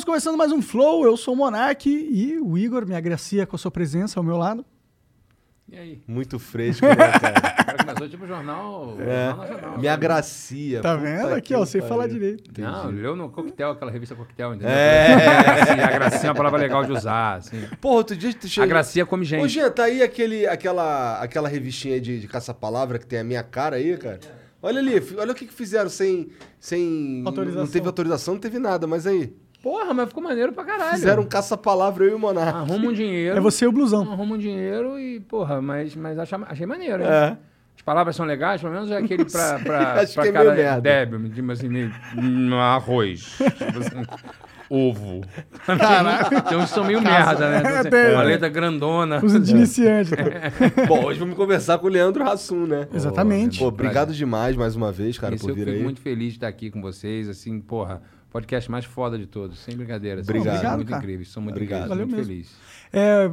Estamos começando mais um Flow. Eu sou o Monark e o Igor me agracia com a sua presença ao meu lado. E aí? Muito fresco, né, cara? O cara começou tipo jornal, É, jornal nacional. me agracia. Tá vendo? Aqui, ó, sem falar direito. Não, leu no Coquetel, aquela revista Coquetel, entendeu? É. Gracinha, a gracinha é uma palavra legal de usar, assim. Porra, outro dia tu chega... A gracinha come gente. Ô, Jean, tá aí aquele, aquela, aquela revistinha de, de caça-palavra que tem a minha cara aí, cara? Olha ali, olha o que, que fizeram sem... sem Autorização. Não teve autorização, não teve nada, mas aí... Porra, mas ficou maneiro pra caralho. Fizeram um caça-palavra eu e o Monark. Arruma um dinheiro. É você e o blusão. Arruma um dinheiro e, porra, mas, mas achei, achei maneiro, hein? É. As palavras são legais, pelo menos é aquele pra, pra, Acho pra que é cada meio merda. débil, tipo assim, meio, arroz. Tipo assim, ovo. Tem uns que são meio merda, né? Então, assim, É, uma letra grandona. Os de iniciante. Bom, hoje vamos conversar com o Leandro Hassum, né? Exatamente. Pô, obrigado demais mais uma vez, cara, Isso por eu vir fico aí. muito feliz de estar aqui com vocês, assim, porra, podcast mais foda de todos, sem brincadeira. assim, Obrigado. São muito cara. incríveis, são muito Obrigado. incríveis, Valeu muito mesmo. feliz. É,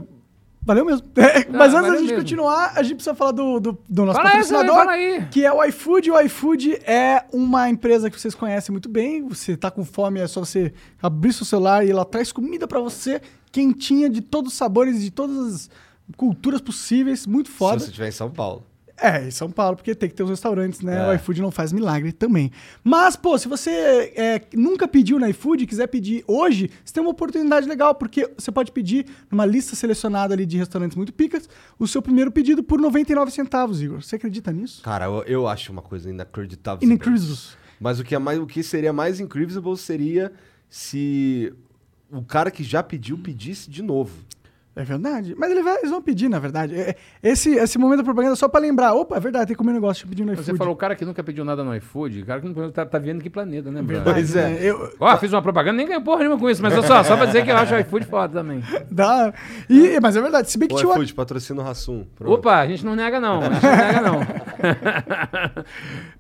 valeu mesmo. É, mas antes da gente mesmo. continuar, a gente precisa falar do, do, do nosso Fala aí, patrocinador, fala aí. que é o iFood. O iFood é uma empresa que vocês conhecem muito bem. Você tá com fome, é só você abrir seu celular e ela traz comida pra você, quentinha, de todos os sabores, de todas as culturas possíveis. Muito foda. Se você estiver em São Paulo. É, em São Paulo, porque tem que ter os restaurantes, né? É. O iFood não faz milagre também. Mas, pô, se você é, nunca pediu no iFood e quiser pedir hoje, você tem uma oportunidade legal, porque você pode pedir numa lista selecionada ali de restaurantes muito picas o seu primeiro pedido por 99 centavos, Igor. Você acredita nisso? Cara, eu, eu acho uma coisa inacreditável. Incrível. Mas o que, é mais, o que seria mais incrível seria se o cara que já pediu pedisse de novo. É verdade. Mas eles vão pedir, na verdade. É- Esse, esse momento da propaganda é só pra lembrar. Opa, é verdade, tem que comer um negócio, eu pedir no Você iFood. falou o cara que nunca pediu nada no iFood, o cara que não tá, tá vendo que planeta, né, Bruno? Pois é. né? Eu, Ó, fiz uma propaganda, nem ganhei porra nenhuma com isso, mas só, só pra dizer que eu acho o iFood foda também. dá. E, mas é verdade, se bem que O tinha iFood, patrocina o Rassum. Opa, a gente não nega não, a gente não nega não.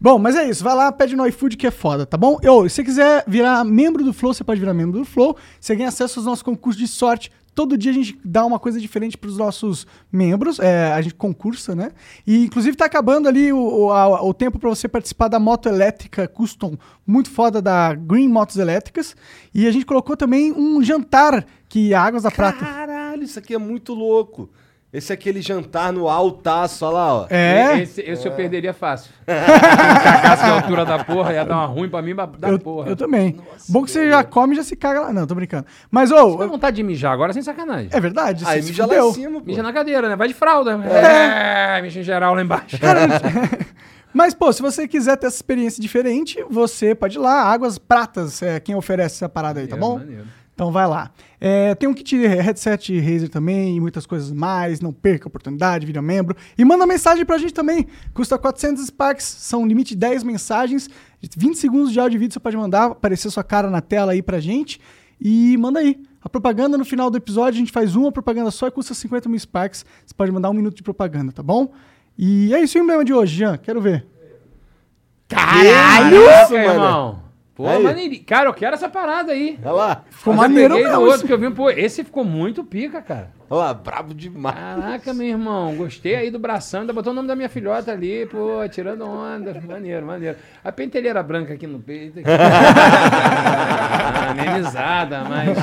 Bom, mas é isso. Vai lá, pede no iFood que é foda, tá bom? Eu, se você quiser virar membro do Flow, você pode virar membro do Flow. Você ganha acesso aos nossos concursos de sorte. Todo dia a gente dá uma coisa diferente para os nossos membros. É, a gente concursa, né? E inclusive tá acabando ali o, o, a- o tempo para você participar da moto elétrica custom muito foda da Green Motos Elétricas. E a gente colocou também um jantar que a Águas da Prata. Caralho, isso aqui é muito louco. Esse é aquele jantar no altaço, olha lá, ó. É. Esse, esse eu perderia fácil. Cagasse a altura da porra, ia dar uma ruim pra mim, mas da Eu, porra. eu também. Bom que você já come e já se caga lá. Não, tô brincando. Mas, ô, com vontade de mijar agora, sem sacanagem. é verdade. Aí você se mija lá em cima, pô. Mija na cadeira, né? Vai de fralda. É, mija em geral lá embaixo. Mas, pô, se você quiser ter essa experiência diferente, você pode ir lá. Águas Pratas é quem oferece essa parada aí, tá bom? Maneiro. Então vai lá. É, tem um kit headset Razer também e muitas coisas mais. Não perca a oportunidade, vira membro. E manda mensagem pra gente também. Custa 400 Sparks, são limite de 10 mensagens. 20 segundos de áudio e vídeo você pode mandar, aparecer sua cara na tela aí pra gente. E manda aí. A propaganda no final do episódio, a gente faz uma propaganda só e custa 50 mil Sparks. Você pode mandar um minuto de propaganda, tá bom? E é isso o emblema de hoje, Jean. Quero ver. Caralho, isso, irmão. Pô, Aí. maneirinho. Cara, eu quero essa parada aí. Olha lá. Ficou Mas eu maneiro peguei do mesmo, outro que eu vi, pô, esse ficou muito pica, cara. Olha lá, brabo demais. Caraca, meu irmão, gostei aí do bração, ainda botou o nome da minha filhota ali, pô, tirando onda, maneiro, maneiro. A pentelheira branca aqui no peito, aqui. Ah, amenizada, mas,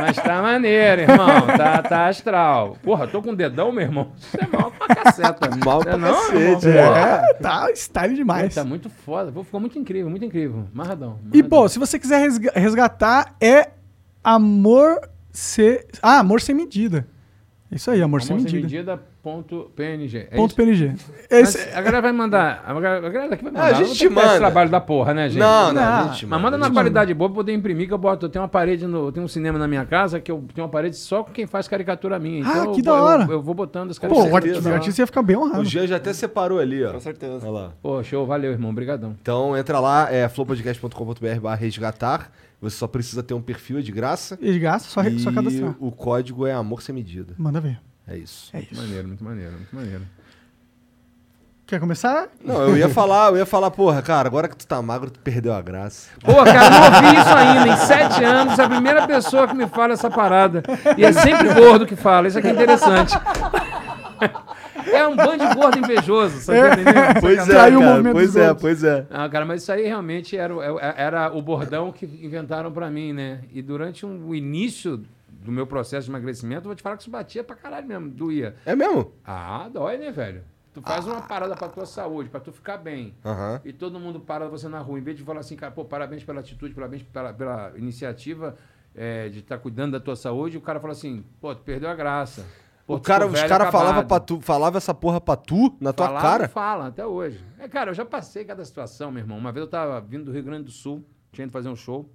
mas tá maneiro, irmão, tá, tá astral. Porra, tô com o dedão, meu irmão, isso é mal pra caceta. Mal Não pra é não, cacete, irmão? é. É, tá style demais. Tá muito foda, pô, ficou muito incrível, muito incrível, marradão. E, marradão. pô, se você quiser resga- resgatar, é amor se... Ah, amor sem medida. Isso aí, amor, sem Amor medida. ponto PNG. É Ponto isso? PNG. Mas Esse... a galera vai mandar. A galera, daqui vai mandar. a Eu gente tenho que dar esse manda. trabalho da porra, né, gente? Não, não, Não, a gente, Mas manda na qualidade boa pra poder imprimir, que eu boto. Eu tenho uma parede no. Tem um cinema na minha casa que eu tenho uma parede só com quem faz caricatura minha. Ah, Então que eu, da vou- hora. Eu, eu vou botando as Pô, o caricaturas. artista, o ia ficar bem O honrado. Jean já até separou ali, ó. Com certeza. Olha lá. Pô, show, valeu, irmão. Obrigadão. Então entra lá, é flowpodcast.com.br barra resgatar. Você só precisa ter um perfil, é de graça. E de gasto, só, e só cadastrar. o código é amor sem medida. Manda ver. É isso. É Muito isso. maneiro, muito maneiro, muito maneiro. Quer começar? Não, eu ia falar, eu ia falar, porra, cara, agora que tu tá magro, tu perdeu a graça. Pô, cara, não ouvi isso ainda. Em sete anos, é a primeira pessoa que me fala essa parada. E é sempre gordo que fala. Isso aqui é interessante. É um bando de gordo invejoso, sabe? entendendo? Pois é, Traiu o cara, pois é, outros. pois é. Ah, cara, mas isso aí realmente era, o- é, era o bordão que inventaram pra mim, né? E durante um- o início do meu processo de emagrecimento, eu vou te falar que isso batia pra caralho mesmo, doía. É mesmo? Ah, dói, né, velho? Tu faz uma parada pra tua saúde, pra tu ficar bem. Aham. E todo mundo para você na rua, em vez de falar assim, cara, pô, parabéns pela atitude, parabéns pela, pela iniciativa é, de estar cuidando da tua saúde, o cara fala assim, pô, tu perdeu a graça. Pô, O cara, os caras falavam falava essa porra pra tu, na tua Falavam, cara. Falam, até hoje. É, cara, eu já passei cada situação, meu irmão. Uma vez eu tava vindo do Rio Grande do Sul, tinha ido fazer um show.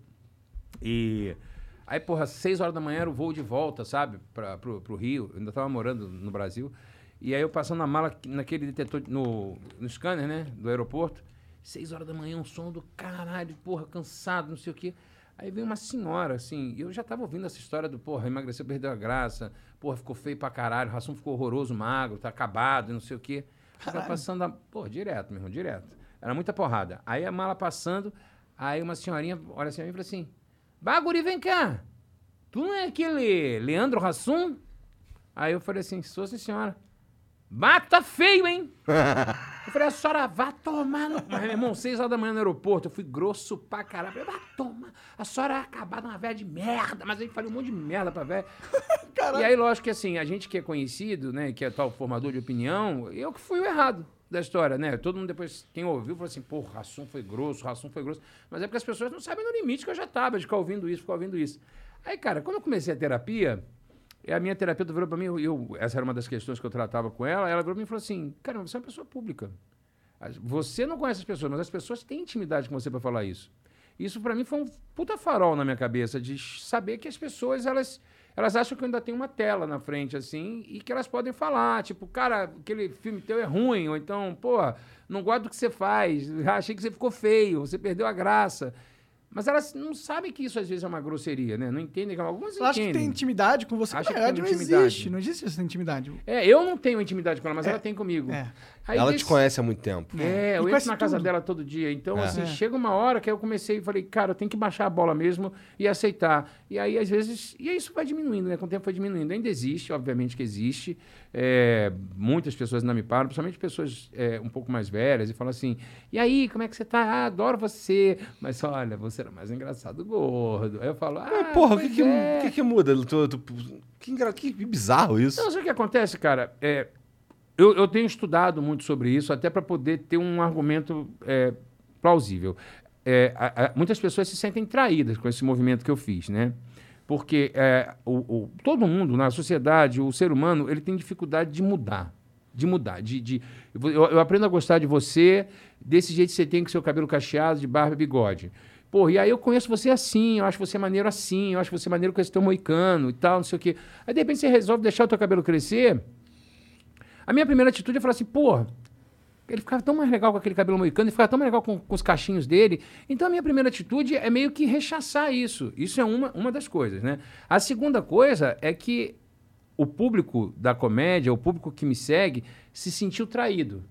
E aí, porra, seis horas da manhã era o voo de volta, sabe? Pra, pro, pro Rio. Eu ainda tava morando no Brasil. E aí eu passando na mala, naquele detetor, no, no scanner, né? Do aeroporto. Seis horas da manhã, um som do caralho, porra, cansado, não sei o quê. Aí veio uma senhora, assim, e eu já tava ouvindo essa história do, porra, emagreceu, perdeu a graça, porra, ficou feio pra caralho, o ração ficou horroroso, magro, tá acabado, não sei o quê. Ela passando, a, pô, direto, meu irmão, direto. Era muita porrada. Aí a mala passando, aí uma senhorinha olha assim pra mim e fala assim, Baguri, vem cá, tu não é aquele Leandro Rassum? Aí eu falei assim, sou sim, senhora. Bata feio, hein? Eu falei, a senhora vá tomar no... Mas, meu irmão, seis horas da manhã no aeroporto, eu fui grosso pra caralho. Eu falei, vá tomar. A senhora é acabada uma velha de merda. Mas aí falei um monte de merda pra velha. E aí, lógico que assim, a gente que é conhecido, né, que é tal formador de opinião, eu que fui o errado da história, né? Todo mundo depois, quem ouviu, falou assim, pô, Rassum foi grosso, Rassum foi grosso. Mas é porque as pessoas não sabem no limite que eu já tava, de ficar ouvindo isso, ficar ouvindo isso. Aí, cara, quando eu comecei a terapia, e a minha terapeuta virou pra mim, eu, essa era uma das questões que eu tratava com ela, ela virou pra mim e falou assim, cara, você é uma pessoa pública. Você não conhece as pessoas, mas as pessoas têm intimidade com você pra falar isso. Isso pra mim foi um puta farol na minha cabeça de saber que as pessoas elas elas acham que eu ainda tenho uma tela na frente assim e que elas podem falar, tipo, cara, aquele filme teu é ruim ou então, pô, não gosto do que você faz, achei que você ficou feio, você perdeu a graça. Mas elas não sabem que isso às vezes é uma grosseria, né? Não entendem que algumas Ela acha que tem intimidade com você. Acha Na que verdade, tem não intimidade. existe. Não existe essa intimidade. É, eu não tenho intimidade com ela, mas É. ela tem comigo. É. Aí Ela desse- te conhece há muito tempo. é, E eu entro na casa tudo. dela todo dia. Então, É. assim, É. chega uma hora que eu comecei e falei, cara, eu tenho que baixar a bola mesmo e aceitar. E aí, às vezes, e aí isso vai diminuindo, né? Com o tempo foi diminuindo. Ainda existe, obviamente que existe. É, muitas pessoas ainda me param, principalmente pessoas é, um pouco mais velhas, e falam assim: e aí, como é que você tá? Ah, adoro você. Mas olha, você era mais engraçado gordo. Aí eu falo, ah, Mas, porra, o que que, é. que que muda? Tu- tu- que, engra- que bizarro isso. Não, sabe o que acontece, cara? É, eu, eu tenho estudado muito sobre isso, até para poder ter um argumento é, plausível. É, a- a- muitas pessoas se sentem traídas com esse movimento que eu fiz, né? Porque é, o, o- todo mundo, na sociedade, o ser humano, ele tem dificuldade de mudar. De mudar. De, de, eu, eu aprendo a gostar de você desse jeito que você tem, com seu cabelo cacheado, de barba e bigode. Pô, e aí eu conheço você assim, eu acho você maneiro assim, eu acho você maneiro com esse teu moicano e tal, não sei o quê. Aí, de repente, você resolve deixar o teu cabelo crescer. A minha primeira atitude é falar assim, pô, ele ficava tão mais legal com aquele cabelo moicano, ele ficava tão mais legal com, com os cachinhos dele. Então, a minha primeira atitude é meio que rechaçar isso. Isso é uma, uma das coisas, né? A segunda coisa é que o público da comédia, o público que me segue, se sentiu traído.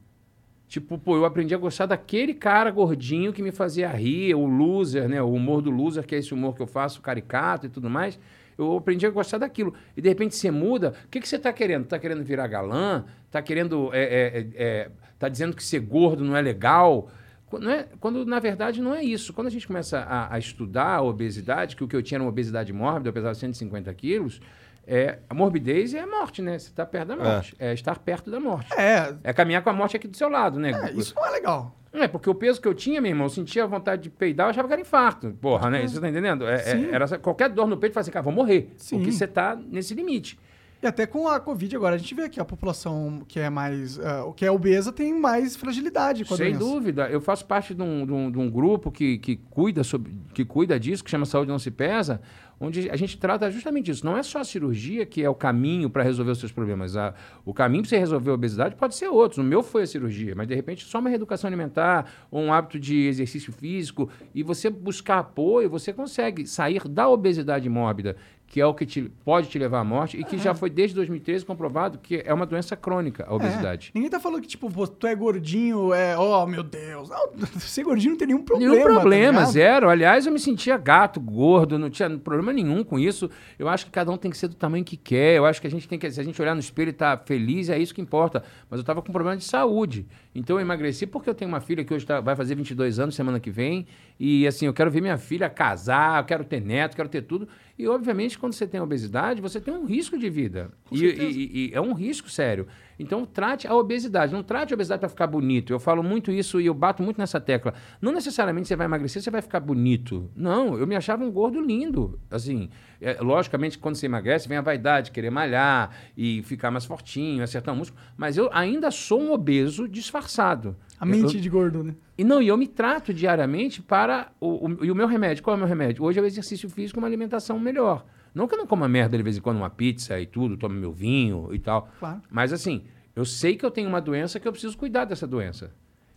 Tipo, pô, eu aprendi a gostar daquele cara gordinho que me fazia rir, o loser, né? O humor do loser, que é esse humor que eu faço, caricato e tudo mais. Eu aprendi a gostar daquilo. E de repente você muda. O que, que você está querendo? Está querendo virar galã? Está querendo. É, é, é, tá dizendo que ser gordo não é legal? Quando, é, quando, na verdade, não é isso. Quando a gente começa a, a, estudar a obesidade, que o que eu tinha era uma obesidade mórbida, eu pesava 150 quilos, é, a morbidez é a morte, né? Você está perto da morte. É. é. estar perto da morte. É. É caminhar com a morte aqui do seu lado, né? É, isso não é legal. É, porque o peso que eu tinha, meu irmão, eu sentia vontade de peidar, eu achava que era infarto. Porra, né? Isso você tá entendendo? É, é, era qualquer dor no peito, fala assim, cara, vou morrer. Sim. Porque você tá nesse limite. E até com a Covid agora, a gente vê que a população que é mais. Uh, que é obesa tem mais fragilidade com a Sem doença. dúvida. Eu faço parte de um, de um, de um grupo que, que, cuida sobre, que cuida disso, que chama Saúde Não Se Pesa, onde a gente trata justamente isso. Não é só a cirurgia que é o caminho para resolver os seus problemas. A, o caminho para você resolver a obesidade pode ser outro. O meu foi a cirurgia, mas de repente só uma reeducação alimentar ou um hábito de exercício físico e você buscar apoio, você consegue sair da obesidade mórbida que é o que te, pode te levar à morte e que é. já foi desde 2013 comprovado que é uma doença crônica, a obesidade. É. Ninguém tá falando que, tipo, tu é gordinho, é, oh, meu Deus. Não, ser gordinho não tem nenhum problema. Nenhum problema, tá zero. Aliás, eu me sentia gato, gordo, não tinha problema nenhum com isso. Eu acho que cada um tem que ser do tamanho que quer. Eu acho que a gente tem que, se a gente olhar no espelho e tá feliz, é isso que importa. Mas eu tava com problema de saúde. Então eu emagreci porque eu tenho uma filha que hoje tá, vai fazer 22 anos semana que vem. E assim, eu quero ver minha filha casar, eu quero ter neto, quero ter tudo. E, obviamente, quando você tem obesidade, você tem um risco de vida. E, e, e, é um risco sério. Então, trate a obesidade. Não trate a obesidade para ficar bonito. Eu falo muito isso e eu bato muito nessa tecla. Não necessariamente você vai emagrecer, você vai ficar bonito. Não, eu me achava um gordo lindo. Assim, é, logicamente, quando você emagrece, vem a vaidade, querer malhar e ficar mais fortinho, acertar o músculo. Mas eu ainda sou um obeso disfarçado. A mente eu, de gordo, né? E não, e eu me trato diariamente para. O, o, e o meu remédio, qual é o meu remédio? Hoje é o exercício físico uma alimentação melhor. Não que eu não coma merda de vez em quando, uma pizza e tudo, tome meu vinho e tal. Claro. Mas assim, eu sei que eu tenho uma doença que eu preciso cuidar dessa doença.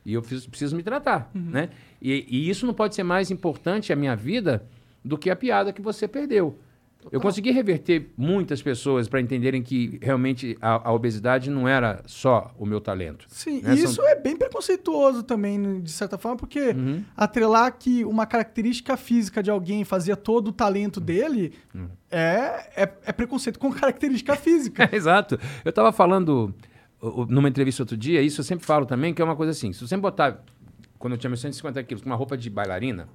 E eu preciso, preciso me tratar, uhum. né? E, e, isso não pode ser mais importante a minha vida do que a piada que você perdeu. Eu consegui reverter muitas pessoas para entenderem que realmente a, a, obesidade não era só o meu talento. Sim, né? e isso São... é bem preconceituoso também, de certa forma, porque uhum. atrelar que uma característica física de alguém fazia todo o talento dele uhum. é, é, é, preconceito com característica física. exato. Eu estava falando numa entrevista outro dia, isso eu sempre falo também, que é uma coisa assim, se você botar, quando eu tinha meus 150 quilos, com uma roupa de bailarina,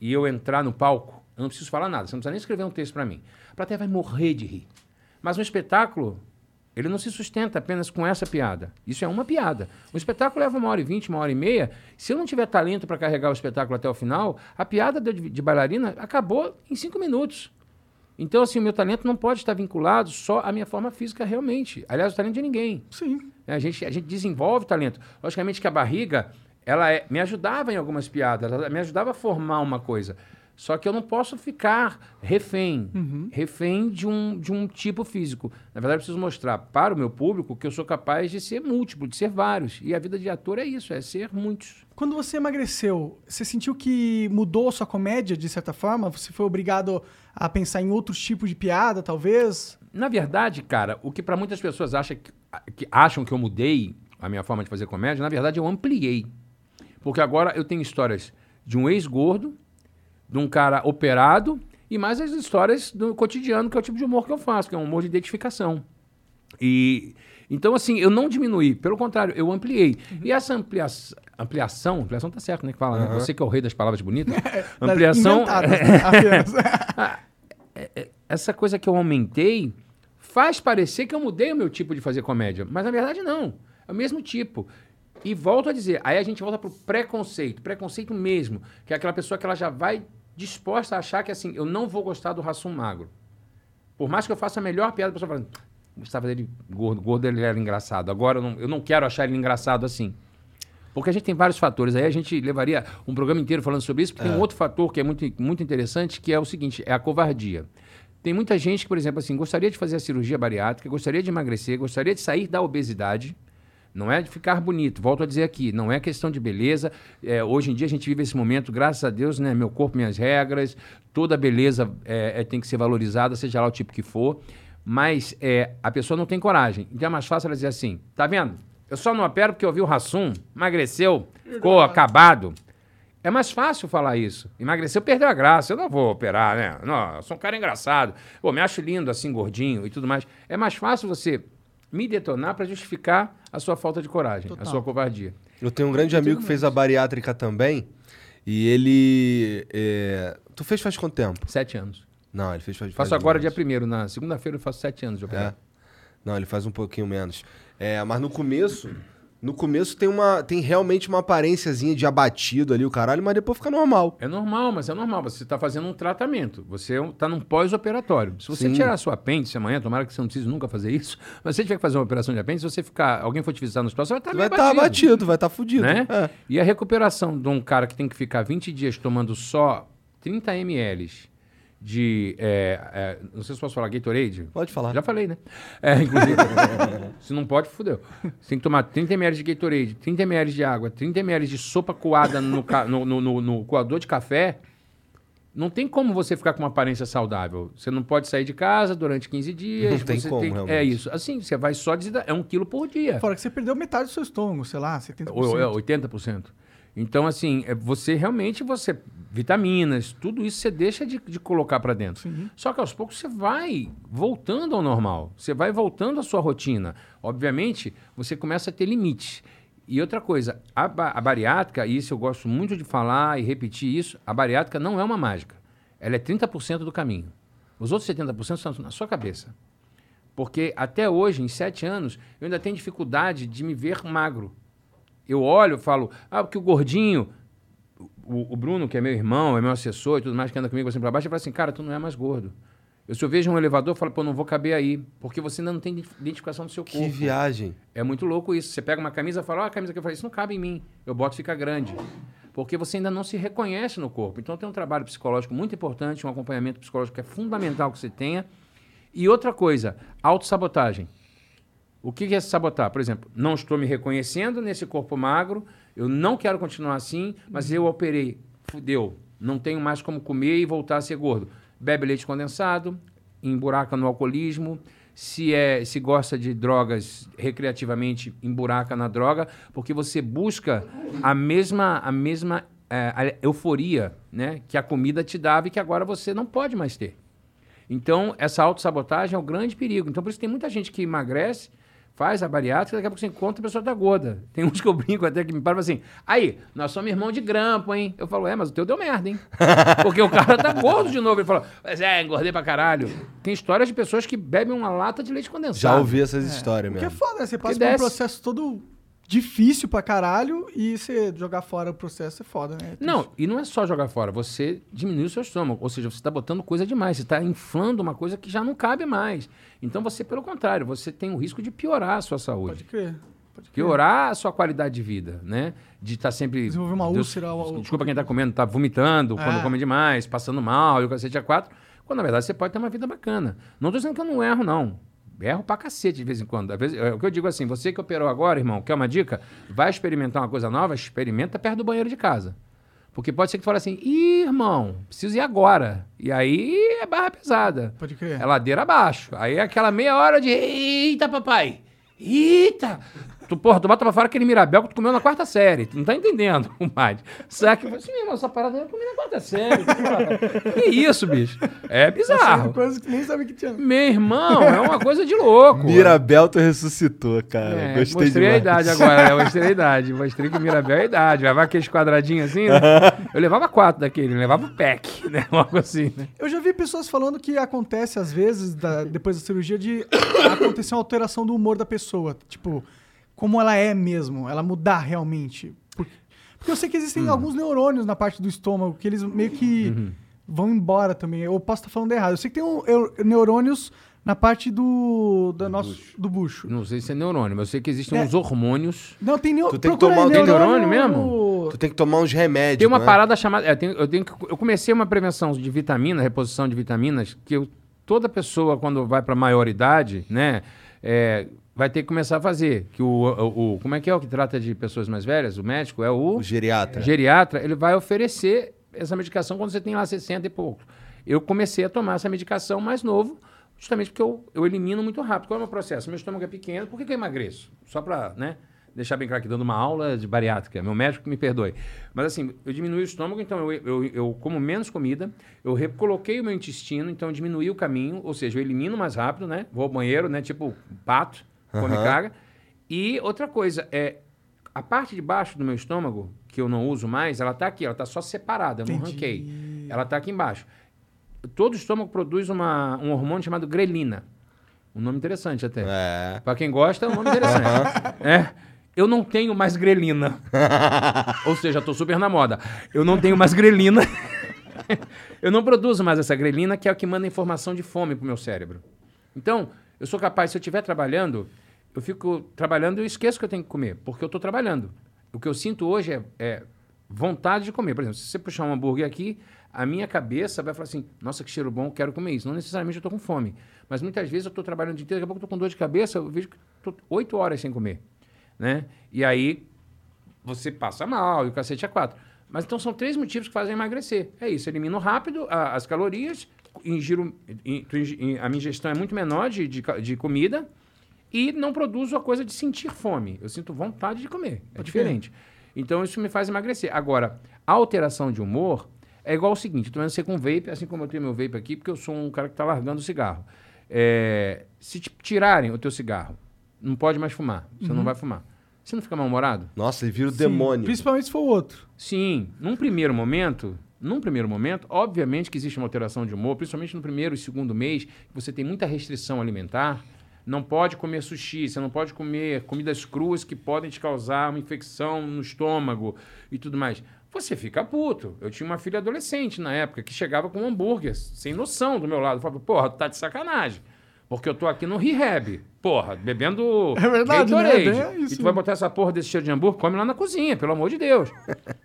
e eu entrar no palco, eu não preciso falar nada, você não precisa nem escrever um texto para mim. A plateia vai morrer de rir. Mas um espetáculo, ele não se sustenta apenas com essa piada. Isso é uma piada. O espetáculo leva uma hora e vinte, uma hora e meia. Se eu não tiver talento para carregar o espetáculo até o final, a piada de, de bailarina acabou em cinco minutos. Então, assim, o meu talento não pode estar vinculado só à minha forma física realmente. Aliás, o talento de ninguém. Sim. A gente, a gente desenvolve talento. Logicamente que a barriga, ela é, me ajudava em algumas piadas, ela me ajudava a formar uma coisa. Só que eu não posso ficar refém, uhum. refém de um, de um tipo físico. Na verdade, eu preciso mostrar para o meu público que eu sou capaz de ser múltiplo, de ser vários. E a vida de ator é isso, é ser muitos. Quando você emagreceu, você sentiu que mudou a sua comédia, de certa forma? Você foi obrigado a pensar em outros tipos de piada, talvez? Na verdade, cara, o que para muitas pessoas acha que, que acham que eu mudei a minha forma de fazer comédia, na verdade eu ampliei. Porque agora eu tenho histórias de um ex-gordo de um cara operado e mais as histórias do cotidiano, que é o tipo de humor que eu faço, que é um humor de identificação. E então, assim, eu não diminuí, pelo contrário, eu ampliei. Uhum. E essa ampliação, ampliação, ampliação tá certo, né? Que fala, uhum. né? Você que é o rei das palavras bonitas. ampliação. Né? É, é, essa coisa que eu aumentei faz parecer que eu mudei o meu tipo de fazer comédia, mas na verdade não. É o mesmo tipo. E volto a dizer, aí a gente volta pro preconceito, preconceito mesmo, que é aquela pessoa que ela já vai disposta a achar que assim, eu não vou gostar do Rassum magro. Por mais que eu faça a melhor piada, a pessoa fala, gostava dele gordo, gordo ele era engraçado. Agora eu não, eu não quero achar ele engraçado assim. Porque a gente tem vários fatores. Aí a gente levaria um programa inteiro falando sobre isso, porque é. tem um outro fator que é muito, muito interessante, que é o seguinte, é a covardia. Tem muita gente que, por exemplo, assim, gostaria de fazer a cirurgia bariátrica, gostaria de emagrecer, gostaria de sair da obesidade, não é de ficar bonito, volto a dizer aqui, não é questão de beleza. É, hoje em dia a gente vive esse momento, graças a Deus, né? Meu corpo, minhas regras, toda beleza é, é, tem que ser valorizada, seja lá o tipo que for. Mas é, a pessoa não tem coragem. Então é mais fácil ela dizer assim: tá vendo? Eu só não opero porque eu vi o Rassum, emagreceu, ficou acabado. É mais fácil falar isso. Emagreceu, perdeu a graça. Eu não vou operar, né? Não, eu sou um cara engraçado. Pô, me acho lindo assim, gordinho e tudo mais. É mais fácil você me detonar para justificar a sua falta de coragem, Total. a sua covardia. Eu tenho um grande amigo que fez a bariátrica também. E ele. é, Tu fez faz quanto tempo? Sete anos. Não, ele fez faz. Faço faz agora menos. dia primeiro, na segunda-feira eu faço sete anos de É. operar. Não, ele faz um pouquinho menos. É, mas no começo. No começo tem uma. Tem realmente uma aparênciazinha de abatido ali, o caralho, mas depois fica normal. É normal, mas é normal. Você está fazendo um tratamento. Você está num pós-operatório. Se você Sim. tirar seu apêndice amanhã, tomara que você não precise nunca fazer isso, mas se você tiver que fazer uma operação de apêndice, se você ficar, alguém for te visitar no hospital, você vai estar meio vai estar abatido, vai estar fudido. né? É. E a recuperação de um cara que tem que ficar 20 dias tomando só 30 ml de. é, é, não sei se posso falar Gatorade. Pode falar. Já falei, né? É, inclusive. se não pode, fudeu. Você tem que tomar 30 ml de Gatorade, 30 ml de água, 30 ml de sopa coada no, ca- no, no, no- no coador de café. Não tem como você ficar com uma aparência saudável. Você não pode sair de casa durante 15 dias. Não tem você como, É realmente. isso. Assim, você vai só desidra- É um quilo por dia. Fora que você perdeu metade do seu estômago, sei lá, 70%. Ou é 80%. Então, assim, é, você realmente, você vitaminas, tudo isso você deixa de, de colocar para dentro. Só que aos poucos você vai voltando ao normal. Você vai voltando à sua rotina. Obviamente, você começa a ter limites. E outra coisa, a, a bariátrica, e isso eu gosto muito de falar e repetir isso, a bariátrica não é uma mágica. Ela é 30% do caminho. Os outros 70% estão na sua cabeça. Porque até hoje, em sete anos, eu ainda tenho dificuldade de me ver magro. Eu olho e falo, ah, porque o gordinho, o, o Bruno, que é meu irmão, é meu assessor e tudo mais, que anda comigo assim pra baixo, ele fala assim, cara, tu não é mais gordo. Eu se eu vejo um elevador, eu falo, pô, não vou caber aí, porque você ainda não tem ident- identificação do seu corpo. Que viagem. É muito louco isso. Você pega uma camisa e fala, ó, a camisa que eu falei, isso não cabe em mim. Eu boto e fica grande. Porque você ainda não se reconhece no corpo. Então tem um trabalho psicológico muito importante, um acompanhamento psicológico que é fundamental que você tenha. E outra coisa, autossabotagem. O que é sabotar? Por exemplo, não estou me reconhecendo nesse corpo magro, eu não quero continuar assim, mas eu operei, fudeu, não tenho mais como comer e voltar a ser gordo. Bebe leite condensado, emburaca no alcoolismo, se, é, se gosta de drogas recreativamente, emburaca na droga, porque você busca a mesma, a mesma é, a euforia né, que a comida te dava e que agora você não pode mais ter. Então, essa autossabotagem é o grande perigo. Então, por isso tem muita gente que emagrece, faz a bariátrica, daqui a pouco você encontra a pessoa tá gorda. Tem uns que eu brinco até que me param assim, aí, nós somos irmão de grampo, hein? Eu falo, é, mas o teu deu merda, hein? Porque o cara tá gordo de novo. Ele fala, mas é, engordei pra caralho. Tem histórias de pessoas que bebem uma lata de leite condensado. Já ouvi essas histórias Porque é mesmo. foda, né? Você passa Que por um processo todo difícil pra caralho e você jogar fora o processo é foda, né? Não, e não é só jogar fora, você diminui o seu estômago. Ou seja, você está botando coisa demais, você está inflando uma coisa que já não cabe mais. Então você, pelo contrário, você tem o risco de piorar a sua saúde. Pode crer. Pode crer. Piorar a sua qualidade de vida, né? De estar sempre. Desenvolver uma Deus- úlcera, ou- Desculpa quem está comendo, está vomitando É. quando come demais, passando mal, e o cacete a quatro. Quando na verdade você pode ter uma vida bacana. Não estou dizendo que eu não erro, não. Erro pra cacete de vez em quando. Às vezes, é, o que eu digo assim, você que operou agora, irmão, quer uma dica? Vai experimentar uma coisa nova, experimenta perto do banheiro de casa. Porque pode ser que fale assim, ih, irmão, preciso ir agora. E aí é barra pesada. Pode crer. É ladeira abaixo. Aí é aquela meia hora de, eita, papai, eita. Tu, porra, tu bota pra fora aquele Mirabel que tu comeu na quarta série. Tu não tá entendendo, compadre. Saca? Eu falei assim, irmão, essa parada eu comi na quarta série. porra. que isso, bicho? É bizarro. Coisa que nem sabia que tinha. Meu irmão, é uma coisa de louco. Mirabel tu ressuscitou, cara. É, Gostei mostrei a demais. idade agora, né? Mostrei a idade. Mostrei que o Mirabel é a idade. Levava aqueles quadradinhos assim, né? Eu levava quatro daquele, levava o pack, né? Algo assim, né? Eu já vi pessoas falando que acontece, às vezes, da- depois da cirurgia, de acontecer uma alteração do humor da pessoa. Tipo, como ela é mesmo, ela mudar realmente. Por- Porque eu sei que existem alguns neurônios na parte do estômago que eles meio que vão embora também. Eu posso estar falando errado. Eu sei que tem um, eu- neurônios na parte do, da nosso, do bucho. Não sei se é neurônio, mas eu sei que existem É. uns hormônios. Não, tem neo... Tu tem que tomar- aí, tem neurônio mesmo? Tu tem que tomar uns remédios. Tem uma né? parada chamada. é, tem- eu, tenho que- eu comecei uma prevenção de vitamina, reposição de vitaminas, que eu- toda pessoa, quando vai para maioridade, né, é, vai ter que começar a fazer. Que o, o- o- Como é que é o que trata de pessoas mais velhas? O médico é o. O geriatra. geriatra, ele vai oferecer essa medicação quando você tem lá 60 e pouco. Eu comecei a tomar essa medicação mais novo, justamente porque eu, eu elimino muito rápido. Qual é o meu processo? Meu estômago é pequeno, por que, que eu emagreço? Só para, né? deixar bem claro aqui, dando uma aula de bariátrica, meu médico me perdoe. Mas assim, eu diminui o estômago, então eu, eu, eu como menos comida, eu recoloquei o meu intestino, então eu diminui o caminho, ou seja, eu elimino mais rápido, né? Vou ao banheiro, né? Tipo pato, come caga. E outra coisa, é a parte de baixo do meu estômago, que eu não uso mais, ela tá aqui, ela tá só separada, eu não ranquei. Ela tá aqui embaixo. Todo estômago produz uma, um hormônio chamado grelina. Um nome interessante até. É. Pra quem gosta, é um nome interessante. é. Eu não tenho mais grelina. Ou seja, tô super na moda. Eu não tenho mais grelina. eu não produzo mais essa grelina, que é o que manda informação de fome pro meu cérebro. Então, eu sou capaz, se eu estiver trabalhando, eu fico trabalhando e eu esqueço que eu tenho que comer, porque eu tô trabalhando. O que eu sinto hoje é, é vontade de comer. Por exemplo, se você puxar um hambúrguer aqui, a minha cabeça vai falar assim: nossa, que cheiro bom, quero comer isso. Não necessariamente eu estou com fome. Mas muitas vezes eu estou trabalhando o dia inteiro, daqui a pouco eu estou com dor de cabeça, eu vejo que estou oito horas sem comer. Né? E aí você passa mal e o cacete é quatro. Mas então são três motivos que fazem emagrecer. É isso, elimino rápido a- as calorias, ingiro, in- in- a minha ingestão é muito menor de, de, de comida e não produzo a coisa de sentir fome. Eu sinto vontade de comer. É diferente. Então isso me faz emagrecer. Agora, a alteração de humor é igual o seguinte: eu tô vendo você com vape, assim como eu tenho meu vape aqui, porque eu sou um cara que está largando o cigarro. É, se te tirarem o teu cigarro, não pode mais fumar. Você não vai fumar. Você não fica mal-humorado? Nossa, ele vira o Sim, demônio. Principalmente se for o outro. Sim, num primeiro momento, num primeiro momento, obviamente que existe uma alteração de humor, principalmente no primeiro e segundo mês, que você tem muita restrição alimentar. Não pode comer sushi, você não pode comer comidas cruas que podem te causar uma infecção no estômago e tudo mais. Você fica puto. Eu tinha uma filha adolescente na época que chegava com um hambúrguer, sem noção do meu lado. Eu falava, porra, tá de sacanagem. Porque eu tô aqui no rehab. Porra, bebendo É verdade, né? É e tu vai botar essa porra desse cheiro de hambúrguer, come lá na cozinha, pelo amor de Deus.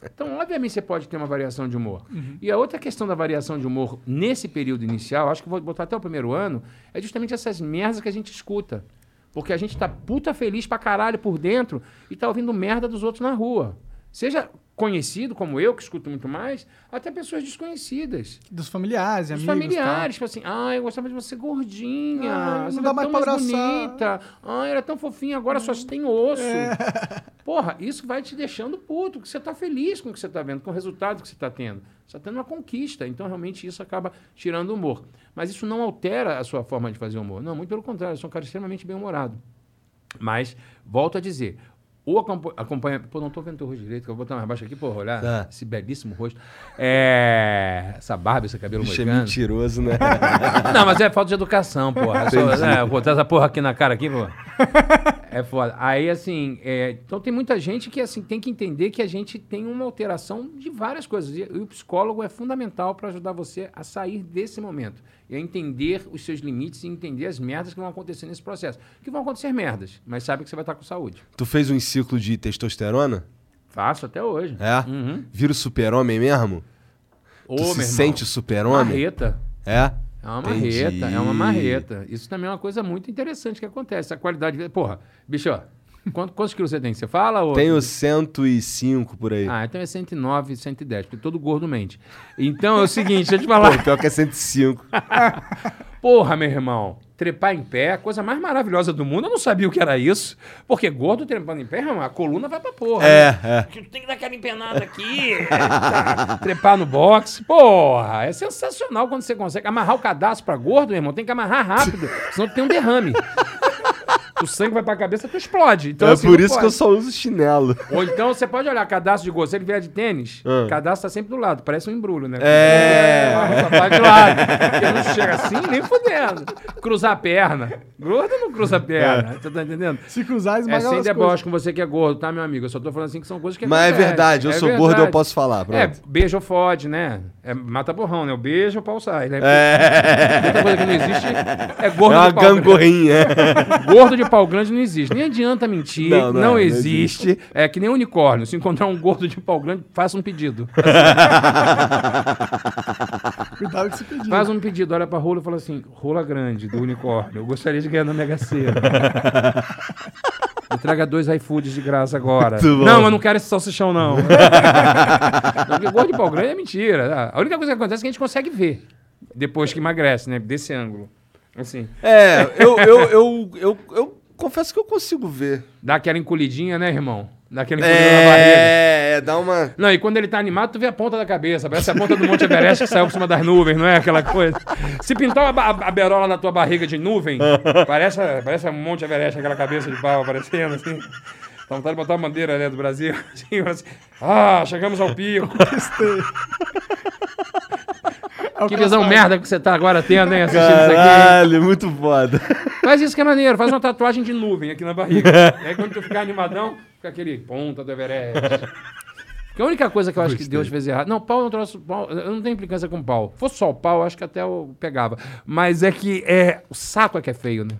Então, obviamente, você pode ter uma variação de humor. E a outra questão da variação de humor nesse período inicial, acho que vou botar até o primeiro ano, é justamente essas merdas que a gente escuta. Porque a gente tá puta feliz pra caralho por dentro e tá ouvindo merda dos outros na rua. Seja conhecido como eu, que escuto muito mais, até pessoas desconhecidas. Dos familiares, Os amigos. familiares, tipo assim, ah, eu gostava de você gordinha, Ah, não você dá era mais tão pra mais abraçar." bonita, ah, era tão fofinha, agora só tem osso. É. Porra, isso vai te deixando puto, que você tá feliz com o que você tá vendo, com o resultado que você tá tendo. Você tá tendo uma conquista, então realmente isso acaba tirando o humor. Mas isso não altera a sua forma de fazer humor. Não, muito pelo contrário, eu sou um cara extremamente bem-humorado. Mas, volto a dizer, o acompa- acompanha... Pô, não tô vendo teu rosto direito, que eu vou botar mais baixo aqui, porra, olhar Tá. esse belíssimo rosto. É... Essa barba, esse cabelo Bicho é moicano. mentiroso, né? Não, mas é falta de educação, porra. É só, eu botar essa porra aqui na cara aqui, pô. É foda. Aí, assim, é, então tem muita gente que, assim, tem que entender que a gente tem uma alteração de várias coisas. E, o psicólogo é fundamental para ajudar você a sair desse momento. E a entender os seus limites e entender as merdas que vão acontecer nesse processo. Que vão acontecer merdas, mas sabe que você vai estar com saúde. tu fez um ciclo de testosterona? Faço até hoje. É? Uhum. Vira o super-homem mesmo? Ô, tu se irmão, sente o super-homem? Marreta. É? É uma Entendi. marreta, é uma marreta. Isso também é uma coisa muito interessante que acontece. A qualidade. Porra, bicho, ó, quantos, quantos quilos você tem? Você fala? Ou... Tenho 105 por aí. Ah, então é 109, 110, porque todo gordo mente. Então é o seguinte, deixa eu te Pô, falar. pior que é 105. Porra, meu irmão, trepar em pé, a coisa mais maravilhosa do mundo. Eu não sabia o que era isso. Porque gordo trepando em pé, irmão, a coluna vai pra porra. É, né? é. Tem que dar aquela empenada aqui, tá, trepar no boxe. Porra, é sensacional quando você consegue amarrar o cadastro pra gordo, meu irmão. Tem que amarrar rápido, senão tu tem um derrame. O sangue vai pra cabeça, tu explode. Então, é assim, por isso que pode. eu só uso chinelo. Ou então você pode olhar cadastro de gordo. Se ele vier de tênis, Ah. cadastro tá sempre do lado. Parece um embrulho, né? É. Vai de lado. Porque não chega assim, nem fudendo. Cruzar a perna. Gordo não cruza a perna. Você tá entendendo? Se cruzar, É esmagar sem deboche com você que é gordo, tá, meu amigo? Eu só tô falando assim que são coisas que Mas é verdade, eu É sou gordo, eu verdade. posso falar. É, Pronto. beijo ou fode, né? É mata borrão, né? O beijo ou pau sai, né? É, Outra coisa que não existe é gordo é uma de pau grande. gangorrinha. Gordo de pau grande não existe. Nem adianta mentir. Não, Não, não, não existe. É que nem unicórnio. Se encontrar um gordo de pau grande, faça um pedido. Cuidado que se pedir. Faz um pedido, olha pra rola e fala assim: rola grande do unicórnio. Eu gostaria de ganhar na Mega Sena. Entrega dois iFoods de graça agora. Não, eu não quero esse salsichão, não. não porque gordo de pau grande é mentira. A única coisa que acontece é que a gente consegue ver depois que emagrece, né? Desse ângulo. Assim. É, eu, eu, eu, eu, eu confesso que eu consigo ver. Dá aquela encolhidinha, né, irmão? Dá aquela encolhida na barriga. É, é, dá uma. Não, e quando ele tá animado, tu vê a ponta da cabeça. Parece a ponta do Monte Everest que saiu por cima das nuvens, não é aquela coisa? Se pintar uma ba- a, berola na tua barriga de nuvem, parece, parece um Monte Everest, aquela cabeça de pau aparecendo, assim. Dá vontade de botar a bandeira né, do Brasil. Assim, assim. Ah, chegamos ao pico. Que visão merda que você tá agora tendo, hein, assistindo isso aqui. Caralho, muito foda. Faz isso que é maneiro, faz uma tatuagem de nuvem aqui na barriga. e aí quando tu ficar animadão, fica aquele ponta do Everest. Porque a única coisa que eu acho que Deus fez errado. Não, pau não trouxe. Pau, eu não tenho implicância com pau. Se fosse só o pau, eu acho que até eu pegava. Mas é que é, o saco é que é feio, né?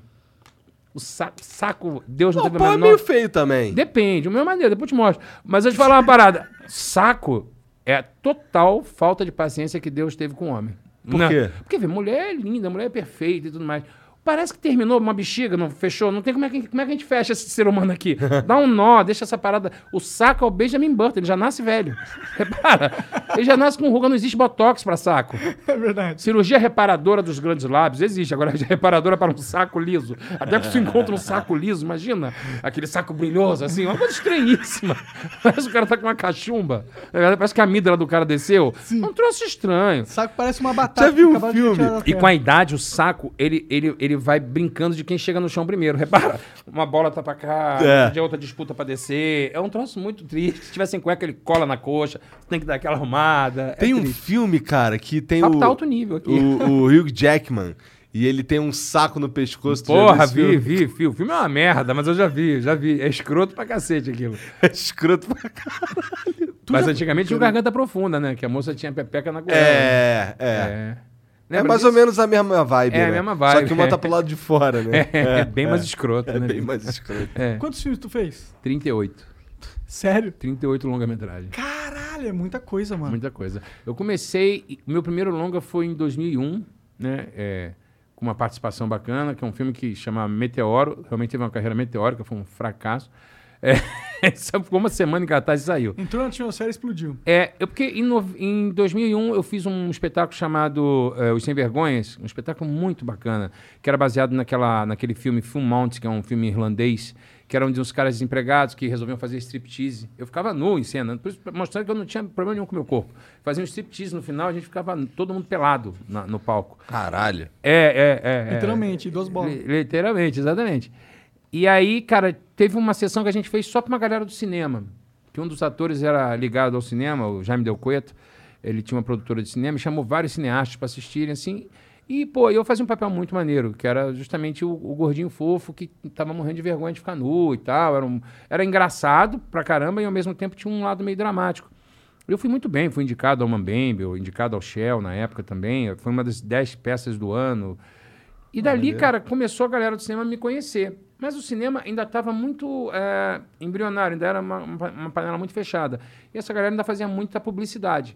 O saco, saco Deus não, Não, teve pau a é menor. meio feio também. Depende, o meu é maneiro, depois eu te mostro. Mas eu te falar uma parada. Saco é a total falta de paciência que Deus teve com o homem. Por Não. quê? Porque vê, mulher é linda, mulher é perfeita e tudo mais. Parece que terminou uma bexiga, não fechou. Não tem como é, que, como é que a gente fecha esse ser humano aqui. Dá um nó, deixa essa parada. O saco é o Benjamin Button, ele já nasce velho. Repara, ele já nasce com ruga, não existe botox pra saco. É verdade. Cirurgia reparadora dos grandes lábios existe, agora reparadora para um saco liso. Até que você encontra um saco liso, imagina aquele saco brilhoso, assim, uma coisa estranhíssima. Parece que o cara tá com uma cachumba. Parece que a amígdala do cara desceu. Um troço estranho. O saco parece uma batata. Já viu um filme? E com a idade, o saco, ele, ele, ele vai brincando de quem chega no chão primeiro. Repara, uma bola tá pra cá, É. de outra disputa pra descer. É um troço muito triste. Se tiver sem cueca, ele cola na coxa. Tem que dar aquela arrumada. Tem é um filme, cara, que tem o, tá alto nível aqui. o, o Hugh Jackman. E ele tem um saco no pescoço. Porra, vi, filme? vi, vi. O filme é uma merda, mas eu já vi, já vi. É escroto pra cacete aquilo. É escroto pra caralho. mas antigamente tinha Garganta Profunda, né? Que a moça tinha pepeca na goela. É, é. É. É Lembra mais disso? ou menos a mesma vibe, É, a né? mesma vibe, Só que uma é. tá pro lado de fora, né? É, é bem mais escroto, É né? bem mais escroto. É. Quantos filmes tu fez? 38. Sério? 38 longa-metragem. Caralho, é muita coisa, mano. Muita coisa. Eu comecei. o Meu primeiro longa foi em 2001, né? É, com uma participação bacana, que é um filme que chama Meteoro. Realmente teve uma carreira meteórica, foi um fracasso. É, só ficou uma semana em cartaz e saiu. Entrou na atmosfera e explodiu. É, eu, porque em, no- em 2001 eu fiz um espetáculo chamado eh, Os Sem Vergonhas, um espetáculo muito bacana, que era baseado naquela, naquele filme Full Mount, que é um filme irlandês, que era um de uns caras desempregados que resolviam fazer striptease. Eu ficava nu em cena, por isso, mostrando que eu não tinha problema nenhum com o meu corpo. Fazia um striptease no final, a gente ficava todo mundo pelado na- no palco. Caralho. É, é, é. é. Literalmente, duas bolas. Li- Literalmente, exatamente. E aí, cara, teve uma sessão que a gente fez só pra uma galera do cinema. Que um dos atores era ligado ao cinema, o Jaime Del Cueto. Ele tinha uma produtora de cinema e chamou vários cineastas pra assistirem, assim. E, pô, eu fazia um papel muito maneiro, que era justamente o, o gordinho fofo que tava morrendo de vergonha de ficar nu e tal. Era, um- era engraçado pra caramba e, ao mesmo tempo, tinha um lado meio dramático. Eu fui muito bem, fui indicado ao Mambembe, indicado ao Shell na época também. Foi uma das dez peças do ano. E dali, cara, começou a galera do cinema a me conhecer. Mas o cinema ainda estava muito é, embrionário, ainda era uma, uma, panela muito fechada. E essa galera ainda fazia muita publicidade.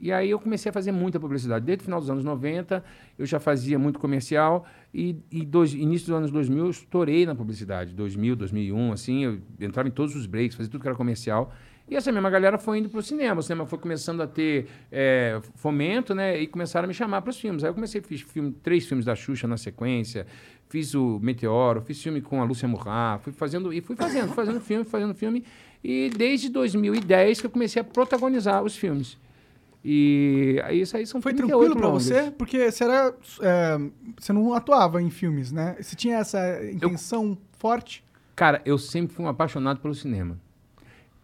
E aí eu comecei a fazer muita publicidade. Desde o final dos anos 90, eu já fazia muito comercial. E, e dois, início dos anos 2000, eu estourei na publicidade. 2000, 2001, assim, eu entrava em todos os breaks, fazia tudo que era comercial. E essa mesma galera foi indo para o cinema. O cinema foi começando a ter é, fomento, né? E começaram a me chamar para os filmes. Aí eu comecei, fiz filme, três filmes da Xuxa na sequência. Fiz o Meteoro, fiz filme com a Lúcia Murrah. Fui fazendo, e fui fazendo, fazendo filme, fazendo filme. E desde 2010 que eu comecei a protagonizar os filmes. E aí isso aí são Foi 38 tranquilo pra longas. você? Porque você era. é, você não atuava em filmes, né? Você tinha essa intenção forte? Cara, eu sempre fui um apaixonado pelo cinema.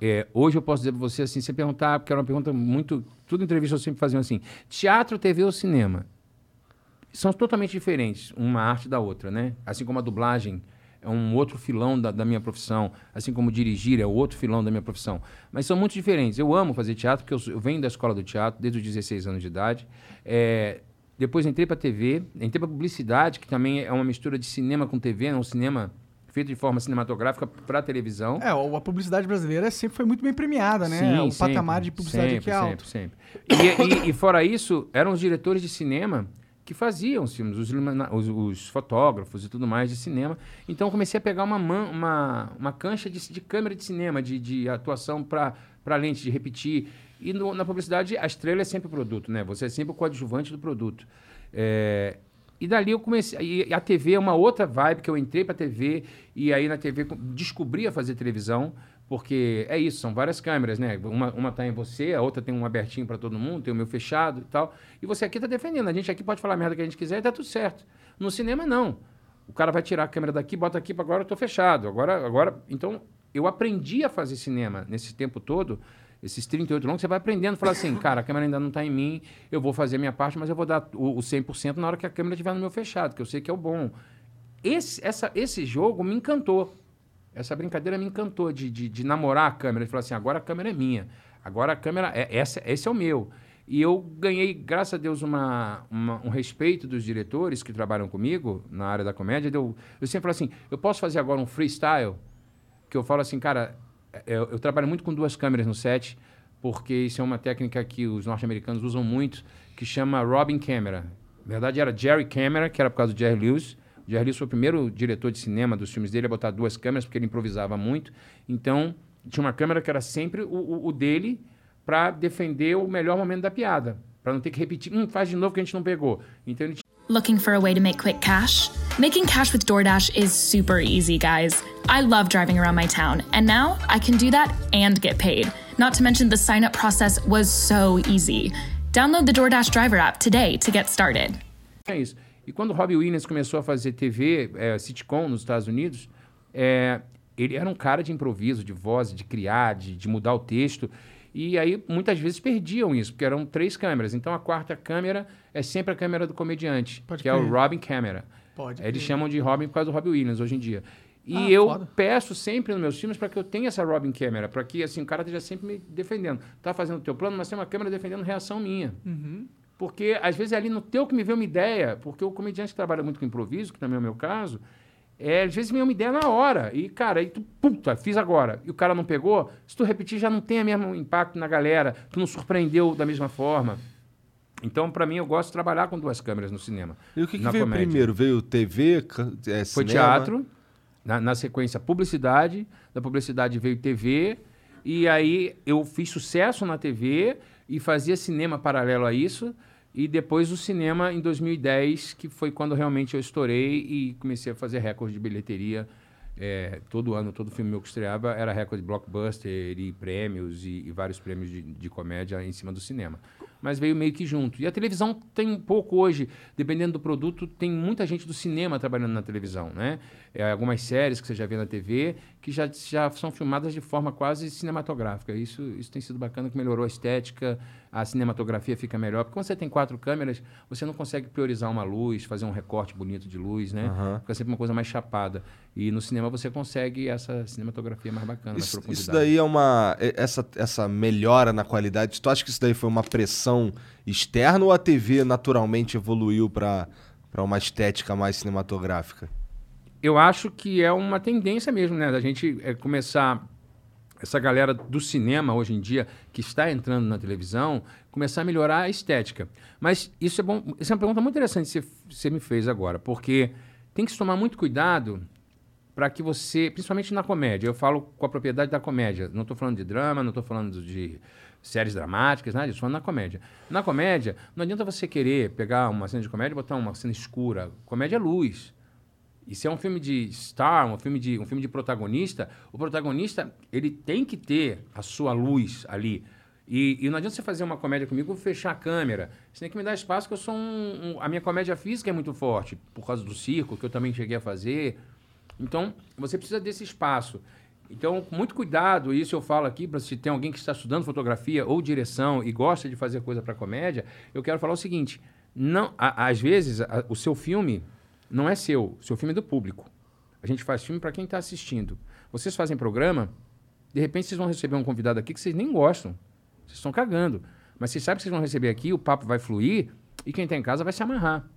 É, hoje eu posso dizer para você assim, você perguntar, porque era uma pergunta muito. Tudo entrevista eu sempre fazia assim: teatro, TV ou cinema? São totalmente diferentes, uma arte da outra, né? Assim como a dublagem é um outro filão da, da minha profissão, assim como dirigir é outro filão da minha profissão. Mas são muito diferentes. Eu amo fazer teatro, porque eu, eu venho da escola do teatro desde os 16 anos de idade. É, depois entrei para TV, entrei para publicidade, que também é uma mistura de cinema com TV, né? um cinema feito de forma cinematográfica para televisão. É, a publicidade brasileira sempre foi muito bem premiada, né? Sim, o sempre, patamar de publicidade sempre, aqui é alto. Sempre, sempre. E, e- e fora isso, eram os diretores de cinema que faziam os filmes, os, os- os fotógrafos e tudo mais de cinema. Então comecei a pegar uma, man- uma, uma cancha de, de câmera de cinema, de, de atuação para lente, de repetir. E no- na publicidade, a estrela é sempre o produto, né? Você é sempre o coadjuvante do produto. É, E dali eu comecei. E a TV é uma outra vibe que eu entrei pra TV e aí na TV co- descobri a fazer televisão, porque é isso, são várias câmeras, né? Uma, uma tá em você, a outra tem um abertinho pra todo mundo, tem o meu fechado e tal. E você aqui tá defendendo. A gente aqui pode falar a merda que a gente quiser e tá tudo certo. No cinema, não. O cara vai tirar a câmera daqui, bota aqui, agora eu tô fechado. Agora, agora. Então, eu aprendi a fazer cinema nesse tempo todo. Esses 38 longos, você vai aprendendo, falar assim, cara, a câmera ainda não está em mim, eu vou fazer a minha parte, mas eu vou dar o, o 100% na hora que a câmera estiver no meu fechado, que eu sei que é o bom. Esse, essa, esse jogo me encantou. Essa brincadeira me encantou de, de, de namorar a câmera, de falar assim, agora a câmera é minha, agora a câmera, é, essa, esse é o meu. E eu ganhei, graças a Deus, uma, uma- um respeito dos diretores que trabalham comigo na área da comédia. Eu, eu sempre falo assim, eu posso fazer agora um freestyle? que eu falo assim, cara, eu, eu trabalho muito com duas câmeras no set, porque isso é uma técnica que os norte-americanos usam muito, que chama Robin Camera. Na verdade, era Jerry Camera, que era por causa do Jerry Lewis. Lewis foi o primeiro diretor de cinema dos filmes dele a botar duas câmeras, porque ele improvisava muito. Então, tinha uma câmera que era sempre o, o- o dele para defender o melhor momento da piada, para não ter que repetir, hum, faz de novo que a gente não pegou. Então, ele Looking for a way to make quick cash? Making cash with DoorDash is super easy, guys. I love driving around my town, and now I can do that and get paid. Not to mention, the sign up process was so easy. Download the DoorDash driver app today to get started. É isso. E quando o Robbie Williams começou a fazer TV, é, sitcom nos Estados Unidos, é, ele era um cara de improviso, de voz, de criar, de, de mudar o texto. E aí, muitas vezes, perdiam isso, porque eram três câmeras. Então, a quarta câmera é sempre a câmera do comediante, Pode que é o. Robin Camera. Pode Eles crer. chamam de Robin por causa do Robbie Williams hoje em dia. E Ah, eu foda. peço sempre nos meus filmes para que eu tenha essa Robin Camera, para que assim, o cara esteja sempre me defendendo. Tá fazendo o teu plano, mas tem uma câmera defendendo reação minha. Porque, às vezes, é ali no teu que me vem uma ideia, porque o comediante que trabalha muito com improviso, que também é o meu caso, é, às vezes vem uma ideia na hora. E, cara, aí tu, puta, fiz agora. E o cara não pegou, se tu repetir, já não tem o mesmo impacto na galera, tu não surpreendeu da mesma forma. Então, para mim, eu gosto de trabalhar com duas câmeras no cinema. E o que, que veio comédia. primeiro? Veio TV, é, Foi cinema? teatro, na, na sequência publicidade, da publicidade veio TV, e aí eu fiz sucesso na TV e fazia cinema paralelo a isso, e depois o cinema em 2010, que foi quando realmente eu estourei e comecei a fazer recorde de bilheteria. É, todo ano, todo filme meu que estreava era recorde de blockbuster e prêmios e, e vários prêmios de, de comédia em cima do cinema. Mas veio meio que junto. E a televisão tem um pouco hoje, dependendo do produto, tem muita gente do cinema trabalhando na televisão, né? É, algumas séries que você já vê na TV que já, já são filmadas de forma quase cinematográfica. Isso, isso tem sido bacana, que melhorou a estética, a cinematografia fica melhor. Porque quando você tem quatro câmeras, você não consegue priorizar uma luz, fazer um recorte bonito de luz, né? Fica sempre uma coisa mais chapada. E no cinema você consegue essa cinematografia mais bacana, Isso, isso daí é uma. é- Essa, essa melhora na qualidade. Tu acha que isso daí foi uma pressão externa ou a TV naturalmente evoluiu pra uma estética mais cinematográfica? eu acho que é uma tendência mesmo, né? Da gente é, começar essa galera do cinema hoje em dia que está entrando na televisão começar a melhorar a estética. Mas isso é bom. Isso é uma pergunta muito interessante que você, você me fez agora, porque tem que se tomar muito cuidado para que você, principalmente na comédia, eu falo com a propriedade da comédia. Não estou falando de drama, não estou falando de séries dramáticas, nada disso, falando na comédia. Na comédia, não adianta você querer pegar uma cena de comédia e botar uma cena escura. Comédia é luz. E se é um filme de star, um filme de, um filme de protagonista, o protagonista ele tem que ter a sua luz ali. E, e não adianta você fazer uma comédia comigo fechar a câmera. Você tem que me dar espaço, que eu sou um, um- A minha comédia física é muito forte, por causa do circo, que eu também cheguei a fazer. Então, você precisa desse espaço. Então, com muito cuidado, isso eu falo aqui, para se tem alguém que está estudando fotografia ou direção e gosta de fazer coisa para comédia, eu quero falar o seguinte: não, a- às vezes, a- o seu filme não é seu, seu filme é do público. A gente faz filme para quem está assistindo. Vocês fazem programa, de repente vocês vão receber um convidado aqui que vocês nem gostam. Vocês estão cagando. Mas vocês sabem que vocês vão receber aqui, o papo vai fluir e quem está em casa vai se amarrar.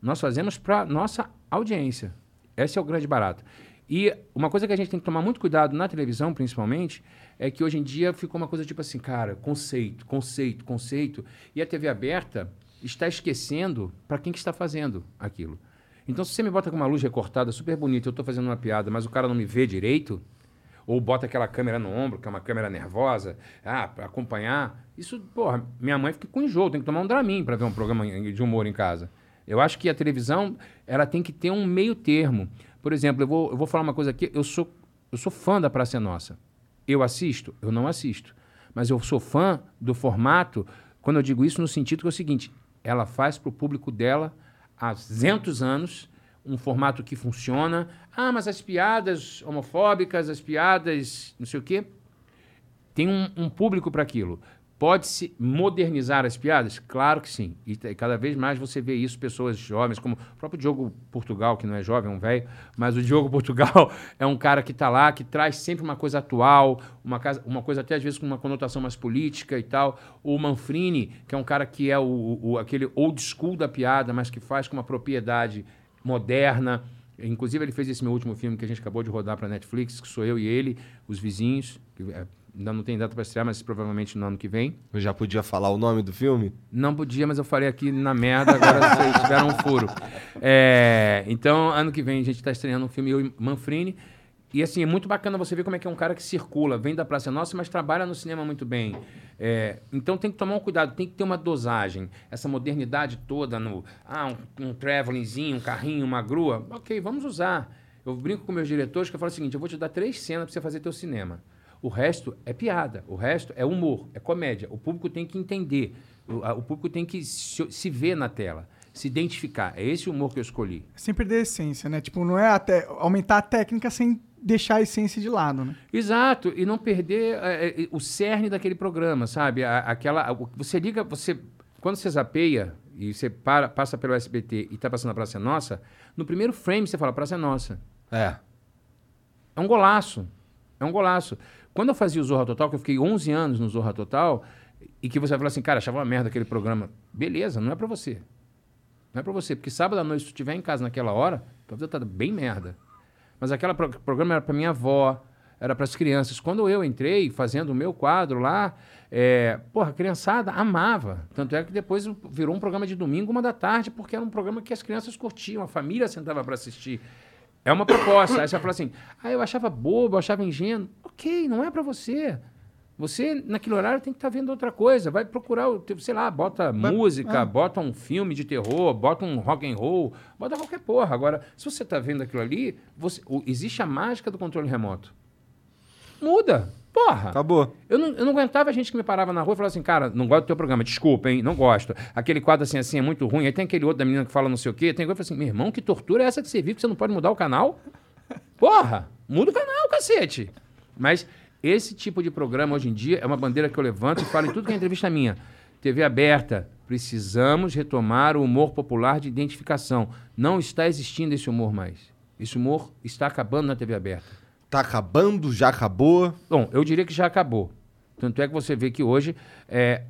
Nós fazemos para nossa audiência. Esse é o grande barato. E uma coisa que a gente tem que tomar muito cuidado na televisão, principalmente, é que hoje em dia ficou uma coisa tipo assim, cara, conceito, conceito, conceito. E a TV aberta está esquecendo para quem que está fazendo aquilo. Então, se você me bota com uma luz recortada super bonita, eu estou fazendo uma piada, mas o cara não me vê direito, ou bota aquela câmera no ombro, que é uma câmera nervosa, ah, para acompanhar. Isso, porra, minha mãe fica com enjoo, tem que tomar um Dramin para ver um programa de humor em casa. Eu acho que a televisão ela tem que ter um meio termo. Por exemplo, eu vou, eu vou falar uma coisa aqui. Eu sou, eu sou fã da Praça é Nossa. Eu assisto? Eu não assisto. Mas eu sou fã do formato, quando eu digo isso, no sentido que é o seguinte: ela faz para o público dela há 200 anos um formato que funciona. Ah, mas as piadas homofóbicas, as piadas não sei o quê, tem um, um público para aquilo. Pode-se modernizar as piadas? Claro que sim. E cada vez mais você vê isso, pessoas jovens, como o próprio Diogo Portugal, que não é jovem, é um velho, mas o Diogo Portugal é um cara que está lá, que traz sempre uma coisa atual, uma, casa, uma coisa até às vezes com uma conotação mais política e tal. O Manfrini, que é um cara que é o, o aquele old school da piada, mas que faz com uma propriedade moderna. Inclusive, ele fez esse meu último filme que a gente acabou de rodar para Netflix, que sou eu e ele, Os Vizinhos, que é Ainda não tem data para estrear, mas provavelmente no ano que vem. Eu já podia falar o nome do filme? Não podia, mas eu falei aqui na merda, agora vocês tiveram um furo. É, então, ano que vem a gente está estreando um filme, eu e Manfrini. E assim, é muito bacana você ver como é que é um cara que circula, vem da Praça Nossa, mas trabalha no cinema muito bem. É, então tem que tomar um cuidado, tem que ter uma dosagem. Essa modernidade toda no. Ah, um, um travelingzinho, um carrinho, uma grua. Ok, vamos usar. Eu brinco com meus diretores que eu falo o seguinte: eu vou te dar três cenas para você fazer teu cinema. O resto é piada, o resto é humor, é comédia. O público tem que entender, o, a, o público tem que se, se, ver na tela, se identificar. É esse o humor que eu escolhi. Sem perder a essência, né? Tipo, não é até aumentar a técnica sem deixar a essência de lado, né? Exato, e não perder é, é, o cerne daquele programa, sabe? A, aquela, você liga, você quando você zapeia e você para, passa pelo SBT e está passando a Praça Nossa, no primeiro frame você fala Praça Nossa. É. É um golaço. É um golaço. Quando eu fazia o Zorra Total, que eu fiquei 11 anos no Zorra Total, e que você vai falar assim, cara, achava uma merda aquele programa. Beleza, não é para você. Não é para você, porque sábado à noite, se tu estiver em casa naquela hora, tua vida tá bem merda. Mas aquele pro programa era para minha avó, era para as crianças. Quando eu entrei fazendo o meu quadro lá, é, porra, a criançada amava. Tanto é que depois virou um programa de domingo, uma da tarde, porque era um programa que as crianças curtiam, a família sentava para assistir. É uma proposta. Aí você fala assim, ah, eu achava bobo, eu achava ingênuo. Ok, não é para você. Você, naquele horário, tem que estar tá vendo outra coisa. Vai procurar, sei lá, bota Mas, música, ah. bota um filme de terror, bota um rock and roll, bota qualquer porra. Agora, se você está vendo aquilo ali, você, o, existe a mágica do controle remoto. Muda. Porra. Acabou. Eu não, eu não aguentava a gente que me parava na rua e falava assim, cara, não gosto do teu programa, desculpa, hein, não gosto. Aquele quadro assim, assim, é muito ruim. Aí tem aquele outro da menina que fala não sei o quê. Tem coisa que assim, meu irmão, que tortura é essa que você vive que você não pode mudar o canal? Porra, muda o canal, cacete. Mas esse tipo de programa, hoje em dia, é uma bandeira que eu levanto e falo em tudo que é entrevista minha. TV aberta, precisamos retomar o humor popular de identificação. Não está existindo esse humor mais. Esse humor está acabando na TV aberta. Tá acabando? Já acabou? Bom, eu diria que já acabou. Tanto é que você vê que hoje é,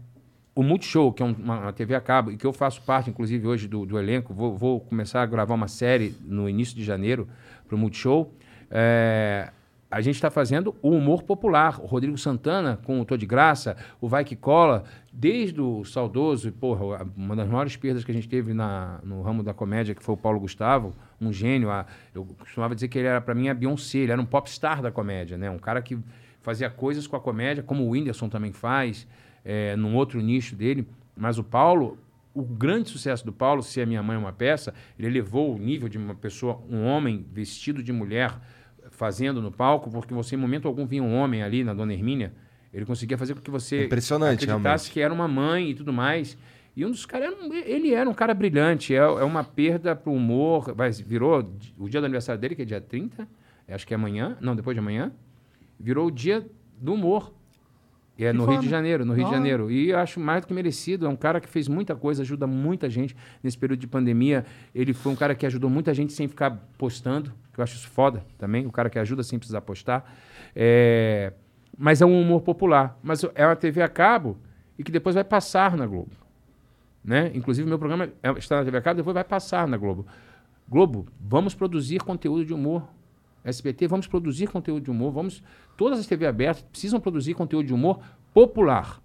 o Multishow, que é uma, uma, TV a cabo, e que eu faço parte, inclusive, hoje do, do elenco, vou, vou, começar a gravar uma série no início de janeiro para o Multishow. É, a gente está fazendo o humor popular. O Rodrigo Santana, com o Tô de Graça, o Vai Que Cola, desde o saudoso, porra, uma das maiores perdas que a gente teve na, no ramo da comédia, que foi o Paulo Gustavo, um gênio. A, eu costumava dizer que ele era, para mim, a Beyoncé, ele era um popstar da comédia, né? Um cara que fazia coisas com a comédia, como o Whindersson também faz, é, num outro nicho dele. Mas o Paulo, o grande sucesso do Paulo, Se a Minha Mãe é uma Peça, ele elevou o nível de uma pessoa, um homem vestido de mulher, fazendo no palco, porque você, em momento algum, vinha um homem ali na Dona Hermínia, ele conseguia fazer com que você Impressionante, acreditasse realmente. que era uma mãe e tudo mais. E um dos caras, ele era um cara brilhante, é, é uma perda para o humor. Vai, virou o dia do aniversário dele, que é dia 30, acho que é amanhã, não, depois de amanhã, virou o dia do humor. E é que no Rio de Janeiro, no Rio de Janeiro. E eu acho mais do que merecido. É um cara que fez muita coisa, ajuda muita gente nesse período de pandemia. Ele foi um cara que ajudou muita gente sem ficar postando, que eu acho isso foda também. O cara que ajuda sem precisar postar. É... Mas é um humor popular. Mas é uma TV a cabo e que depois vai passar na Globo. Né? Inclusive, meu programa é, está na TV a cabo, depois vai passar na Globo. Globo, vamos produzir conteúdo de humor. SBT, vamos produzir conteúdo de humor. Vamos, todas as TV abertas precisam produzir conteúdo de humor popular.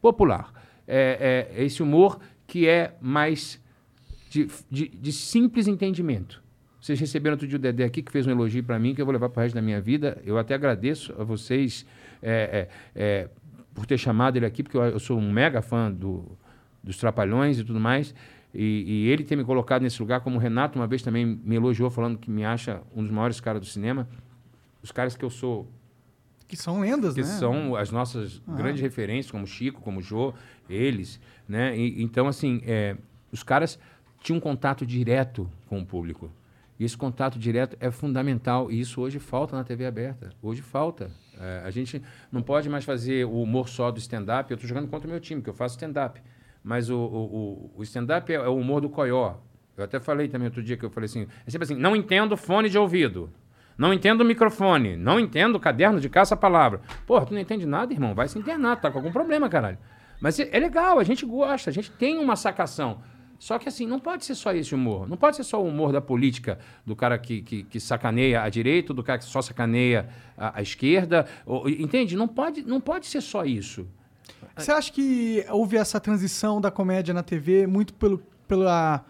Popular. É, é, esse humor que é mais de, de, de, simples entendimento. Vocês receberam outro dia o Dedé aqui, que fez um elogio para mim, que eu vou levar para o resto da minha vida. Eu até agradeço a vocês é, é, é por ter chamado ele aqui, porque eu, eu sou um mega fã do, dos Trapalhões e tudo mais. E, e ele ter me colocado nesse lugar, como o Renato uma vez também me elogiou, falando que me acha um dos maiores caras do cinema. Os caras que eu sou Que são lendas, que né? são as nossas grandes referências, como Chico, como Jô, eles, né? E- então, assim, é, os caras tinham um contato direto com o público. E esse contato direto é fundamental. E isso hoje falta na TV aberta. Hoje falta. É, a gente não pode mais fazer o humor só do stand-up. Eu estou jogando contra o meu time, que eu faço stand-up. Mas o, o, o- stand-up é, é o humor do coió. Eu até falei também outro dia que eu falei assim: é sempre assim, não entendo fone de ouvido. Não entendo microfone. Não entendo caderno de caça-palavra. Porra, tu não entende nada, irmão. Vai se internar, tá com algum problema, caralho. Mas é, é legal, a gente gosta, a gente tem uma sacação. Só que assim, não pode ser só esse humor. Não pode ser só o humor da política, do cara que, que, que sacaneia a direita, do cara que só sacaneia a, a esquerda. ou- entende? Não pode, não pode ser só isso. Você acha que houve essa transição da comédia na TV muito pelo pela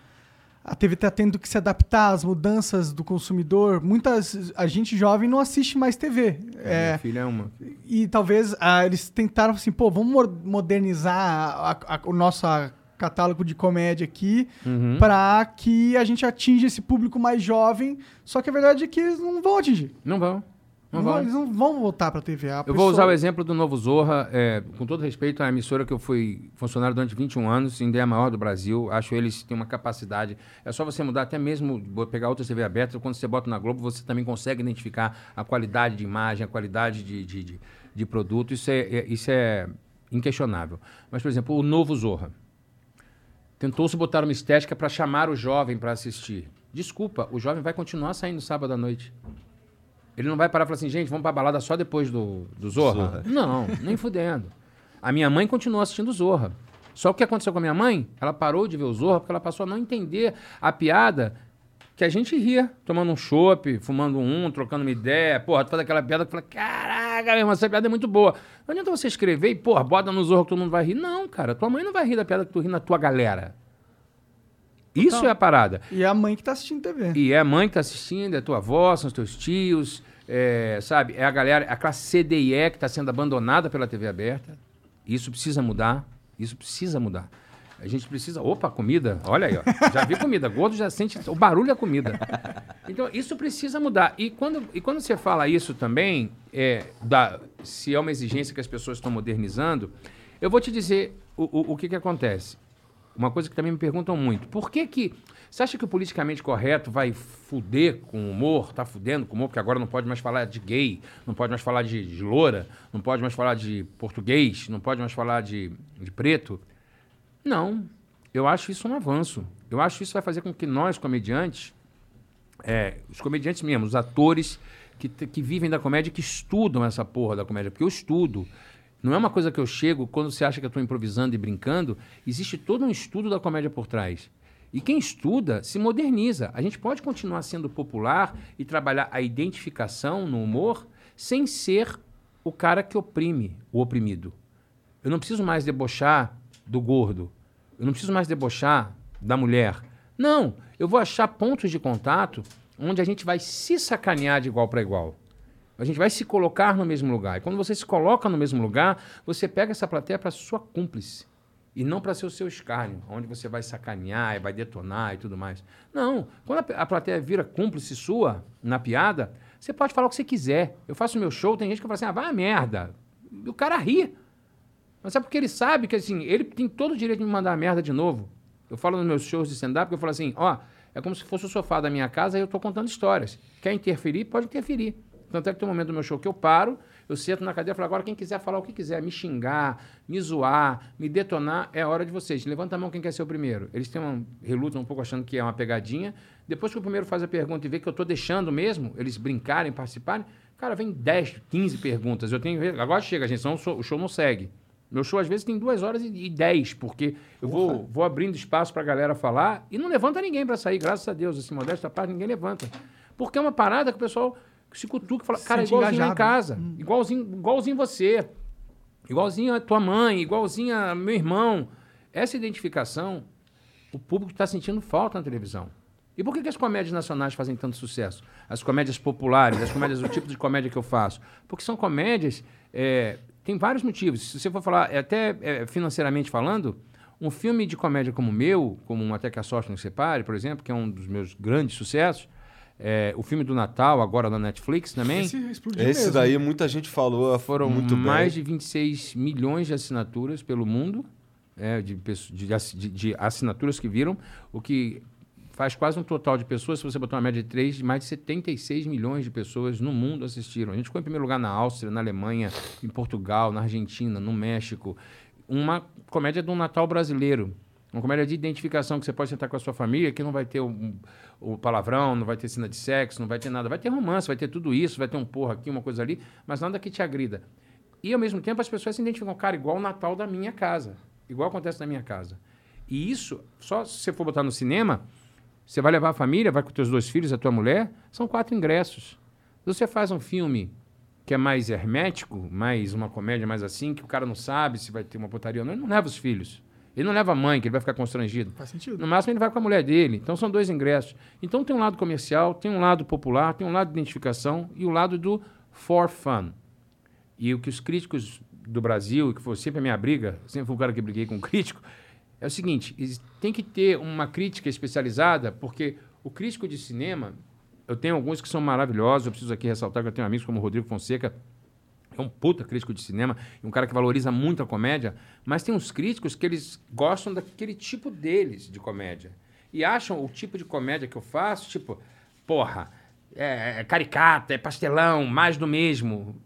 a TV tá tendo que se adaptar às mudanças do consumidor? Muitas a gente jovem não assiste mais TV. Minha É, filha é uma. e talvez ah, eles tentaram assim, pô, vamos mo- modernizar a- a- o nosso catálogo de comédia aqui Uhum. pra que a gente atinja esse público mais jovem. Só que a verdade é que eles não vão atingir. Não vão. Não Não eles não vão voltar TV. A Eu vou pessoa- usar o exemplo do Novo Zorra, é, com todo respeito à emissora que eu fui funcionário durante 21 anos, ainda é a maior do Brasil. Acho eles têm uma capacidade. É só você mudar, até mesmo pegar outra TV aberta. Quando você bota na Globo, você também consegue identificar a qualidade de imagem, a qualidade de, de, de, de produto. Isso é, é- isso é inquestionável. Mas, por exemplo, o Novo Zorra. Tentou-se botar uma estética para chamar o jovem para assistir. Desculpa, o jovem vai continuar saindo sábado à noite. Ele não vai parar e falar assim, gente, vamos pra balada só depois do, do Zorra? Zorra. Não, nem fudendo. A minha mãe continuou assistindo Zorra. Só o que aconteceu com a minha mãe? Ela parou de ver o Zorra porque ela passou a não entender a piada que a gente ria, tomando um chopp, fumando um, trocando uma ideia. Porra, tu faz aquela piada que fala, caraca, meu irmão, essa piada é muito boa. Não adianta você escrever e, porra, bota no Zorra que todo mundo vai rir. Não, cara, tua mãe não vai rir da piada que tu ri na tua galera. Isso é a parada. E é a mãe que tá assistindo TV. E é a mãe que tá assistindo, é tua avó, são os teus tios, é, sabe? É a galera, a classe C, D e E que está sendo abandonada pela TV aberta. Isso precisa mudar. Isso precisa mudar. A gente precisa. Opa, comida. Olha aí, ó. Já vi comida. Gordo já sente o barulho da comida. Então, isso precisa mudar. E quando, e quando você fala isso também, é, da, se é uma exigência que as pessoas estão modernizando, eu vou te dizer o, o, o que, que acontece. Uma coisa que também me perguntam muito. Por que que... Você acha que o politicamente correto vai fuder com o humor? Tá fudendo com o humor? Porque agora não pode mais falar de gay, não pode mais falar de, de loura, não pode mais falar de português, não pode mais falar de, de preto. Não. Eu acho isso um avanço. Eu acho que isso vai fazer com que nós, comediantes, é, os comediantes mesmo, os atores que, que vivem da comédia, que estudam essa porra da comédia, porque eu estudo. Não é uma coisa que eu chego quando você acha que eu estou improvisando e brincando. Existe todo um estudo da comédia por trás. E quem estuda se moderniza. A gente pode continuar sendo popular e trabalhar a identificação no humor sem ser o cara que oprime o oprimido. Eu não preciso mais debochar do gordo. Eu não preciso mais debochar da mulher. Não, eu vou achar pontos de contato onde a gente vai se sacanear de igual para igual. A gente vai se colocar no mesmo lugar. E quando você se coloca no mesmo lugar, você pega essa plateia para sua cúmplice. E não para ser o seu escárnio, onde você vai sacanear e vai detonar e tudo mais. Não. Quando a, plateia vira cúmplice sua na piada, você pode falar o que você quiser. Eu faço meu show, tem gente que fala assim, ah, vai a merda. E o cara ri. Mas é porque ele sabe que assim, ele tem todo o direito de me mandar a merda de novo. Eu falo nos meus shows de stand-up eu falo assim, ó, é como se fosse o sofá da minha casa e eu tô contando histórias. Quer interferir? Pode interferir. Tanto é que tem um momento do meu show que eu paro, eu sento na cadeira e falo, agora quem quiser falar o que quiser, me xingar, me zoar, me detonar, é a hora de vocês. Levanta a mão quem quer ser o primeiro. Eles têm um, relutam um pouco achando que é uma pegadinha. Depois que o primeiro faz a pergunta e vê que eu tô deixando mesmo, eles brincarem, participarem, cara, vem 10, 15 perguntas. Eu tenho. Agora chega, gente, senão o show- não segue. Meu show às vezes tem duas horas e, dez, porque eu vou, vou abrindo espaço pra galera falar e não levanta ninguém pra sair, graças a Deus. Assim, modesta parte, ninguém levanta. Porque é uma parada que o pessoal se cutuca e fala, cara, Sente igualzinho lá em engajado. casa, igualzinho, igualzinho você, igualzinho a tua mãe, igualzinho a meu irmão. Essa identificação, o público está sentindo falta na televisão. E por que, que as comédias nacionais fazem tanto sucesso? As comédias populares, as comédias, o tipo de comédia que eu faço. Porque são comédias. é, tem vários motivos. Se você for falar, é, até é, financeiramente falando, Um filme de comédia como o meu, como um Até que a Sorte Nos Separe, por exemplo, que é um dos meus grandes sucessos, é, o filme do Natal, agora na Netflix também, Esse explodiu Esse mesmo. daí muita gente falou foram muito mais bem. de 26 milhões de assinaturas pelo mundo, é, de, de de- de assinaturas que viram, o que faz quase um total de pessoas, se você botar uma média de três, de mais de 76 milhões de pessoas no mundo assistiram. A gente ficou em primeiro lugar na Áustria, na Alemanha, em Portugal, na Argentina, no México. Uma comédia do Natal brasileiro. Uma comédia de identificação que você pode sentar com a sua família, que não vai ter o, o palavrão, não vai ter cena de sexo, não vai ter nada. Vai ter romance, vai ter tudo isso, vai ter um porra aqui, uma coisa ali, mas nada que te agrida. E, ao mesmo tempo, as pessoas se identificam, cara, igual o Natal da minha casa. Igual acontece na minha casa. E isso, só se você for botar no cinema, você vai levar a família, vai com teus dois filhos, a tua mulher, são quatro ingressos. Você faz um filme que é mais hermético, mais uma comédia mais assim, que o cara não sabe se vai ter uma putaria ou não, ele não leva os filhos. Ele não leva a mãe, que ele vai ficar constrangido. Faz sentido. No máximo ele vai com a mulher dele. Então são dois ingressos. Então tem um lado comercial, tem um lado popular, tem um lado de identificação e o lado do for fun. E o que os críticos do Brasil, que foi sempre a minha briga, sempre fui um cara que briguei com um crítico, é o seguinte: tem que ter uma crítica especializada, porque o crítico de cinema, eu tenho alguns que são maravilhosos, eu preciso aqui ressaltar que eu tenho amigos como o Rodrigo Fonseca, é um puta crítico de cinema, um cara que valoriza muito a comédia, mas tem uns críticos que eles gostam daquele tipo deles de comédia. E acham o tipo de comédia que eu faço, tipo, porra, é, é caricata, é pastelão, mais do mesmo.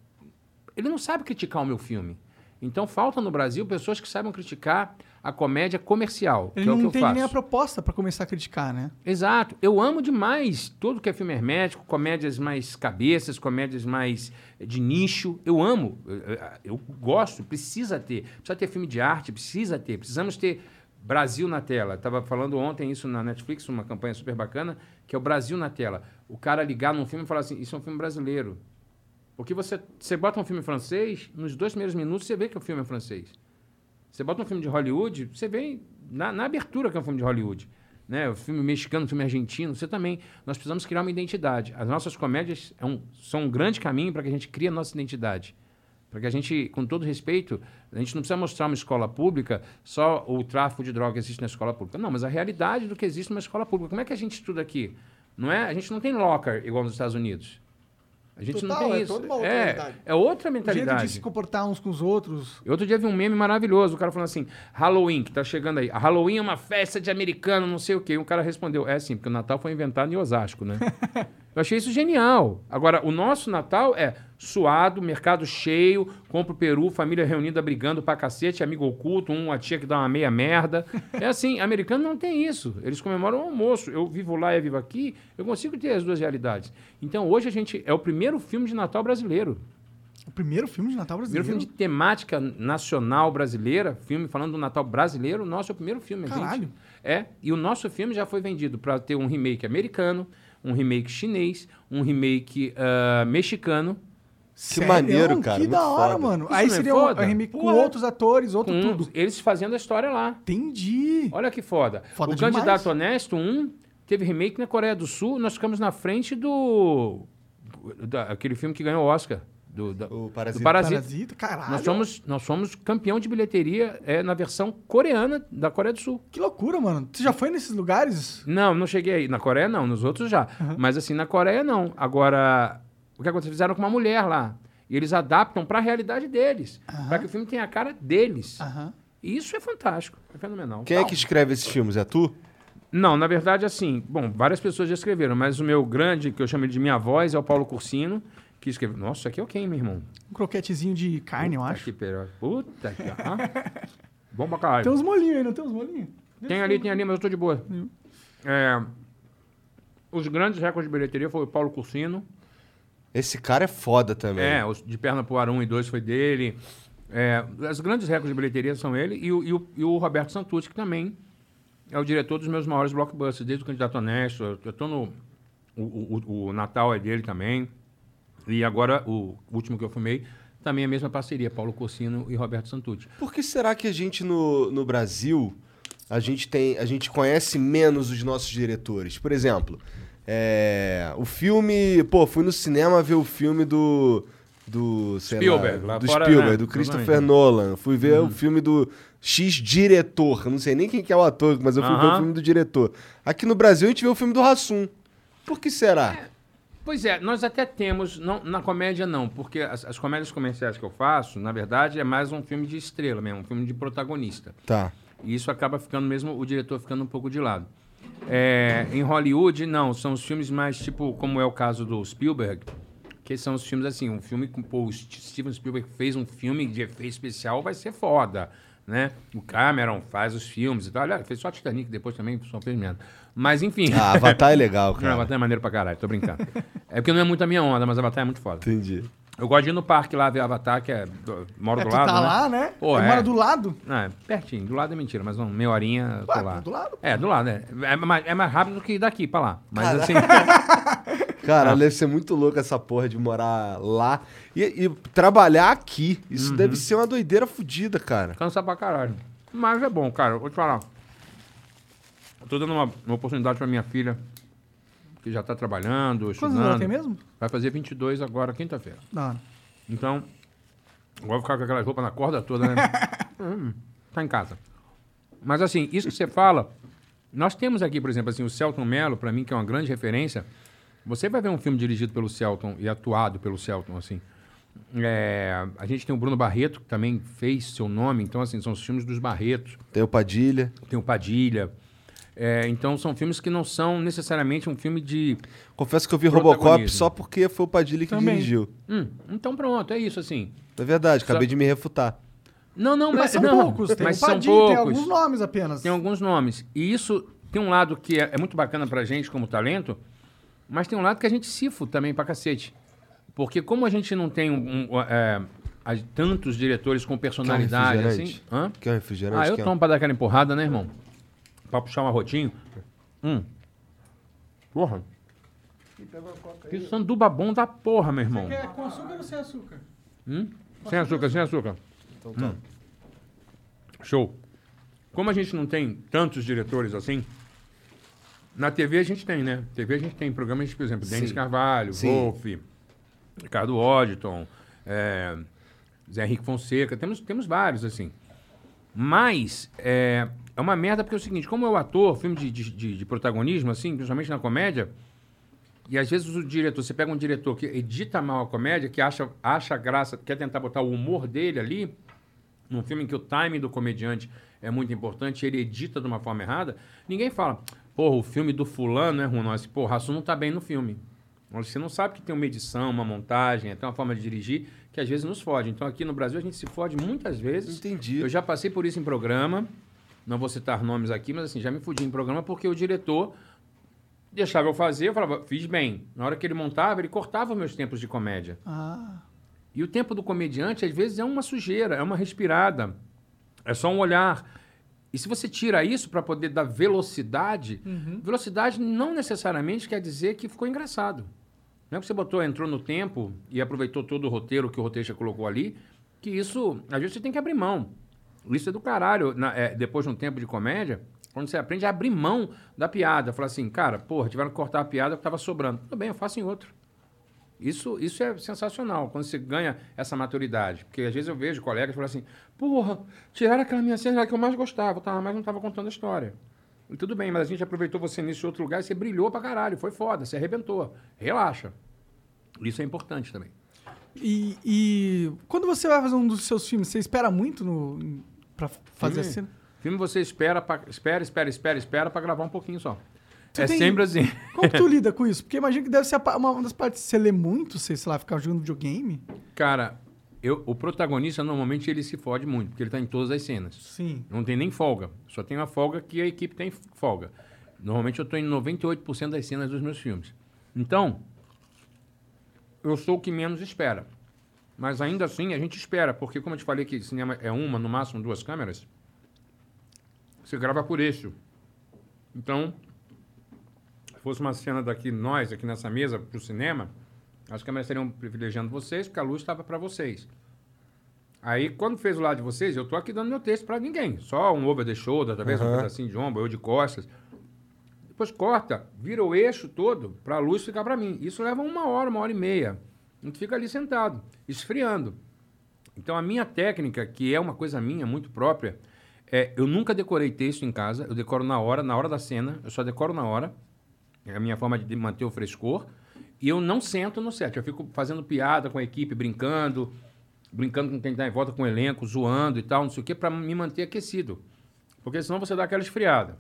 Ele não sabe criticar o meu filme. Então falta no Brasil pessoas que saibam criticar a comédia comercial, Ele que é o que não eu tem faço. nem a proposta pra começar a criticar, né? Exato. Eu amo demais tudo que é filme hermético, comédias mais cabeças, comédias mais eh, de nicho. Eu amo. Eu, eu- eu gosto. Precisa ter. Precisa ter filme de arte, precisa ter. Precisamos ter Brasil na tela. Estava falando ontem isso na Netflix, uma campanha super bacana, que é o Brasil na tela. O cara ligar num filme e falar assim: Isso é um filme brasileiro. Porque você, você bota um filme francês, nos dois primeiros minutos você vê que o filme é francês. Você bota um filme de Hollywood, você vê na, na abertura que é um filme de Hollywood. Né? O filme mexicano, o filme argentino, você também. Nós precisamos criar uma identidade. As nossas comédias é um- são um grande caminho para que a gente crie a nossa identidade. Para que a gente, com todo respeito, a gente não precisa mostrar uma escola pública, só o tráfico de droga existe na escola pública. Não, mas a realidade do que existe numa escola pública. Como é que a gente estuda aqui? Não é? A gente não tem locker igual nos Estados Unidos. A gente não Total, tem é isso. toda uma outra é, realidade. é outra O jeito mentalidade. de se comportar uns com os outros. Eu Outro dia vi um meme maravilhoso, o cara falando assim, Halloween, que tá chegando aí. A Halloween é uma festa de americano, não sei o quê. E um cara respondeu, é sim, porque o Natal foi inventado em Osasco, né? Eu achei isso genial. Agora, o nosso Natal é suado, mercado cheio, compra o peru, família reunida brigando pra cacete, amigo oculto, um, a tia que dá uma meia merda. É assim, americano não tem isso. Eles comemoram o almoço. Eu vivo lá e vivo aqui, eu consigo ter as duas realidades. Então, hoje a gente é o primeiro filme de Natal brasileiro. O primeiro filme de Natal Primeiro brasileiro. filme de temática nacional brasileira, filme falando do Natal brasileiro, o nosso é o primeiro filme, a gente. Caralho. É, e o nosso filme já foi vendido para ter um remake americano, um remake chinês, um remake ah, mexicano, Que maneiro, cara, Que da hora, foda. mano. Isso Aí é seria um foda? remake com Porra. outros atores, outro com tudo. eles fazendo a história lá. Entendi. Olha que foda. Foda o demais. Candidato Honesto 1 teve remake na Coreia do Sul, nós ficamos na frente do... da- aquele filme que ganhou o Oscar. Do, da- O Parasita. do Parasita. Parasita, caralho. Nós somos, nós somos campeão de bilheteria é, na versão coreana da Coreia do Sul. Que loucura, mano. Você já foi nesses lugares? Não, não cheguei aí. Na Coreia não, nos outros já. Mas assim, na Coreia não. Agora, o que aconteceu? Fizeram com uma mulher lá. E eles adaptam para a realidade deles. Para que o filme tenha a cara deles. Aham. E isso é fantástico. É fenomenal. Quem é que escreve esses filmes? É tu? Não, na verdade, assim, bom, várias pessoas já escreveram, mas o meu grande, que eu chamo de minha voz, é o Paulo Cursino, que escreveu. Nossa, isso aqui é o quem, meu irmão? Um croquetezinho de carne, eu Puta acho. que pera- Puta que. ah. Bom pra caralho. Tem uns molhinhos aí, não tem uns molhinhos? Tem ali, tem ali, mas eu tô de boa. É, os grandes recordes de bilheteria foi o Paulo Cursino. Esse cara é foda também. É, os de perna pro ar 1 e 2 foi dele. É, os grandes recordes de bilheteria são ele e o, e o, e o Roberto Santucci, que também é o diretor dos meus maiores blockbusters, desde o Candidato Honesto. Eu, eu tô no. O, o, o Natal é dele também. E agora, o último que eu filmei, também é a mesma parceria, Paulo Corsino e Roberto Santucci. Por que será que a gente no, no Brasil a gente tem a gente conhece menos os nossos diretores? Por exemplo, é, o filme, pô, fui no cinema ver o filme do do sei Spielberg, lá, lá do fora, Spielberg, né? do Christopher. Uhum. Nolan. Fui ver o filme do X diretor. Não sei nem quem que é o ator, mas eu fui ver o filme do diretor. Aqui no Brasil a gente vê o filme do Hassum. Por que será? Pois é, nós até temos, não, na comédia não, porque as, as comédias comerciais que eu faço, na verdade, é mais um filme de estrela mesmo, um filme de protagonista. Tá. E isso acaba ficando mesmo, o diretor ficando um pouco de lado. É, em Hollywood, não, são os filmes mais tipo, como é o caso do Spielberg, que são os filmes assim, um filme com pô, o Steven Spielberg fez um filme de efeito especial, vai ser foda, né? O Cameron faz os filmes e tal. Olha, fez só Titanic, depois também só fez merda. Mas enfim. Ah, Avatar é legal, Não, cara. Avatar é maneiro pra caralho, tô brincando. é porque não é muito a minha onda, mas Avatar é muito foda. Entendi. Eu gosto de ir no parque lá ver Avatar, que é. do- Moro É, do tu lado. tá né? lá, né? Pô, é, mora do lado? Ah, é pertinho. Do lado é mentira, mas não, meia horinha, tô Ué, lá. do lado, pô. É, do lado, é. É mais, é mais rápido do que daqui pra lá. Mas assim. Cara, deve ser muito louco essa porra de morar lá e, e trabalhar aqui. Isso deve ser uma doideira fodida, cara. Cansa pra caralho. Mas é bom, cara. Vou te falar. Tô dando uma, uma oportunidade pra minha filha, que já tá trabalhando, Quantos estudando. anos ela tem mesmo? Vai fazer 22 agora, quinta-feira. Não. Então, agora ficar com aquelas roupas na corda toda, né? hum, tá em casa. Mas assim, isso que você fala, nós temos aqui, por exemplo, assim, o Celton Mello, pra mim, que é uma grande referência. Você vai ver um filme dirigido pelo Celton e atuado pelo Celton, assim. É, a gente tem o Bruno Barreto, que também fez seu nome, então, assim, são os filmes dos Barretos. Tem o Padilha. Tem o Padilha. É, então, são filmes que não são necessariamente um filme de. Confesso que eu vi. Robocop só porque foi o Padilha que Também. dirigiu. Hum, então, pronto, é isso, assim. É verdade, acabei Só- de me refutar. Não, não, Mas mas, são não, poucos, tem mas o são Padilha, poucos. tem alguns nomes apenas. Tem alguns nomes. E isso tem um lado que é, é muito bacana pra gente como talento, mas tem um lado que a gente cifra também pra cacete. Porque como a gente não tem um, um, é, tantos diretores com personalidade assim. refrigerante? Hã? Quer um refrigerante? Ah, eu tomo pra dar aquela empurrada, né, irmão? Pra puxar um arrotinho. Hum. Porra. Que sanduba bom da porra, meu irmão. É com açúcar ou sem açúcar? Sem açúcar, sem açúcar. Hum. Show. Como a gente não tem tantos diretores assim, na TV a gente tem, né? TV a gente tem programas, por exemplo, Denis. Carvalho, Sim. Wolf, Ricardo Odditon, é, Zé Henrique Fonseca, temos, temos vários, assim. Mas é, é uma merda porque é o seguinte, como é o ator, filme de, de, de- protagonismo, assim, principalmente na comédia, e às vezes o diretor, você pega um diretor que edita mal a comédia, que acha, acha graça, quer tentar botar o humor dele ali, num filme em que o timing do comediante é muito importante, ele edita de uma forma errada, ninguém fala, porra, o filme do fulano é ruim, não, esse, porra, Rassum não tá bem no filme. Você não sabe que tem uma edição, uma montagem, até uma forma de dirigir, que às vezes nos fode. Então aqui no Brasil a gente se fode muitas vezes. Entendi. Eu já passei por isso em programa, não vou citar nomes aqui, mas assim, já me fudi em programa porque o diretor deixava eu fazer, eu falava, fiz bem. Na hora que ele montava, ele cortava meus tempos de comédia. Ah. E o tempo do comediante, às vezes, é uma sujeira, é uma respirada, é só um olhar. E se você tira isso para poder dar velocidade, velocidade não necessariamente quer dizer que ficou engraçado. Não é que você botou, entrou no tempo e aproveitou todo o roteiro que o roteirista colocou ali, que isso, às vezes, você tem que abrir mão. Isso é do caralho. Na- é, depois de um tempo de comédia, quando você aprende a abrir mão da piada, falar assim, cara, porra, tiveram que cortar a piada que estava sobrando. Tudo bem, eu faço em outro. Isso, isso é sensacional, quando você ganha essa maturidade. Porque às vezes eu vejo colegas falar assim, porra, tiraram aquela minha cena que eu mais gostava, tá? mas não estava contando a história. E tudo bem, mas a gente aproveitou você nesse outro lugar e você brilhou pra caralho, foi foda, você arrebentou. Relaxa. Isso é importante também. E, e quando você vai fazer um dos seus filmes, você espera muito no, pra fazer Filme? cena? Filme você espera, pra, espera, espera, espera, espera pra gravar um pouquinho só. Tu é tem- sempre assim. Como tu lida com isso? Porque imagina que deve ser uma das partes. Você lê muito, sei lá, ficar jogando videogame? Cara, eu, o protagonista normalmente ele se fode muito, porque ele tá em todas as cenas. Sim. Não tem nem folga. Só tem uma folga que a equipe tem folga. Normalmente eu estou em 98% das cenas dos meus filmes. Então, eu sou o que menos espera. Mas ainda assim, a gente espera, porque como eu te falei que cinema é uma, no máximo duas câmeras, você grava por eixo. Então, se fosse uma cena daqui, nós, aqui nessa mesa, para o cinema, as câmeras estariam privilegiando vocês, porque a luz estava para vocês. Aí, quando fez o lado de vocês, eu tô aqui dando meu texto para ninguém. Só um over the shoulder, talvez um pedacinho de ombro, eu de costas. Depois corta, vira o eixo todo para a luz ficar para mim. Isso leva uma hora, uma hora e meia. Gente fica ali sentado, esfriando. Então a minha técnica, que é uma coisa minha, muito própria, é eu nunca decorei texto em casa, eu decoro na hora, na hora da cena, eu só decoro na hora. É a minha forma de manter o frescor. E eu não sento no set, eu fico fazendo piada com a equipe, brincando, brincando com quem está em volta, com o elenco, zoando e tal, não sei o quê, para me manter aquecido. Porque senão você dá aquela esfriada.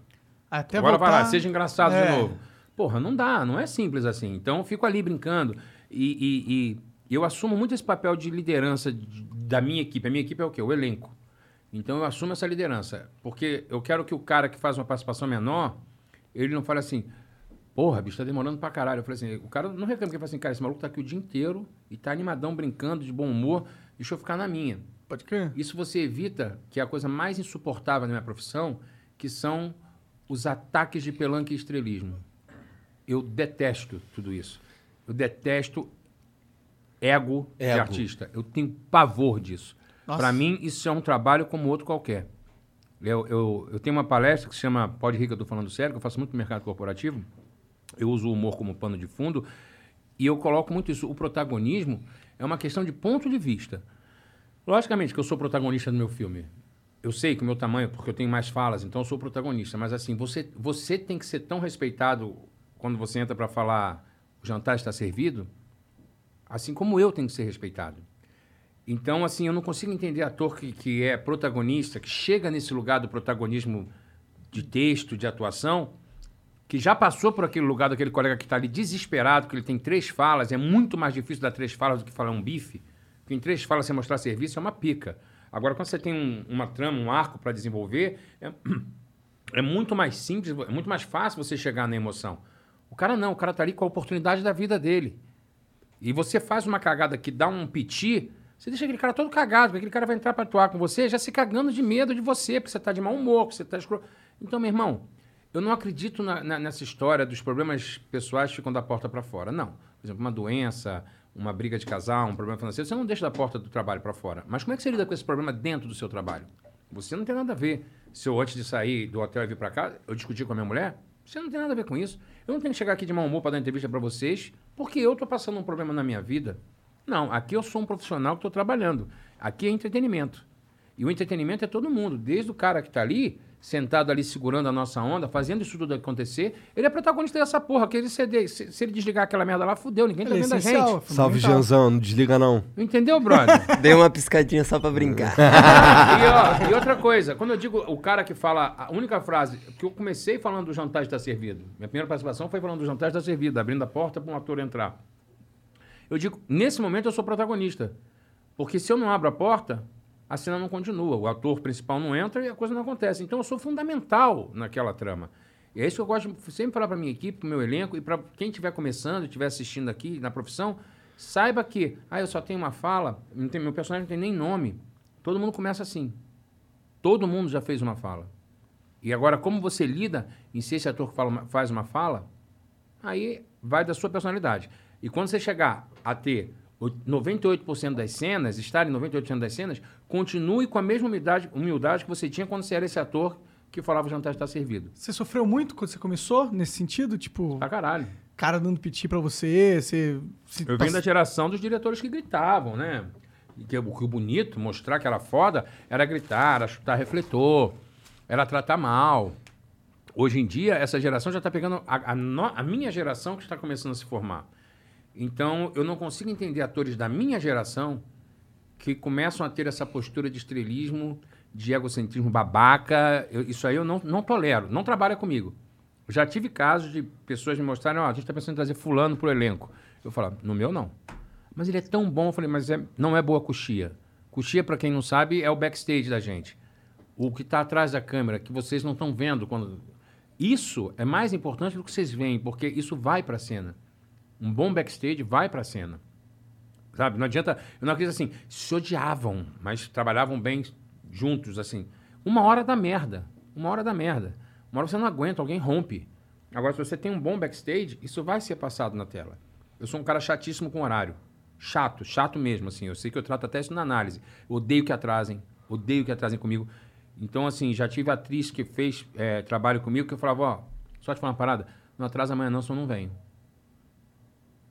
Até Agora vai voltar... lá, seja engraçado É. de novo. Porra, não dá, não é simples assim. Então eu fico ali brincando. E, e- e eu assumo muito esse papel de liderança de- da minha equipe. A minha equipe é o quê? O elenco. Então eu assumo essa liderança. Porque eu quero que o cara que faz uma participação menor, ele não fale assim, porra, bicho, tá demorando pra caralho. Eu falei assim, o cara não reclama, porque ele fala assim, cara, esse maluco tá aqui o dia inteiro e tá animadão, brincando, de bom humor, deixa eu ficar na minha. Pode crer. Isso você evita, que é a coisa mais insuportável na minha profissão, que são os ataques de pelanca e estrelismo. Eu detesto tudo isso. Eu detesto ego, de Ego. artista. Eu tenho pavor disso. Para mim, isso é um trabalho como outro qualquer. Eu, eu, eu tenho uma palestra que se chama Pode Rir que eu tô falando sério, que eu faço muito no mercado corporativo. Eu uso o humor como pano de fundo. E eu coloco muito isso. O protagonismo é uma questão de ponto de vista. Logicamente que eu sou protagonista do meu filme. Eu sei que o meu tamanho, porque eu tenho mais falas, então eu sou protagonista. Mas assim, você, você tem que ser tão respeitado quando você entra para falar o jantar está servido, assim como eu tenho que ser respeitado. Então, assim, eu não consigo entender ator que, que é protagonista, que chega nesse lugar do protagonismo de texto, de atuação, que já passou por aquele lugar daquele colega que está ali desesperado, que ele tem três falas, é muito mais difícil dar três falas do que falar um bife, porque em três falas você mostrar serviço é uma pica. Agora, quando você tem um- uma trama, um arco para desenvolver, é, é muito mais simples, é muito mais fácil você chegar na emoção. O cara não, o cara tá ali com a oportunidade da vida dele. E você faz uma cagada que dá um piti, você deixa aquele cara todo cagado, porque aquele cara vai entrar pra atuar com você já se cagando de medo de você, porque você tá de mau humor, porque você tá escro... Então, meu irmão, eu não acredito na- na- nessa história dos problemas pessoais ficam da porta para fora. Não. Por exemplo, uma doença, uma briga de casal, um problema financeiro, você não deixa da porta do trabalho para fora. Mas como é que você lida com esse problema dentro do seu trabalho? Você não tem nada a ver. Se eu, antes de sair do hotel e vir para cá, eu discuti com a minha mulher, você não tem nada a ver com isso. Eu não tenho que chegar aqui de mau humor para dar entrevista para vocês, porque eu estou passando um problema na minha vida. Não, aqui eu sou um profissional que estou trabalhando. Aqui é entretenimento. E o entretenimento é todo mundo, desde o cara que está ali, sentado ali segurando a nossa onda, fazendo isso tudo acontecer, ele é protagonista dessa porra. Que ele, se, de- se- se ele desligar aquela merda lá, fudeu, ninguém tá Ele é vendo a essencial, gente. é. Salve, Gianzão, não desliga não. Entendeu, brother? Dei uma piscadinha só pra brincar. e, ó, e outra coisa, quando eu digo o cara que fala a única frase, que eu comecei falando do jantar está servido. Minha primeira participação foi falando do jantar está servido, abrindo a porta para um ator entrar. Eu digo, nesse momento eu sou protagonista. Porque se eu não abro a porta, a cena não continua. O ator principal não entra e a coisa não acontece. Então eu sou fundamental naquela trama. E é isso que eu gosto sempre falar para minha equipe, para meu elenco e para quem estiver começando, estiver assistindo aqui na profissão, saiba que, ah, eu só tenho uma fala, tem, meu personagem não tem nem nome. Todo mundo começa assim. Todo mundo já fez uma fala. E agora, como você lida em se esse ator fala faz uma fala, aí vai da sua personalidade. E quando você chegar a ter 98% das cenas, estar em 98% das cenas, continue com a mesma humildade, humildade que você tinha quando você era esse ator que falava o jantar está servido. Você sofreu muito quando você começou, nesse sentido? Tipo, Pra caralho. cara dando piti pra você, você... se Eu venho passa- da geração dos diretores que gritavam, né? E que, o que o bonito, mostrar que era foda, era gritar, era chutar refletor, era tratar mal. Hoje em dia, essa geração já está pegando a, a no- a minha geração que está começando a se formar. Então, eu não consigo entender atores da minha geração que começam a ter essa postura de estrelismo, de egocentrismo babaca. Eu- isso aí eu não, não tolero, não trabalha comigo. Já tive casos de pessoas me mostrarem, ó, a gente está pensando em trazer fulano pro elenco. Eu falo, no meu não. Mas ele é tão bom, eu falei, mas é- não é boa coxia. Coxia, para quem não sabe, é o backstage da gente. O que está atrás da câmera, que vocês não estão vendo quando. Isso é mais importante do que vocês veem, porque isso vai para a cena. Um bom backstage vai para a cena. Sabe? Não adianta. Eu não acredito assim, se odiavam, mas trabalhavam bem juntos, assim. Uma hora da merda. Uma hora da merda. Uma hora você não aguenta, alguém rompe. Agora, se você tem um bom backstage, isso vai ser passado na tela. Eu sou um cara chatíssimo com horário. Chato, chato mesmo, assim. Eu sei que eu trato até isso na análise. Eu odeio que atrasem. Odeio que atrasem comigo. Então, assim, já tive atriz que fez eh, trabalho comigo que eu falava, ó, só te falar uma parada, não atrasa amanhã não, senão não venho.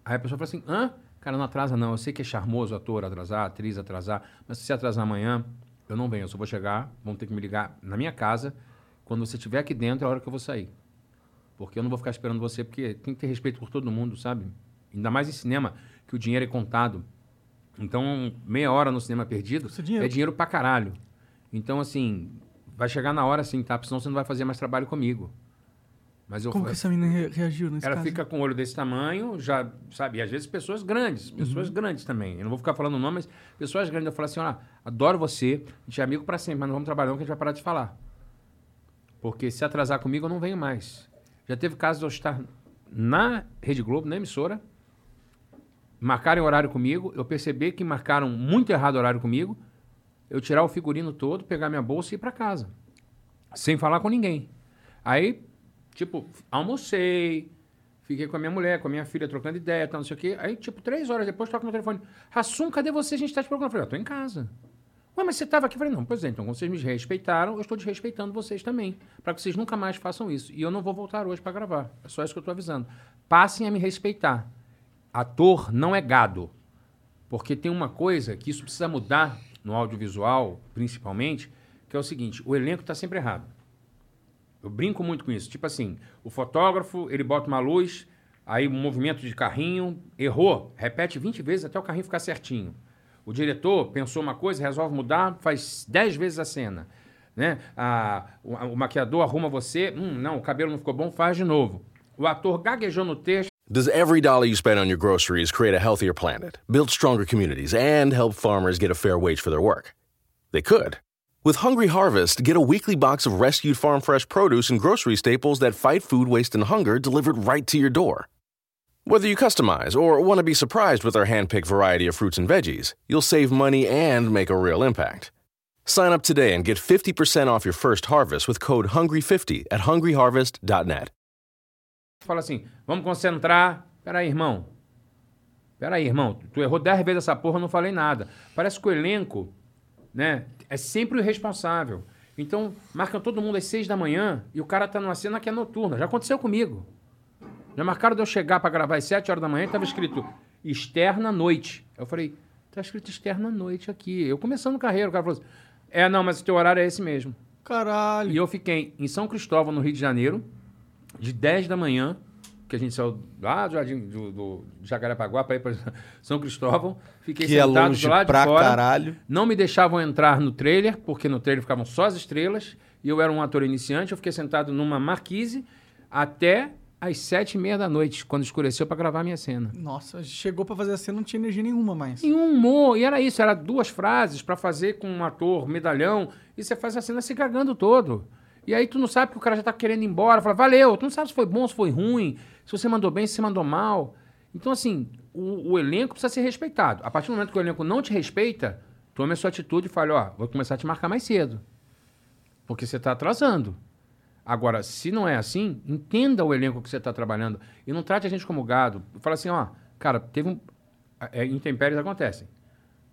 Aí a pessoa fala assim, hã? Cara, não atrasa não. Eu sei que é charmoso ator atrasar, atriz atrasar, mas se você atrasar amanhã, eu não venho. Eu só vou chegar, vão ter que me ligar na minha casa. Quando você estiver aqui dentro, é a hora que eu vou sair. Porque eu não vou ficar esperando você, porque tem que ter respeito por todo mundo, sabe? Ainda mais em cinema, que o dinheiro é contado. Então, meia hora no cinema perdido é dinheiro. é dinheiro pra caralho. Então, assim, vai chegar na hora assim, tá? Porque Senão você não vai fazer mais trabalho comigo. Mas eu Como que essa menina re- reagiu nesse ela caso? fica com o olho desse tamanho, já, sabe? E às vezes pessoas grandes, Uhum. pessoas grandes também. Eu não vou ficar falando o nome, mas pessoas grandes. Eu falo assim: olha, adoro você, a gente é amigo pra sempre, mas não vamos trabalhar, não, que a gente vai parar de falar. Porque se atrasar comigo, eu não venho mais. Já teve casos de eu estar na Rede Globo, na emissora, marcarem horário comigo, eu perceber que marcaram muito errado o horário comigo, eu tirar o figurino todo, pegar minha bolsa e ir para casa. Sem falar com ninguém. Aí, tipo, almocei, fiquei com a minha mulher, com a minha filha, trocando ideia, tal, não sei o quê. Aí, tipo, três horas depois, toca no telefone. Rassum, cadê você? A gente tá te procurando. Eu falei, eu tô em casa. Ué, mas você estava aqui? Eu falei, não, pois é, então, vocês me respeitaram, eu estou desrespeitando vocês também, para que vocês nunca mais façam isso. E eu não vou voltar hoje para gravar. É só isso que eu estou avisando. Passem a me respeitar. Ator não é gado. Porque tem uma coisa que isso precisa mudar no audiovisual, principalmente, que é o seguinte: o elenco está sempre errado. Eu brinco muito com isso. Tipo assim, o fotógrafo, ele bota uma luz, aí um movimento de carrinho, errou, repete 20 vezes até o carrinho ficar certinho. O diretor pensou uma coisa, resolve mudar, faz 10 vezes a cena. Né? A- o, o maquiador arruma você, hum, não, o cabelo não ficou bom, faz de novo. O ator gaguejou no texto, Does every dollar you spend on your groceries create a healthier planet, build stronger communities, and help farmers get a fair wage for their work? They could. With Hungry Harvest, get a weekly box of rescued farm fresh produce and grocery staples that fight food waste and hunger delivered right to your door. Whether you customize or want to be surprised with our hand-picked variety of fruits and veggies, you'll save money and make a real impact. Sign up today and get 50% off your first harvest with code HUNGRY50 at hungryharvest.net. fala assim: vamos concentrar. Peraí, irmão. Peraí, irmão. Tu, errou 10 vezes essa porra, não falei nada. Parece que o elenco, né, é sempre o responsável. Então, marcam todo mundo às 6 da manhã e o cara tá numa cena que é noturna. Já aconteceu comigo. Já marcaram de eu chegar pra gravar às 7 horas da manhã e tava escrito externa noite. Eu falei, tá escrito externa noite aqui. Eu começando carreira, o cara falou assim: é, não, mas o teu horário é esse mesmo. Caralho. E eu fiquei em São Cristóvão, no Rio de Janeiro, de 10 da manhã, que a gente saiu lá do Jardim do, do Jacarepaguá para ir para São Cristóvão. Fiquei Que é sentado longe do lado pra de fora. caralho. Não me deixavam entrar no trailer, porque no trailer ficavam só as estrelas. E eu era um ator iniciante. Eu fiquei sentado numa marquise até às sete e meia da noite, quando escureceu para gravar a minha cena. Nossa, chegou pra fazer a cena, não tinha energia nenhuma mais. Em um humor, e era isso, era duas frases para fazer com um ator medalhão, e você faz a cena se cagando todo. E aí tu não sabe que o cara já tá querendo ir embora, fala, valeu, tu não sabe se foi bom, se foi ruim, se você mandou bem, se você mandou mal. Então, assim, o, o elenco precisa ser respeitado. A partir do momento que o elenco não te respeita, tome a sua atitude e fale, ó, vou começar a te marcar mais cedo. Porque você tá atrasando. Agora, se não é assim, entenda o elenco que você está trabalhando e não trate a gente como gado. Fala assim, ó, cara, teve um. É, intempéries acontecem.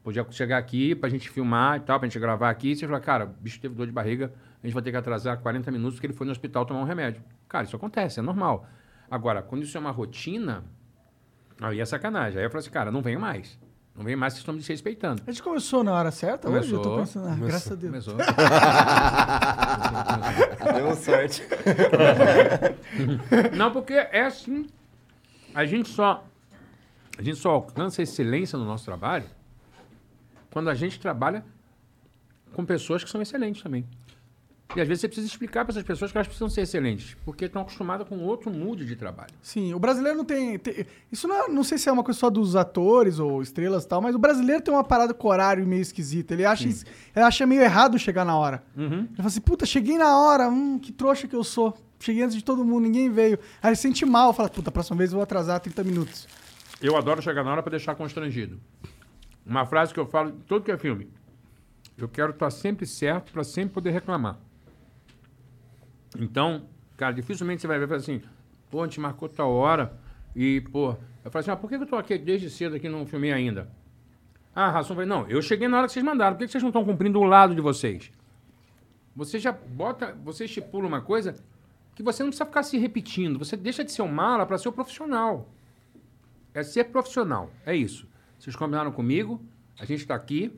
Podia chegar aqui pra gente filmar e tal, pra gente gravar aqui, e você fala, cara, o bicho teve dor de barriga, a gente vai ter que atrasar 40 minutos porque ele foi no hospital tomar um remédio. Cara, isso acontece, é normal. Agora, quando isso é uma rotina, aí é sacanagem. Aí eu falo assim, cara, não venho mais. Não venho mais, vocês estão me desrespeitando. A gente começou na hora certa hoje? Eu tô Começou. pensando, ah, graças a Deus. Começou. Deu sorte. Não, porque é assim. A gente só. A gente só alcança excelência no nosso trabalho quando a gente trabalha com pessoas que são excelentes também. E às vezes você precisa explicar para essas pessoas que elas precisam ser excelentes, porque estão acostumadas com outro mood de trabalho. Sim, o brasileiro não tem. tem- isso não, é- não sei se é uma coisa só dos atores ou estrelas e tal, mas o brasileiro tem uma parada com horário meio esquisita. Ele acha, isso- ele acha meio errado chegar na hora. Ele fala assim, puta, cheguei na hora, hum, que trouxa que eu sou. Cheguei antes de todo mundo, ninguém veio. Aí ele se sente mal, fala, puta, próxima vez eu vou atrasar 30 minutos. Eu adoro chegar na hora para deixar constrangido. Uma frase que eu falo em todo que é filme. Eu quero estar sempre certo para sempre poder reclamar. Então, cara, dificilmente você vai ver e assim, pô, a gente marcou tal hora e, pô... Eu falo assim, ah, por que eu tô aqui desde cedo aqui não filmei ainda? Ah, Ração, falei, não, eu cheguei na hora que vocês mandaram, por que vocês não estão cumprindo o lado de vocês? Você já bota, você estipula uma coisa que você não precisa ficar se repetindo, você deixa de ser um mala para ser o profissional. é ser profissional. É isso. Vocês combinaram comigo, a gente está aqui.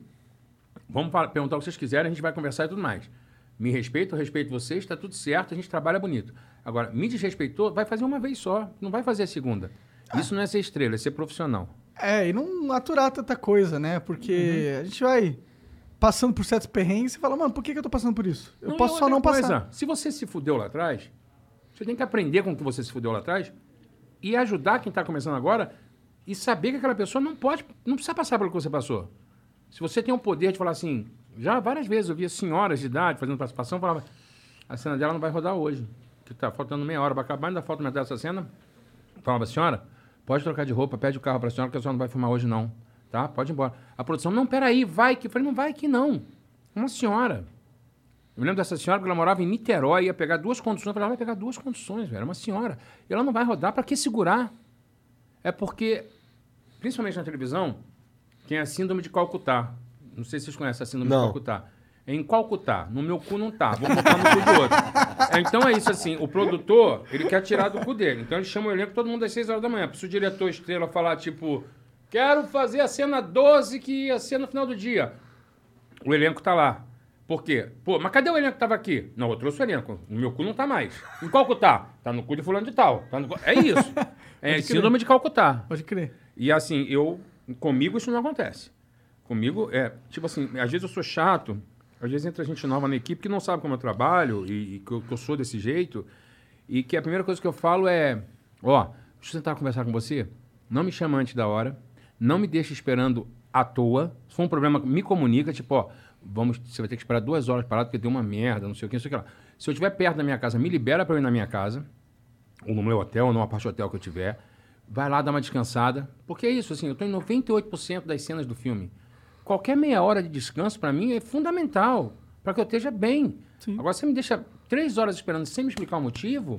Vamos perguntar o que vocês quiserem, a gente vai conversar e tudo mais. Me respeito, eu respeito vocês, está tudo certo, a gente trabalha bonito. Agora, me desrespeitou, vai fazer uma vez só, não vai fazer a segunda. Isso não é ser estrela, é ser profissional. É, e não aturar tanta coisa, né? Porque Uhum. a gente vai passando por certos perrengues e fala, mano, por que, que eu tô passando por isso? Eu e posso só não coisa, passar. Se você se fudeu lá atrás, você tem que aprender com o que você se fudeu lá atrás e ajudar quem está começando agora e saber que aquela pessoa não pode, não precisa passar pelo que você passou. Se você tem o poder de falar assim, já várias vezes eu via senhoras de idade fazendo participação, falava, a cena dela não vai rodar hoje, que tá faltando meia hora para acabar, ainda falta metade dessa cena. Falava, senhora, pode trocar de roupa, pede o carro para a senhora, que a senhora não vai filmar hoje não, tá? Pode ir embora. A produção, não, peraí, vai que. Eu falei, não vai que não. Uma senhora. Eu me lembro dessa senhora que ela morava em Niterói, ia pegar duas conduções. Eu falei, ela vai pegar duas conduções, velho. É uma senhora. E ela não vai rodar, para que segurar? É porque, principalmente na televisão, tem a síndrome de Calcutá. Não sei se vocês conhecem a síndrome Não. de Calcutá. É em Calcutá. No meu cu não tá. Vou botar no cu do outro. É, então é isso assim. O produtor, ele quer tirar do cu dele. Então ele chama o elenco todo mundo às 6 horas da manhã. Se o diretor estrela falar, tipo, quero fazer a cena 12 que ia ser no final do dia. O elenco tá lá. Por quê? Pô, mas cadê o elenco que tava aqui? Não, eu trouxe o elenco. No meu cu não tá mais. Em qual cu tá? Tá no cu de fulano de tal. Tá no cu- É isso. É síndrome de Calcutá. Pode crer. E assim, eu. Comigo isso não acontece. Comigo é. Tipo assim, às vezes eu sou chato, às vezes entra gente nova na equipe que não sabe como eu trabalho e, e que, eu, que eu sou desse jeito. E que a primeira coisa que eu falo é: Ó, deixa eu tentar conversar com você. Não me chama antes da hora. Não me deixe esperando à toa. Se for um problema, me comunica, tipo, ó, vamos, você vai ter que esperar duas horas parado porque deu uma merda, não sei o que, não sei o que lá. Se eu estiver perto da minha casa, me libera para eu ir na minha casa ou no meu hotel, ou numa parte hotel que eu tiver, vai lá dar uma descansada. Porque é isso, assim, eu estou em 98% das cenas do filme. Qualquer meia hora de descanso, para mim, é fundamental, para que eu esteja bem. Agora, você me deixa três horas esperando sem me explicar o motivo,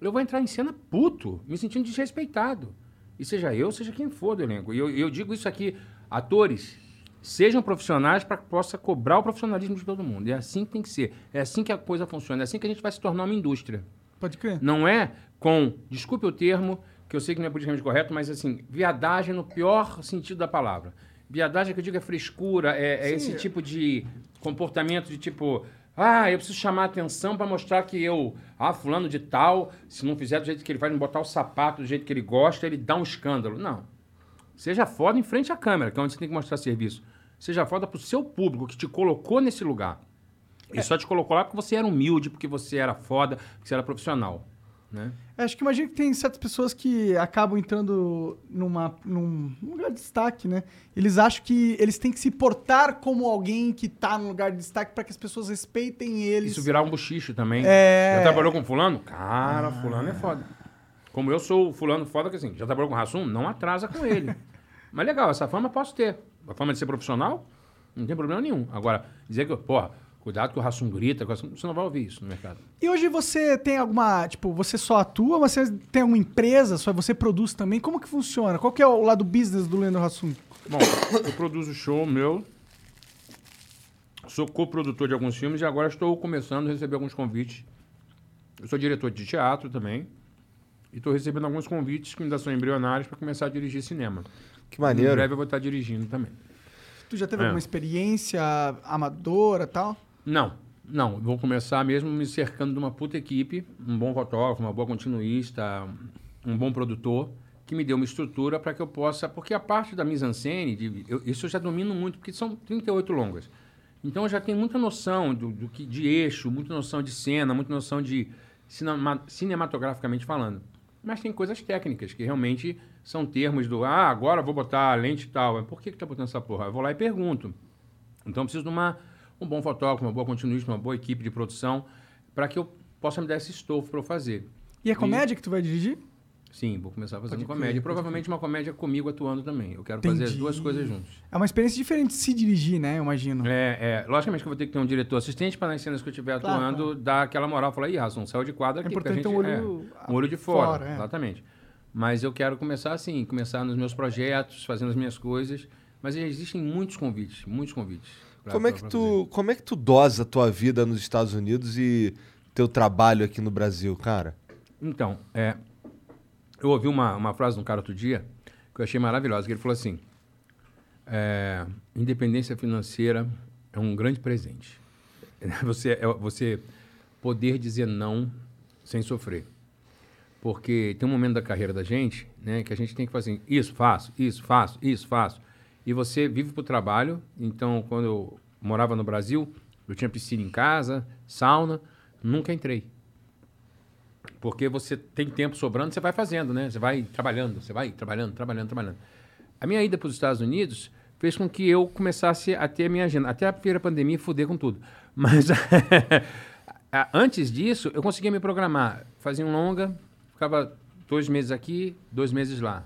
eu vou entrar em cena puto, me sentindo desrespeitado. E seja eu, seja quem for do elenco. E eu, eu digo isso aqui, atores, sejam profissionais para que possa cobrar o profissionalismo de todo mundo. É assim que tem que ser. É assim que a coisa funciona. É assim que a gente vai se tornar uma indústria. Pode crer. Não é com, desculpe o termo, que eu sei que não é politicamente correto, mas assim, viadagem no pior sentido da palavra. Viadagem que eu digo é frescura, é, é esse tipo de comportamento de tipo, ah, eu preciso chamar a atenção para mostrar que eu, ah, fulano de tal, se não fizer do jeito que ele faz, não botar o sapato do jeito que ele gosta, ele dá um escândalo. Não. Seja foda em frente à câmera, que é onde você tem que mostrar serviço. Seja foda pro seu público que te colocou nesse lugar. Ele só te colocou lá porque você era humilde, porque você era foda, porque você era profissional. Né? É, Acho que imagina que tem certas pessoas que acabam entrando numa, num num lugar de destaque, né? Eles acham que eles têm que se portar como alguém que tá no lugar de destaque para que as pessoas respeitem eles. Isso virar um buchicho também. É. Já trabalhou com fulano? Cara, fulano é foda. Como eu sou o fulano foda, que assim, já trabalhou com Rassum? Não atrasa com ele. Mas legal, essa fama eu posso ter. A fama de ser profissional, não tem problema nenhum. Agora, dizer que, porra, cuidado que o Rassum grita, você não vai ouvir isso no mercado. E hoje você tem alguma, tipo, você só atua, mas você tem alguma empresa, só você produz também? Como que funciona? Qual que é o lado business do Leandro Hassum? Bom, eu produzo show meu, sou coprodutor de alguns filmes e agora estou começando a receber alguns convites. Eu sou diretor de teatro também e estou recebendo alguns convites que ainda são embrionários para começar a dirigir cinema. Que Em maneiro. breve eu vou estar dirigindo também. Tu já teve É. alguma experiência amadora e tal? Não, não. Vou começar mesmo me cercando de uma puta equipe, um bom fotógrafo, uma boa continuista, um bom produtor, que me dê uma estrutura para que eu possa. Porque a parte da mise-en-scène, de- eu- isso eu já domino muito, porque são 38 longas. Então eu já tenho muita noção do, do que, de eixo, muita noção de cena, muita noção de cinema- cinematograficamente falando. Mas tem coisas técnicas que realmente são termos do ah, agora vou botar a lente tal. Por que, que tá botando essa porra? Eu vou lá e pergunto. Então eu preciso de uma, um bom fotógrafo, uma boa continuista, uma boa equipe de produção, para que eu possa me dar esse estofo para eu fazer. E é comédia que tu vai dirigir? Sim, vou começar fazendo Pode crer, comédia. E pode provavelmente uma comédia comigo atuando também. Eu quero fazer as Entendi. duas coisas juntos. É uma experiência diferente de se dirigir, né? Eu imagino. É, é, logicamente que eu vou ter que ter um diretor assistente para nas cenas que eu estiver Claro, atuando dar aquela moral. Falar, ih, Ração, saiu de quadra É aqui. a importante gente, um olho é, um olho de fora. fora, é. Exatamente. Mas eu quero começar assim, começar nos meus projetos, fazendo as minhas coisas. Mas existem muitos convites, muitos convites. Pra- Como é, que tu, como é que tu dosa a tua vida nos Estados Unidos e teu trabalho aqui no Brasil, cara? Então, é, eu ouvi uma, uma frase de um cara outro dia que eu achei maravilhosa. Que ele falou assim: é, independência financeira é um grande presente. Você, é, você poder dizer não sem sofrer. Porque tem um momento da carreira da gente né, que a gente tem que fazer assim, isso faço, isso faço, isso faço. E você vive para o trabalho. Então, quando eu morava no Brasil, eu tinha piscina em casa, sauna, nunca entrei. Porque você tem tempo sobrando, você vai fazendo, né? Você vai trabalhando, você vai trabalhando, trabalhando, trabalhando. A minha ida para os Estados Unidos fez com que eu começasse a ter a minha agenda. Até a primeira pandemia, fuder com tudo. Mas antes disso, eu conseguia me programar. Fazia um longa, ficava dois meses aqui, dois meses lá.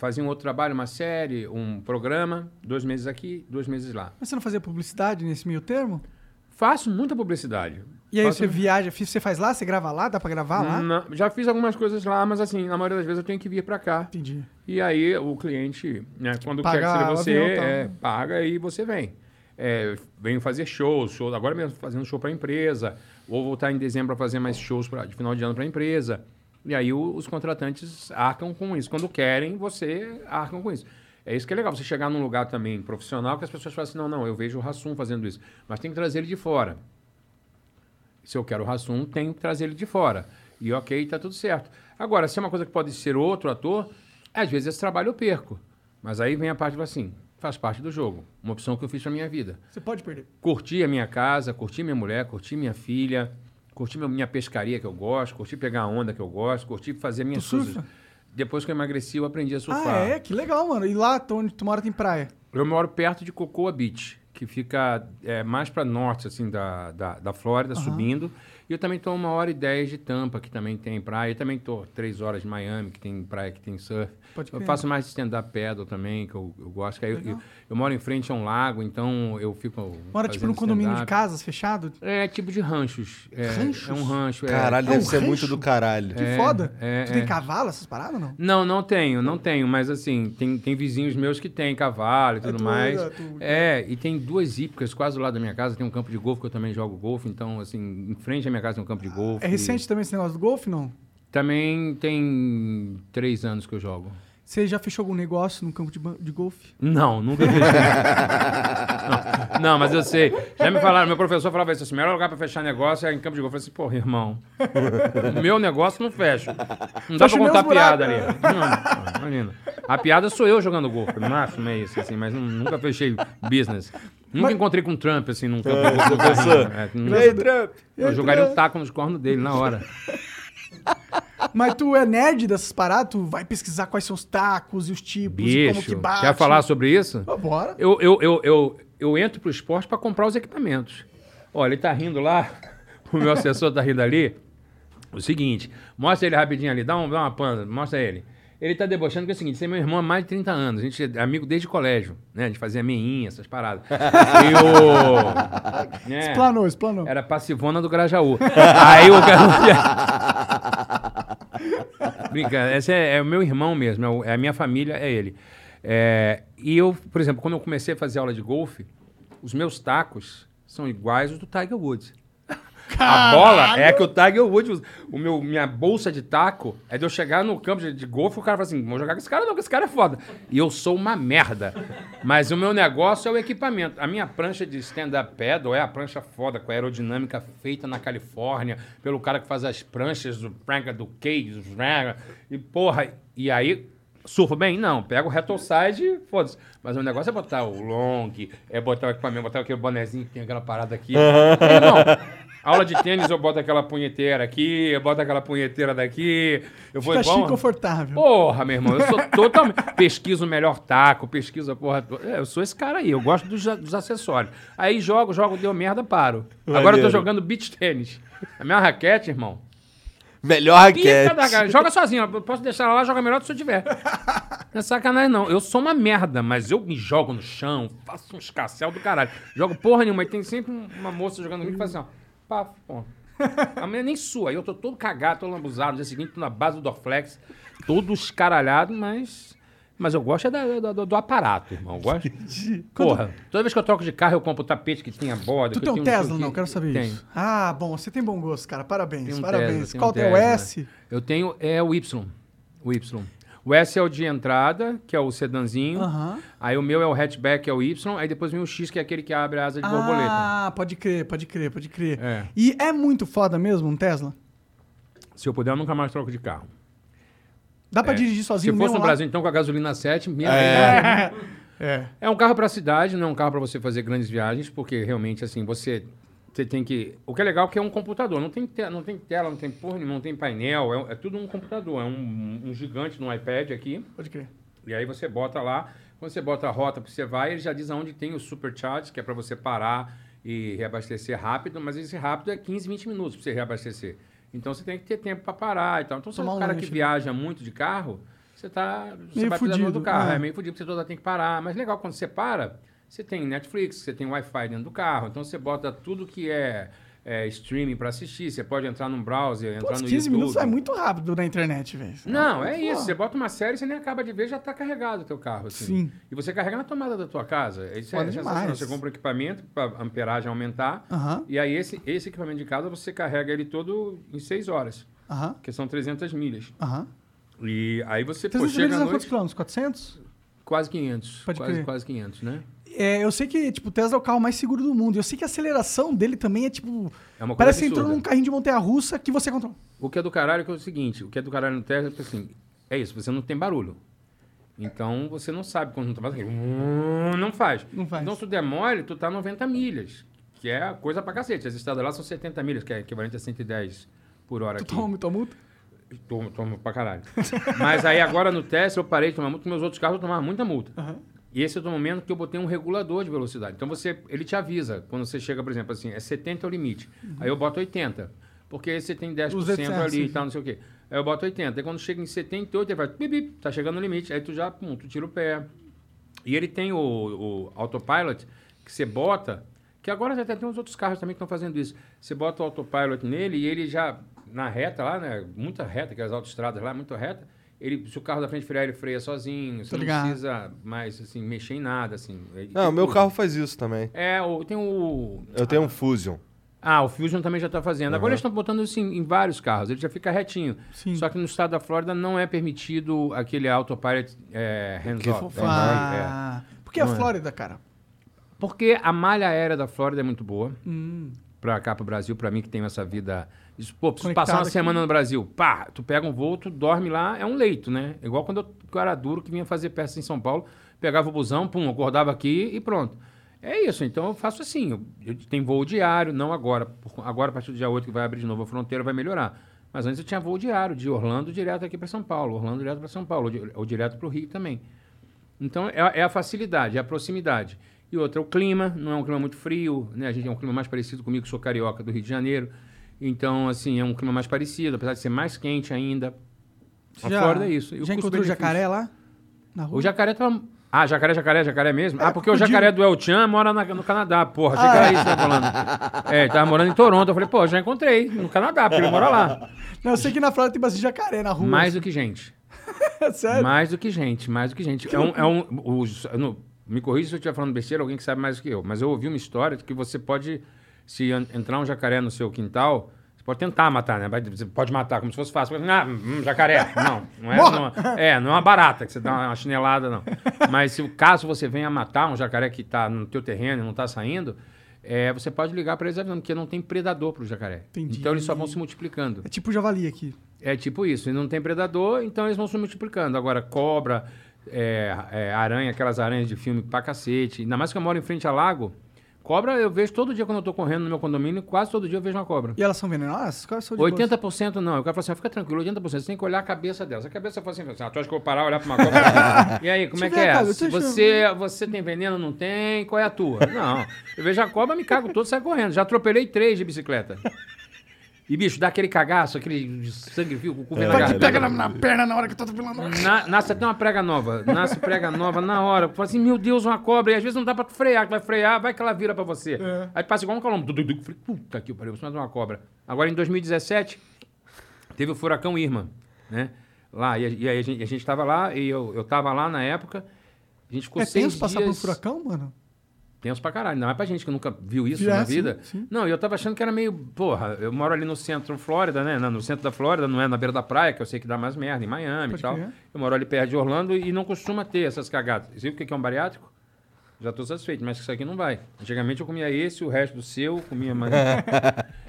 Fazia um outro trabalho, uma série, um programa, dois meses aqui, dois meses lá. Mas você não fazia publicidade nesse meio termo? Faço muita publicidade. E aí Faço- você viaja, você faz lá, você grava lá, dá pra gravar lá? Não, já fiz algumas coisas lá, mas assim, na maioria das vezes eu tenho que vir para cá. Entendi. E aí o cliente, né, quando Paga quer que você, avião, tá. é, paga e você vem. É, venho fazer shows, show, agora mesmo fazendo show para empresa, ou voltar em dezembro para fazer mais shows pra, de final de ano para empresa. E aí o- os contratantes arcam com isso. Quando querem, você arcam com isso. É isso que é legal, você chegar num lugar também profissional que as pessoas falam assim, não, não, eu vejo o Rassum fazendo isso. Mas tem que trazer ele de fora. Se eu quero o Rassum, tenho que trazer ele de fora. E ok, tá tudo certo. Agora, se é uma coisa que pode ser outro ator, às vezes esse trabalho eu perco. Mas aí vem a parte assim, faz parte do jogo. Uma opção que eu fiz pra minha vida. Você pode perder. Curti a minha casa, curti minha mulher, curti minha filha, curti minha pescaria que eu gosto, curti pegar a onda que eu gosto, curti fazer minhas Tu coisas. surfa? Depois que eu emagreci, eu aprendi a surfar. Ah, é? Que legal, mano. E lá onde tu mora tem praia. Eu moro perto de Cocoa Beach, que fica é, mais para norte assim da, da, da Flórida, subindo. E eu também estou uma hora e dez de Tampa, que também tem praia. Eu também estou três horas de Miami, que tem praia, que tem surf. Pode eu faço mais stand-up paddle também, que eu, eu gosto. Que aí eu, eu, eu moro em frente a um lago, então eu fico Mora tipo num condomínio de casas fechado? É tipo de ranchos. É, Ranchos? É um rancho. é. Caralho, É um deve ser rancho? muito do caralho. Que É, foda. é, tu tem é. cavalo, essas paradas não? Não, não tenho, não tenho, mas assim, tem, tem vizinhos meus que têm cavalo e tudo tu- mais. é, tu- É, e tem duas hípicas quase do lado da minha casa, tem um campo de golfe que eu também jogo golfe, então assim, em frente à minha casa tem um campo de golfe. É recente também esse negócio do golfe, não? Também tem três anos que eu jogo. Você já fechou algum negócio no campo de, de golfe? Não, nunca fechei. não, não, mas eu sei. Já me falaram, meu professor falava isso assim: o melhor lugar pra fechar negócio é em campo de golfe. Eu falei assim, porra, irmão, o meu negócio não fecha. Não dá Fecha pra contar piada ali. Não, imagina. A piada sou eu jogando golfe, não acho meio isso, assim, mas nu- nunca fechei business. Nunca encontrei com o Trump, assim, num campo de golfe. É, não- Ei, Trump! eu jogaria um taco nos cornos dele na hora. Mas tu é nerd dessas paradas? Tu vai pesquisar quais são os tacos e os tipos e como que Bicho, bate? quer falar sobre isso? Ah, Bora. Eu, eu, eu, eu, eu entro pro esporte para comprar os equipamentos. Olha, ele tá rindo lá, o meu assessor tá rindo ali. O seguinte, mostra ele rapidinho ali, dá, um, dá uma panda, mostra ele. Ele tá debochando que é o seguinte, você é meu irmão há mais de 30 anos, a gente é amigo desde o colégio, né? A gente fazia meinha, essas paradas. E o... né? Explanou, explanou. Era passivona do Grajaú. Aí o cara. Brinca, esse é, é o meu irmão mesmo, é, o- é a minha família, é ele. É, e eu, por exemplo, quando eu comecei a fazer aula de golfe, os meus tacos são iguais os do Tiger Woods. A bola é a que o Tiger Woods usa. O meu, minha bolsa de taco é de eu chegar no campo de, de golfe e o cara fala assim: vou jogar com esse cara, não, que esse cara é foda. E eu sou uma merda. Mas o meu negócio é o equipamento. A minha prancha de stand-up paddle é a prancha foda, com a aerodinâmica feita na Califórnia, pelo cara que faz as pranchas do Franca, do Cage. E porra, e aí. Surfo bem? Não. Pega o retoside e foda-se. Mas o negócio é botar o long, é botar o equipamento, botar aquele bonezinho que tem aquela parada aqui. Irmão, aula de tênis eu boto aquela punheteira aqui, eu boto aquela punheteira daqui. Eu vou Fica igual... chique e confortável. Porra, meu irmão, eu sou totalmente. Pesquiso o melhor taco, pesquiso a porra toda. É, eu sou esse cara aí, eu gosto dos, dos acessórios. Aí jogo, jogo, deu merda, paro. Agora eu tô jogando beach tênis. A minha raquete, irmão. Melhor raquete. da. Joga sozinho, eu posso deixar ela lá, joga melhor se eu tiver. Não é sacanagem, não. Eu sou uma merda, mas eu me jogo no chão, faço uns cassel do caralho. Jogo porra nenhuma, e tem sempre um- uma moça jogando comigo que faz assim, ó. Pá, pô. A mulher nem sua. Eu tô todo cagado, todo lambuzado. No dia seguinte, tô na base do Dorflex, todo escaralhado, mas. Mas eu gosto é da- da- do, do aparato, irmão. Eu gosto. Porra, toda vez que eu troco de carro, eu compro o tapete que tem a borda. Tu que tem eu um tenho Tesla, sei não? quê. Quero saber Tenho. isso. Ah, bom, você tem bom gosto, cara. Parabéns, Tenho um parabéns. Tesla, tenho Qual um tem o Tesla. S? Eu tenho, é o Y. O Y. O S é o de entrada, que é o sedanzinho. Aham. Aí o meu é o hatchback, que é o Y. Aí depois vem o X, que é aquele que abre a asa de borboleta. Ah, pode crer, pode crer, pode crer. É. E é muito foda mesmo um Tesla? Se eu puder, eu nunca mais troco de carro. Dá pra É. dirigir Se sozinho fosse mesmo no lá? Brasil, então, com a gasolina 7, minha É. é. É um carro para cidade, não é um carro para você fazer grandes viagens, porque realmente assim, você você tem que, o que é legal é que é um computador, não tem te- não tem tela, não tem porra, nenhuma, não tem painel, é, é tudo um computador, é um, um gigante no iPad aqui. Pode crer. E aí você bota lá, quando você bota a rota que você vai, ele já diz aonde tem o supercharge, que é para você parar e reabastecer rápido, mas esse rápido é 15, 20 minutos para você reabastecer. Então você tem que ter tempo para parar e tal. Então se é um cara que né? viaja muito de carro, você tá você Meio vai fudido, do carro, é. é meio fudido, porque você toda tem que parar. Mas legal quando você para, você tem Netflix, você tem Wi-Fi dentro do carro, então você bota tudo que é, é streaming para assistir, você pode entrar num browser, entrar Putz, no 15 YouTube. minutos é muito rápido na internet, velho. Não, é Pô. isso. Você bota uma série, você nem acaba de ver, já está carregado o teu carro. Assim. Sim. E você carrega na tomada da tua casa. Isso Foda é sensacional. Você compra um equipamento para amperagem aumentar. Aham. E aí esse, esse equipamento de casa, você carrega ele todo em 6 horas. Aham, Que são 300 milhas. aham. E aí você pô, 300 chega milhas à a quantos quilômetros? 400? quase 500. Pode quase, crer. quase 500, né? É, eu sei que, tipo, o Tesla é o carro mais seguro do mundo. Eu sei que a aceleração dele também é, tipo... É uma coisa parece que entrou num carrinho de montanha-russa que você controla. O que é do caralho é é o seguinte, o que é do caralho no Tesla é que assim, é isso, você não tem barulho. Então você não sabe quando não tá fazendo. Não faz. Não faz. Então se tu der mole, tu tá 90 milhas. Que é coisa pra cacete. As estradas lá são 70 milhas, que é equivalente a 110 por hora Tu aqui. toma multa? Tomo, tomo pra caralho. Mas aí agora no Tesla eu parei de tomar multa, meus outros carros eu tomava muita multa. E esse é o momento que eu botei um regulador de velocidade. Então você, ele te avisa quando você chega, por exemplo, assim, é 70 é o limite. Aí eu boto 80. Porque aí você tem 10% Os 800, ali e tal, não sei o quê. Aí eu boto 80. Aí quando chega em 78, ele vai, bip, bip, tá chegando no limite. Aí tu já, pum, tu tira o pé. E ele tem o, o autopilot que você bota, que agora já até tem uns outros carros também que estão fazendo isso. Você bota o autopilot nele e ele já, na reta lá, né? Muita reta, aquelas autoestradas lá, muito reta. Ele, se o carro da frente frear, ele freia sozinho. Você Tô não ligado. precisa mais, assim, mexer em nada, assim. Ele Não, o meu tudo. carro faz isso também. É, o, tem o... Eu tenho um Fusion. Ah, o Fusion também já está fazendo. Agora eles estão botando isso em, em vários carros, ele já fica retinho. Sim. Só que no estado da Flórida não é permitido aquele autopilot é, hands-off. É, é. Ah, porque é a é. Flórida, cara. Porque a malha aérea da Flórida é muito boa. Hum. Pra cá, pro Brasil, pra mim que tenho essa vida. Isso, pô, preciso Conectado passar uma aqui. semana no Brasil. Pá, tu pega um voo, tu dorme lá, é um leito, né? Igual quando eu, eu era duro que vinha fazer peça em São Paulo, pegava o busão, pum, acordava aqui e pronto. É isso, então eu faço assim. Eu, eu tenho voo diário, não agora. por- Agora, a partir do dia 8, que vai abrir de novo a fronteira, vai melhorar. Mas antes eu tinha voo diário, de Orlando direto aqui para São Paulo, Orlando direto para São Paulo, ou, di- ou direto para o Rio também. Então é, é a facilidade, é a proximidade. E outra, o clima, não é um clima muito frio, né? A gente é um clima mais parecido comigo, que sou carioca do Rio de Janeiro. Então, assim, é um clima mais parecido, apesar de ser mais quente ainda. A Já- Flórida é isso. E Já encontrou jacaré lá? Na rua? O jacaré tá. Ah, jacaré, jacaré, jacaré mesmo? ah, porque o jacaré do El Chan mora na- no Canadá, porra. Achei que era isso que você tá falando. É, ele tava morando em Toronto. Eu falei, pô, já encontrei no Canadá, porque ele mora lá. Não, eu sei que na Flórida tem bastante jacaré na rua. Mais do que gente. Sério? Mais do que gente, mais do que gente. É um, é um, os- no- me corrija se eu estiver falando besteira, alguém que sabe mais do que eu. Mas eu ouvi uma história de que você pode, se en- entrar um jacaré no seu quintal, você pode tentar matar, né? Você pode matar como se fosse fácil. Ah, hum, jacaré. Não, não é, não, é, não é uma barata que você dá uma chinelada, não. Mas se o caso você venha matar um jacaré que está no teu terreno e não está saindo, é, você pode ligar para eles avisando, porque não tem predador para o jacaré. Entendi. Então eles só vão se multiplicando. É tipo javali aqui. É tipo isso, e não tem predador, então eles vão se multiplicando. Agora, cobra, é, é, aranha, aquelas aranhas de filme pra cacete. Ainda mais que eu moro em frente a lago. Cobra eu vejo todo dia quando eu tô correndo no meu condomínio, quase todo dia eu vejo uma cobra. E elas são venenosas? Quais são de boas? 80% não. Eu quero falar assim, ah, fica tranquilo, 80%. Você tem que olhar a cabeça dela. Se a cabeça for assim, ah, tu acha que eu vou parar, olhar pra uma cobra? e aí, como é que é? cara, você, você tem veneno, não tem, qual é a tua? Não. Eu vejo a cobra, me cago todo, saio correndo. Já atropelei três de bicicleta. E, bicho, dá aquele cagaço, aquele sangue fio, com o cu que garganta. pega na, na perna na hora que tô atropelando. Na- nasce até uma prega nova. Nasce prega nova na hora. Fala assim, meu Deus, uma cobra. E às vezes não dá pra frear. Vai frear, vai que ela vira pra você. Aí passa igual um calombo. Falei, puta que pariu, você mais uma cobra. Agora, em 2017, teve o furacão Irma, né? Lá, e, e aí a gente, a gente tava lá, e eu, eu tava lá na época. A gente ficou É seis tenso passar por um dias... furacão, mano? Tenso pra caralho. Não é pra gente que nunca viu isso É, na sim, vida. sim. Não, eu tava achando que era meio. Porra, eu moro ali no centro Flórida, né? No centro da Flórida, não é na beira da praia, que eu sei que dá mais merda, em Miami Pode e tal. Eu moro ali perto de Orlando e não costuma ter essas cagadas. Você viu o que que é um bariátrico? Já tô satisfeito, mas isso aqui não vai. Antigamente eu comia esse, o resto do seu, comia mais.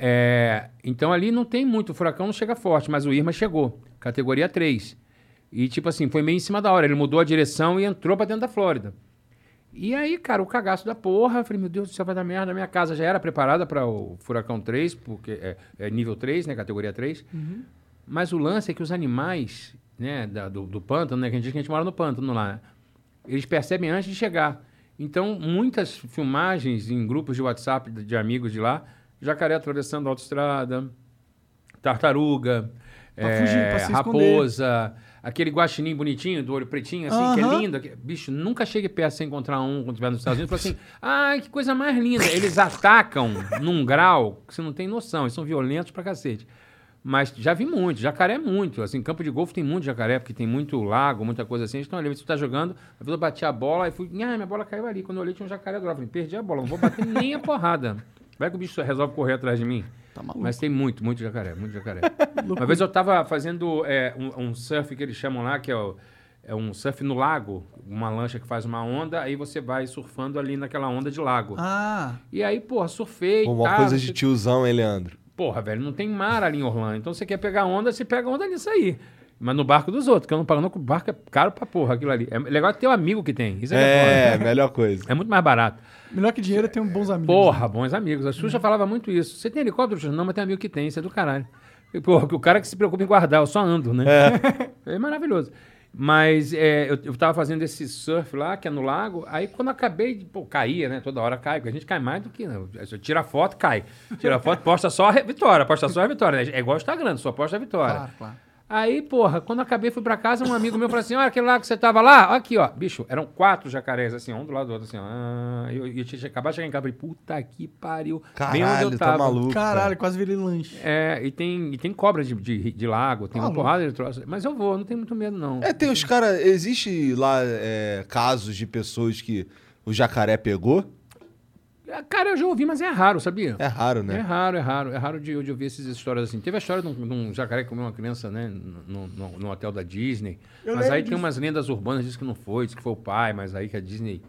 É, então ali não tem muito, o furacão não chega forte, mas o Irma chegou, categoria 3. E tipo assim, foi meio em cima da hora, ele mudou a direção e entrou pra dentro da Flórida. E aí, cara, o cagaço da porra, eu falei, meu Deus do céu, vai dar merda. A minha casa já era preparada para o furacão 3, porque é, é nível 3, né, categoria 3. Mas o lance é que os animais, né, da- do, do pântano, né, que a gente diz que a gente mora no pântano lá, né, eles percebem antes de chegar. Então, muitas filmagens em grupos de WhatsApp de, de amigos de lá, jacaré atravessando a autoestrada, tartaruga, Pra eh, fugir, pra se esconder. Aquele guaxinim bonitinho, do olho pretinho, assim, que é lindo. aqui- Bicho, nunca chegue perto sem encontrar um quando estiver nos Estados Unidos. Fala assim, ai, que coisa mais linda. Eles atacam num grau que você não tem noção. Eles são violentos pra cacete. Mas já vi muito, jacaré é muito. Assim, campo de golfe tem muito jacaré, porque tem muito lago, muita coisa assim. Então, ali, você tá jogando, a eu bati a bola e fui, ah, minha bola caiu ali. Quando eu olhei, tinha um jacaré do lado. Falei, perdi a bola, não vou bater nem a porrada. Vai que o bicho resolve correr atrás de mim. Tá maluco. Mas tem muito, muito jacaré, muito jacaré. Uma vez eu tava fazendo é, um, um surf que eles chamam lá, que é, o- é um surf no lago, uma lancha que faz uma onda, aí você vai surfando ali naquela onda de lago. Ah, E aí, porra, surfei. Pô, uma tá, coisa não de tiozão, hein, Leandro? Porra, velho, não tem mar ali em Orlando. Então você quer pegar onda, você pega onda nisso aí. Mas no barco dos outros, que eu não pago não, que o barco é caro pra porra aquilo ali. É legal ter um amigo que tem. Isso é, é, É, melhor coisa. é muito mais barato. melhor que dinheiro é ter um bons amigos. Porra, bons amigos. A Xuxa falava muito isso. Você tem helicóptero? Xuxa? Não, mas tem amigo que tem. Isso é do caralho. E, Porra, que o cara que se preocupa em guardar, eu só ando, né? É, maravilhoso. Mas é, eu, eu tava fazendo esse surf lá, que é no lago. Aí quando eu acabei de. Pô, caía, né? Toda hora cai, porque a gente cai mais do que. Né? Você tira foto, cai. Tira foto, posta só a vitória. Posta só a vitória. né? É igual o Instagram, só posta a vitória. Claro, claro. Aí, porra, quando eu acabei, fui pra casa, um amigo meu falou assim: olha aquele lá que você tava lá, ó, aqui, ó. Bicho, eram quatro jacarés, assim, um do lado do outro, assim, ó. Ah, eu, eu tinha acabado de chegar em casa, falei, puta que pariu. Bem onde Caralho, eu tá tava. maluco. Caralho, cara. quase virei lanche. É, e tem, e tem cobra de, de, de lago, tem uma porrada de troço. Mas eu vou, não tenho muito medo, não. É, tem os caras. Existe lá é, casos de pessoas que o jacaré pegou? É, Cara, eu já ouvi, mas é raro, sabia? É raro, É né? raro, é raro. É raro de, de ouvir essas histórias assim. Teve a história de um, de um jacaré que comeu uma criança, né, no, no, no hotel da Disney. Eu mas aí tem umas lendas urbanas, diz que não foi, diz que foi o pai, mas aí que a Disney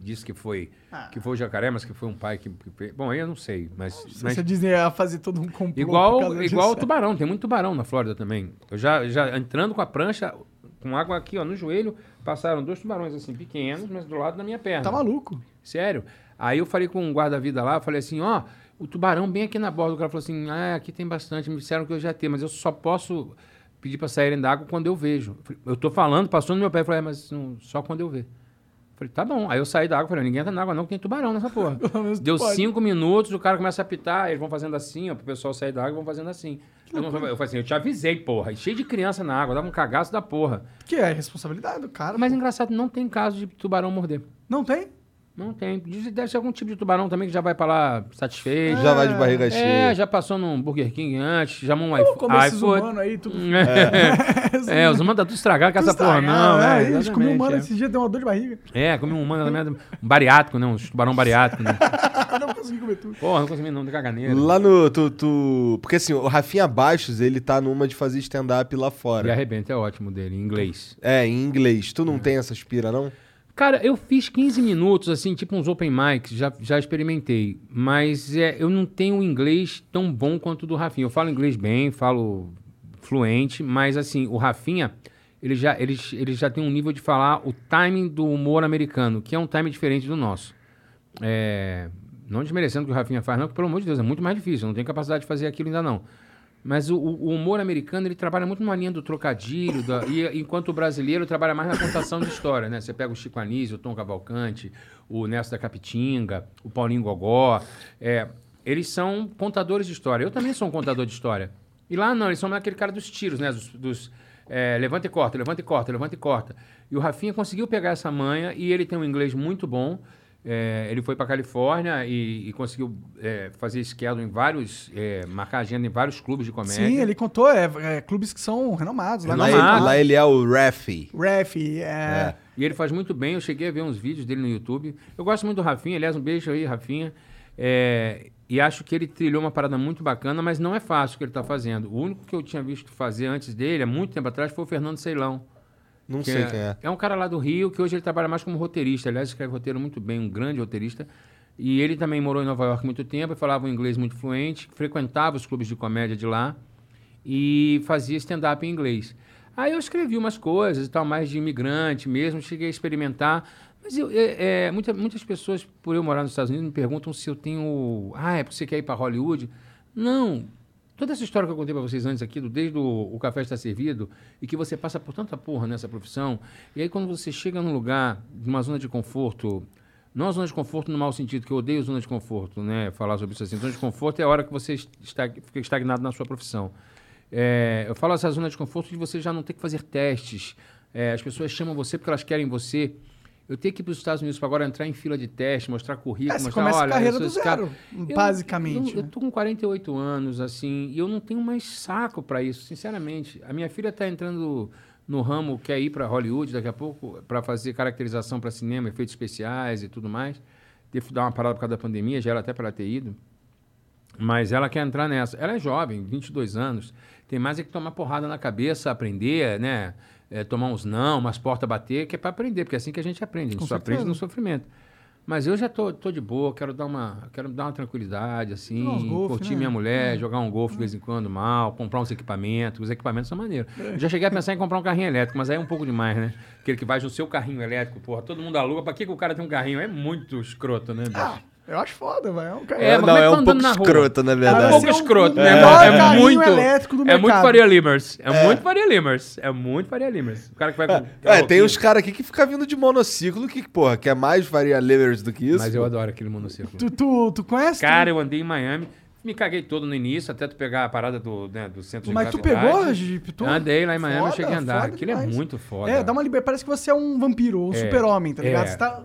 disse que foi, Ah. que foi o jacaré, mas que foi um pai que... que- bom, aí eu não sei, mas... mas Você Disney ia fazer todo um complô igual igual o tubarão, tem muito tubarão na Flórida também. Eu já, já entrando com a prancha, com água aqui, ó, no joelho, passaram dois tubarões assim, pequenos, mas do lado da minha perna. Tá maluco. Sério. Aí eu falei com um guarda-vida lá, falei assim, ó, o tubarão bem aqui na borda. O cara falou assim, ah, aqui tem bastante, me disseram que eu já tenho, mas eu só posso pedir pra saírem da água quando eu vejo. Eu tô falando, passou no meu pé, eu falei, é, mas não, só quando eu ver. Falei, tá bom. Aí eu saí da água, falei, ninguém entra na água não, que tem tubarão nessa porra. Deu pode. cinco minutos, o cara começa a apitar, eles vão fazendo assim, ó, pro pessoal sair da água, vão fazendo assim. Eu, não, eu falei assim, eu te avisei, porra, e cheio de criança na água, dava um cagaço da porra. Que é responsabilidade do cara. Mas pô. engraçado, não tem caso de tubarão morder. Não tem? Não tem. Deve ser algum tipo de tubarão também que já vai pra lá satisfeito. Já vai de barriga É, cheia. já passou num Burger King antes, já um iPhone. comer esses iPhone. humanos aí, tudo... É, é, os humanos tá tudo estragado com essa porra, não, é, é. isso, comi um humano esse dia, deu uma dor de barriga. é. É, comi um humano, também, um bariátrico, né? Um tubarão bariátrico, né? não consegui comer tudo. Porra, não consegui não, de caganeira. Lá no. Tu, tu- Porque assim, o Rafinha Baixos, ele tá numa de fazer stand-up lá E fora. arrebenta é ótimo dele, em inglês. É, em inglês. Tu não tem essa aspira, não? Cara, eu fiz 15 minutos, assim, tipo uns open mics, já, já experimentei. Mas é, eu não tenho inglês tão bom quanto o do Rafinha. Eu falo inglês bem, falo fluente, mas assim, o Rafinha, ele já, ele, ele já tem um nível de falar o timing do humor americano, que é um timing diferente do nosso. É, não desmerecendo o que o Rafinha faz, não, que pelo amor de Deus, é muito mais difícil, eu não tenho capacidade de fazer aquilo ainda não. Mas o, o humor americano, ele trabalha muito numa linha do trocadilho, da- e, enquanto o brasileiro trabalha mais na contação de história, né? Você pega o Chico Anísio, o Tom Cavalcante, o Nelson da Capitinga, o Paulinho Gogó, é, eles são contadores de história. Eu também sou um contador de história. E lá não, eles são aquele cara dos tiros, né? Dos, dos, é, levanta e corta, levanta e corta, levanta e corta. E o Rafinha conseguiu pegar essa manha e ele tem um inglês muito bom. É, ele foi para Califórnia e, e conseguiu é, fazer schedule em vários, é, marcar agenda em vários clubes de comédia. Sim, ele contou, é, é, clubes que são renomados. Lá Lá, na ele, lá ele é o ref. Ref, é, E ele faz muito bem. Eu cheguei a ver uns vídeos dele no YouTube. Eu gosto muito do Rafinha. Aliás, um beijo aí, Rafinha. É, e acho que ele trilhou uma parada muito bacana, mas não é fácil o que ele está fazendo. O único que eu tinha visto fazer antes dele, há muito tempo atrás, foi o Fernando Ceilão. Não sei é, quem é. É um cara lá do Rio que hoje ele trabalha mais como roteirista. Aliás, escreve roteiro muito bem, um grande roteirista. E ele também morou em Nova York muito tempo, falava um inglês muito fluente, frequentava os clubes de comédia de lá e fazia stand-up em inglês. Aí eu escrevi umas coisas e tal, mais de imigrante mesmo, cheguei a experimentar. Mas eu, é, é, muita- muitas pessoas, por eu morar nos Estados Unidos, me perguntam se eu tenho. Ah, é porque você quer ir para Hollywood? Não. Toda essa história que eu contei para vocês antes aqui, do, desde o, o café está servido, e que você passa por tanta porra nessa profissão, e aí quando você chega num lugar, numa zona de conforto, não a zona de conforto no mau sentido, que eu odeio zona de conforto, né? Falar sobre isso assim. Zona de conforto é a hora que você está, fica estagnado na sua profissão. É, eu falo essa zona de conforto de você já não ter que fazer testes. É, as pessoas chamam você porque elas querem você. Eu tenho que ir para os Estados Unidos para agora entrar em fila de teste, mostrar currículo, É, você mostrar, começa a olha, carreira eu sou do zero, Eu- basicamente, Eu, eu né? tô com 48 anos, assim, e eu não tenho mais saco para isso, sinceramente. A minha filha está entrando no ramo, quer ir para Hollywood daqui a pouco, para fazer caracterização para cinema, efeitos especiais e tudo mais. Que dar uma parada por causa da pandemia, já era até para ela ter ido. Mas ela quer entrar nessa. Ela é jovem, 22 anos. Tem mais é que tomar porrada na cabeça, aprender, né? É, tomar uns não, umas portas bater, que é para aprender, porque é assim que a gente aprende. A gente Com só aprende certeza. no sofrimento. Mas eu já tô, tô de boa, quero dar uma, quero dar uma tranquilidade, assim, golfe, curtir né? minha mulher, jogar um golfe de vez em quando, mal, comprar uns equipamentos. Os equipamentos são maneiros. Eu já cheguei a pensar em comprar um carrinho elétrico, mas aí é um pouco demais, né? Aquele que vai no seu carrinho elétrico, porra, todo mundo aluga. Pra que, que o cara tem um carrinho? É muito escroto, né, bicho? Ah, eu acho foda, velho. É um cara... É, mas não, é é tá um andando pouco na rua? escroto, na É um verdade. pouco Vai escroto, né? É, carrinho muito. elétrico do É muito. Faria Limers. É, muito Faria Limers. É muito Faria Limers. O cara que vai com. É, tem uns caras aqui que ficam vindo de monociclo que, porra, que é mais varia levers do que isso. Mas eu adoro aquele monociclo. Tu, tu, tu conhece? Cara, eu andei em Miami. Me caguei todo no início, até tu pegar a parada do, né, do centro de Mas tu pegou, Jeep? Tu... Andei lá em Miami, eu Foda, cheguei a andar. Aquilo é demais. muito foda. É, dá uma liberdade. Parece que você é um vampiro, um É, super-homem, tá ligado? é. Você tá.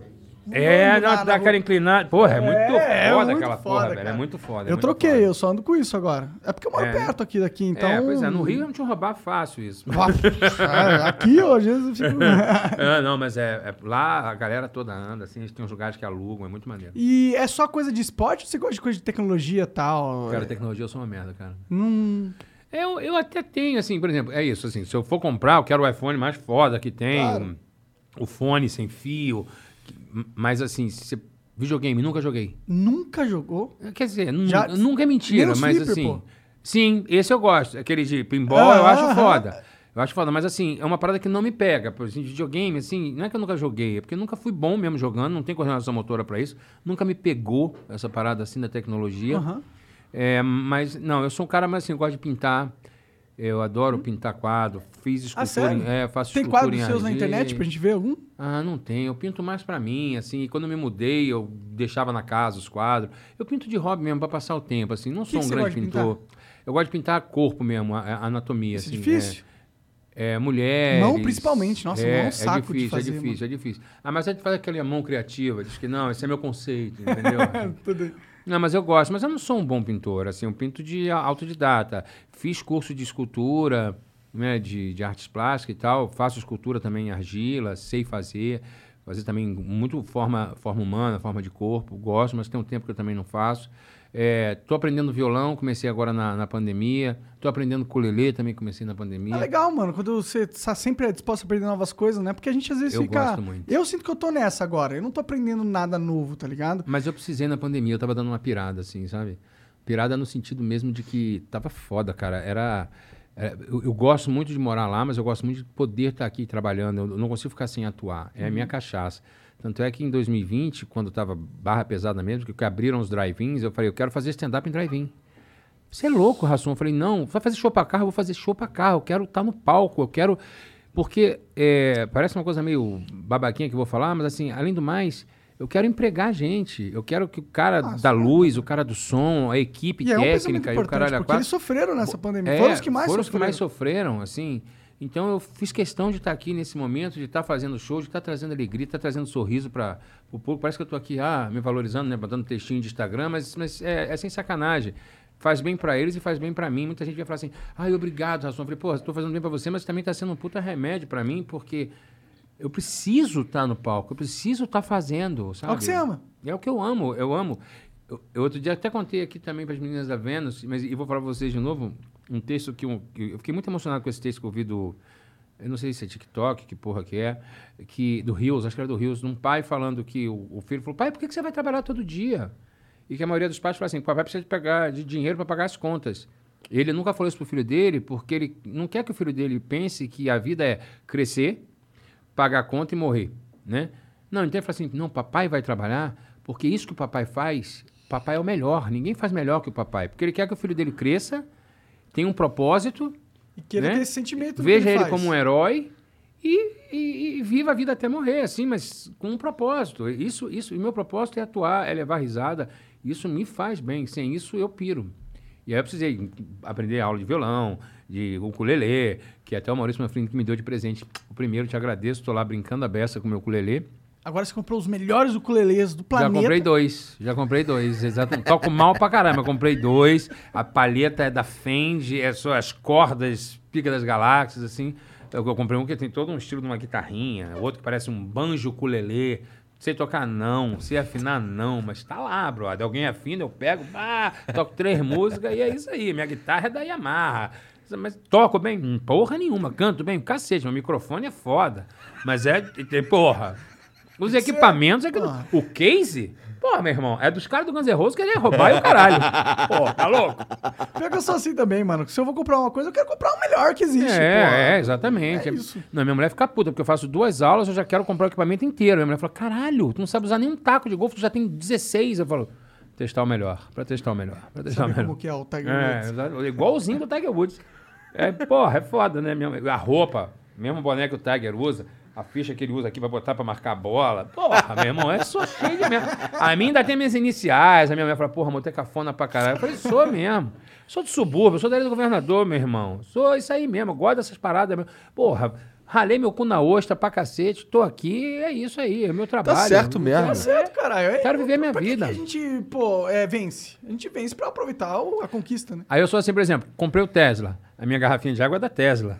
É, dá na aquela inclinada. Porra, é muito É, é foda muito aquela foda, porra, velho. É muito foda. é Eu muito troquei, foda. eu só ando com isso agora. É porque eu moro É. perto aqui daqui, então. É, pois é, no Rio não tinha roubar fácil isso. É, aqui hoje eu fico. é, não, mas é, é- lá a galera toda anda, assim, tem uns lugares que alugam, é muito maneiro. E é só coisa de esporte ou você gosta de coisa de tecnologia e tal? Cara, tecnologia eu sou uma merda, cara. Não. Eu, eu até tenho, assim, por exemplo, é isso, assim, se eu for comprar, eu quero o iPhone mais foda que tem, Claro. o fone sem fio, mas assim, se, videogame, nunca joguei. Nunca jogou? Quer dizer, Já- nunca é mentira, mas flipper, assim. pô. Sim, esse eu gosto. Aquele de pinball Ah, eu acho aham. foda. Eu acho foda, mas assim, é uma parada que não me pega. Por exemplo, videogame, assim, não é que eu nunca joguei, é porque eu nunca fui bom mesmo jogando, não tenho coordenação motora pra isso. Nunca me pegou essa parada assim da tecnologia. Aham. É, mas, não, eu sou um cara, mas assim, eu gosto de pintar. Eu adoro pintar quadro. Fiz Ah, escultura, em, sério? é, faço Tem escultura quadros em seus na internet pra gente ver algum? Ah, não tem. Eu pinto mais pra mim, assim. Quando eu me mudei, eu deixava na casa os quadros. Eu pinto de hobby mesmo, pra passar o tempo, assim. Não que sou um você grande pintor. Eu gosto de pintar corpo mesmo, a, a anatomia, Isso é assim. difícil? É, é, mulheres. Mão, principalmente. Nossa, é, mão é um saco de difícil, fazer, É difícil, é difícil. Ah, mas a gente faz aquela mão criativa, diz que não, esse é meu conceito, entendeu? Tudo. Não, mas eu gosto, mas eu não sou um bom pintor, assim, eu pinto de autodidata. Fiz curso de escultura, né, de, de artes plásticas e tal, faço escultura também em argila, sei fazer, fazer também muito forma, forma humana, forma de corpo, gosto, mas tem um tempo que eu também não faço. Estou aprendendo violão, comecei agora na, na pandemia. Estou aprendendo ukulele, também comecei na pandemia. É legal, mano, quando você tá sempre disposto a aprender novas coisas, né? Porque a gente às vezes Eu fica. gosto muito. Eu sinto que eu tô nessa agora. Eu não tô aprendendo nada novo, tá ligado? Mas eu precisei na pandemia, eu tava dando uma pirada, assim, sabe? Pirada no sentido mesmo de que tava foda, cara. Era. é, eu, eu gosto muito de morar lá, mas eu gosto muito de poder estar aqui trabalhando. Eu não consigo ficar sem atuar. É a minha cachaça. Tanto é que em 2020, quando tava barra pesada mesmo, que abriram os drive-ins, eu falei, eu quero fazer stand-up em drive-in. Você é louco, Rassum? Eu falei, não, vai fazer show pra carro, eu vou fazer show pra carro, eu quero estar no palco, eu quero. Porque é, parece uma coisa meio babaquinha que eu vou falar, mas assim, além do mais, eu quero empregar gente. Eu quero que o cara da luz, o cara do som, a equipe E é um técnica e o caralho a porque quatro. eles sofreram nessa pandemia. É, foram os que mais foram os que sofreram. mais sofreram, assim. Então eu fiz questão de estar aqui nesse momento, de estar fazendo show, de estar trazendo alegria, de estar trazendo sorriso para o público. Parece que eu estou aqui, ah, me valorizando, né, botando textinho de Instagram, mas, mas é, é sem sacanagem. Faz bem para eles e faz bem para mim. Muita gente vai falar assim, ai, obrigado, Rasson. Eu falei, pô, estou fazendo bem para você, mas também está sendo um puta remédio para mim, porque eu preciso estar no palco, eu preciso estar fazendo, sabe? É o que você ama. É o que eu amo, eu amo. Eu, eu outro dia até contei aqui também para as meninas da Vênus, mas e vou falar para vocês de novo um texto que, um, que eu fiquei muito emocionado com esse texto que eu vi do eu não sei se é TikTok, que porra que é, que do Rios, acho que era do Rios, um pai falando que o, o filho falou: "Pai, por que, que você vai trabalhar todo dia?" E que a maioria dos pais fala assim: "Papai precisa de pegar de dinheiro para pagar as contas." Ele nunca falou isso pro filho dele, porque ele não quer que o filho dele pense que a vida é crescer, pagar a conta e morrer, né? Não, então ele fala assim: "Não, papai vai trabalhar, porque isso que o papai faz, papai é o melhor. Ninguém faz melhor que o papai, porque ele quer que o filho dele cresça, tenha um propósito, E queira né? ter esse sentimento Veja ele, faz. como um herói e, e- e viva a vida até morrer, assim, mas com um propósito. Isso, isso, e meu propósito é atuar, é levar risada. Isso me faz bem. Sem isso, eu piro. E aí eu precisei aprender aula de violão, de ukulele, que até o Maurício Manfrini que me deu de presente. O primeiro, te agradeço, estou lá brincando a beça com o meu ukulele. Agora você comprou os melhores ukuleles do planeta. Já comprei dois, já comprei dois, exatamente. Toco mal pra caramba, eu comprei dois. A palheta é da Fender, é só as cordas, pica das galáxias, assim. Eu, eu comprei um que tem todo um estilo de uma guitarrinha, outro que parece um banjo ukulele. Sei tocar não, sei afinar não, mas tá lá, brother. Alguém afina, eu pego, ah, toco três músicas e é isso aí. Minha guitarra é da Yamaha. Mas toco bem? Porra nenhuma. Canto bem? Cacete, meu microfone é foda. Mas é porra. Os equipamentos é que. Ah. O case? Porra, meu irmão, é dos caras do Guns N' Roses que querem roubar e o caralho. Porra, tá louco? Pior que eu sou assim também, mano. Se eu vou comprar uma coisa, eu quero comprar o melhor que existe. É, é, exatamente. É isso. Não, minha mulher fica puta, porque eu faço duas aulas, eu já quero comprar o equipamento inteiro. Minha mulher fala, caralho, tu não sabe usar nenhum taco de golfe, tu já tem 16. Eu falo, testar o melhor, pra testar o melhor, pra testar Sabe o melhor. como que é o Tiger É, Woods? exato. igualzinho do Tiger Woods. É, porra, é foda, né? A roupa, mesmo boné que o Tiger usa, a ficha que ele usa aqui pra botar pra marcar a bola. Porra, meu irmão, é só cheio de merda. A mim ainda tem minhas iniciais. A minha mulher fala, porra, montei cafona pra caralho. Eu falei, sou mesmo. Sou do subúrbio, sou da ilha do governador, meu irmão. Sou isso aí mesmo, gosto dessas paradas mesmo. Porra, ralei meu cu na ostra pra cacete, tô aqui, é isso aí, é meu trabalho. certo mesmo. Tá certo, caralho. É, Quero viver minha pra que vida. Que a gente, pô, é, vence. A gente vence pra aproveitar o- a conquista, né? Aí eu sou assim, por exemplo, comprei o Tesla. A minha garrafinha de água é da Tesla.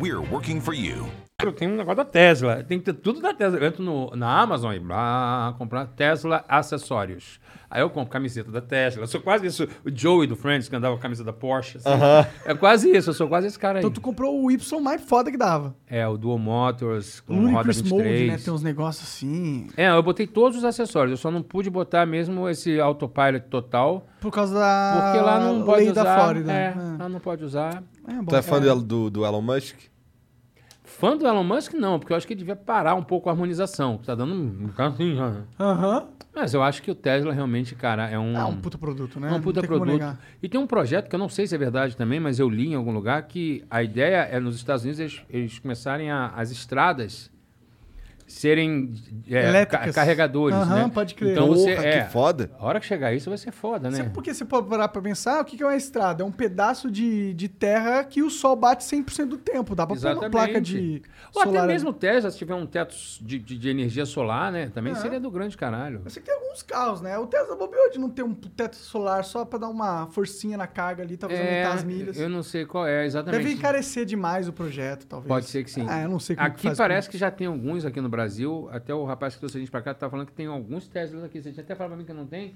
We're working for you. Eu tenho um negócio da Tesla. Tem que ter tudo da Tesla. Eu entro no, na Amazon e blá, comprar Tesla acessórios. Aí eu compro camiseta da Tesla. Eu sou quase isso. O Joey do Friends, que andava com a camisa da Porsche. assim. É quase isso. Eu sou quase esse cara aí. Então tu comprou o Y mais foda que dava. É, o Dual Motors, com O roda Ludicrous Mode, 23. né? Tem uns negócios assim. É, eu botei todos os acessórios. Eu só não pude botar mesmo esse autopilot total. Por causa da Porque lá não pode lei usar. da Flórida. É, É. lá não pode usar. É bom. Tu é fã do, do, do Elon Musk? Fã do Elon Musk, não, porque eu acho que ele devia parar um pouco a harmonização. que Tá dando um. Assim, já. Aham. Mas eu acho que o Tesla realmente, cara, é um. É um puta produto, né? É um puta Não tem como produto. negar. E tem um projeto que eu não sei se é verdade também, mas eu li em algum lugar que a ideia é nos Estados Unidos eles, eles começarem a, as estradas serem é, ca- carregadores, Aham, né? pode crer. Então você Porra, é, que foda. A hora que chegar isso vai ser foda, né? Sabe por que você pode parar pra pensar? O que que é uma estrada? É um pedaço de, de terra que o sol bate 100% do tempo. Dá pra pôr uma Exatamente. placa de Ou solar. até mesmo o Tesla, se tiver um teto de, de, de energia solar, né? Também É. seria do grande caralho. Eu sei que tem alguns carros, né? O Tesla bobeou de não ter um teto solar só pra dar uma forcinha na carga ali, talvez É, aumentar as milhas. eu não sei qual é exatamente. Deve encarecer demais o projeto, talvez. Pode ser que sim. Ah, eu não sei como que Aqui faz parece que já tem alguns aqui no Brasil. Até o rapaz que trouxe a gente pra cá tá falando que tem alguns Teslas aqui. Você tinha até falado pra mim que não tem.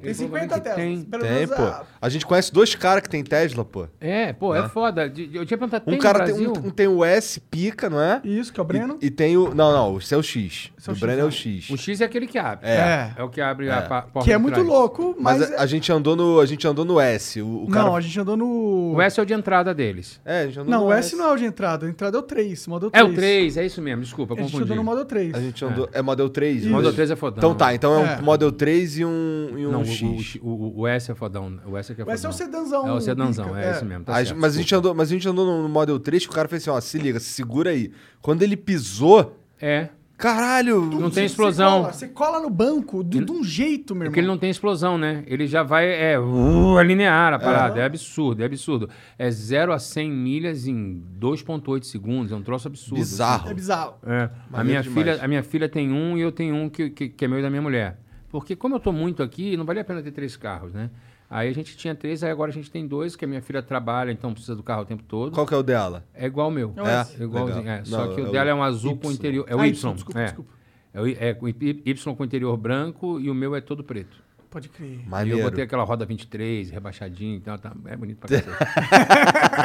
Tem Ele falou pra mim 50 que Teslas. Tem. Pelo Tem, menos pô. a- A gente conhece dois caras que tem Tesla, pô. É, pô, é, foda. De- de- Eu tinha perguntado, Um tem cara tem, um, um tem o S pica, não é? Isso, que é o Breno. E, e tem o. Não, não, esse é o X. Esse é o o X, Breno é né? o X. O X é aquele que abre. É. É o que abre a pa- porta Que é muito louco, mas... Mas a, a gente andou no, a gente andou no S. O, o cara... Não, a gente andou no... O S é o de entrada deles. É, a gente andou Não, no o S não é o de entrada. A entrada é o 3, Model É 3. o 3, é isso mesmo. Desculpa, A gente confundi. andou no Model 3. A gente andou. É, Model 3? Isso. Model 3 é fodão. Então tá, então é um É. Model 3 e um, Não, o- X. o, o, o S é fodão. O S é que é O S é fodão. o sedanzão. É o sedanzão, pica, é, isso mesmo. Tá A- mas, a gente andou, mas a gente andou no Model 3 que o cara fez assim, ó, se liga, se segura aí. Quando ele pisou, É. Caralho! Não tem Você explosão. cola, Você cola no banco de, de um jeito, meu irmão. Porque ele não tem explosão, né? Ele já vai, é, uh, é linear a parada. É. absurdo, é absurdo. É 0 a 100 milhas em 2,8 segundos. É um troço absurdo. Bizarro. É bizarro. É. A minha, demais. filha, a minha filha tem um e eu tenho um que, que, que é meu e da minha mulher. Porque como eu tô muito aqui, não valia a pena ter três carros, né? Aí a gente tinha três, aí agora a gente tem dois, que a minha filha trabalha, então precisa do carro o tempo todo. Qual que é o dela? É igual o meu. É o É? Igualzinho, é. Só Não, que é o o dela é um azul com Y. interior. É o Ah, Y. Y, desculpa, é. desculpa. É, o, é com Y com interior branco e o meu é todo preto. Pode crer. E eu Maneiro. botei aquela roda 23, rebaixadinho, então tá, é bonito pra cacete.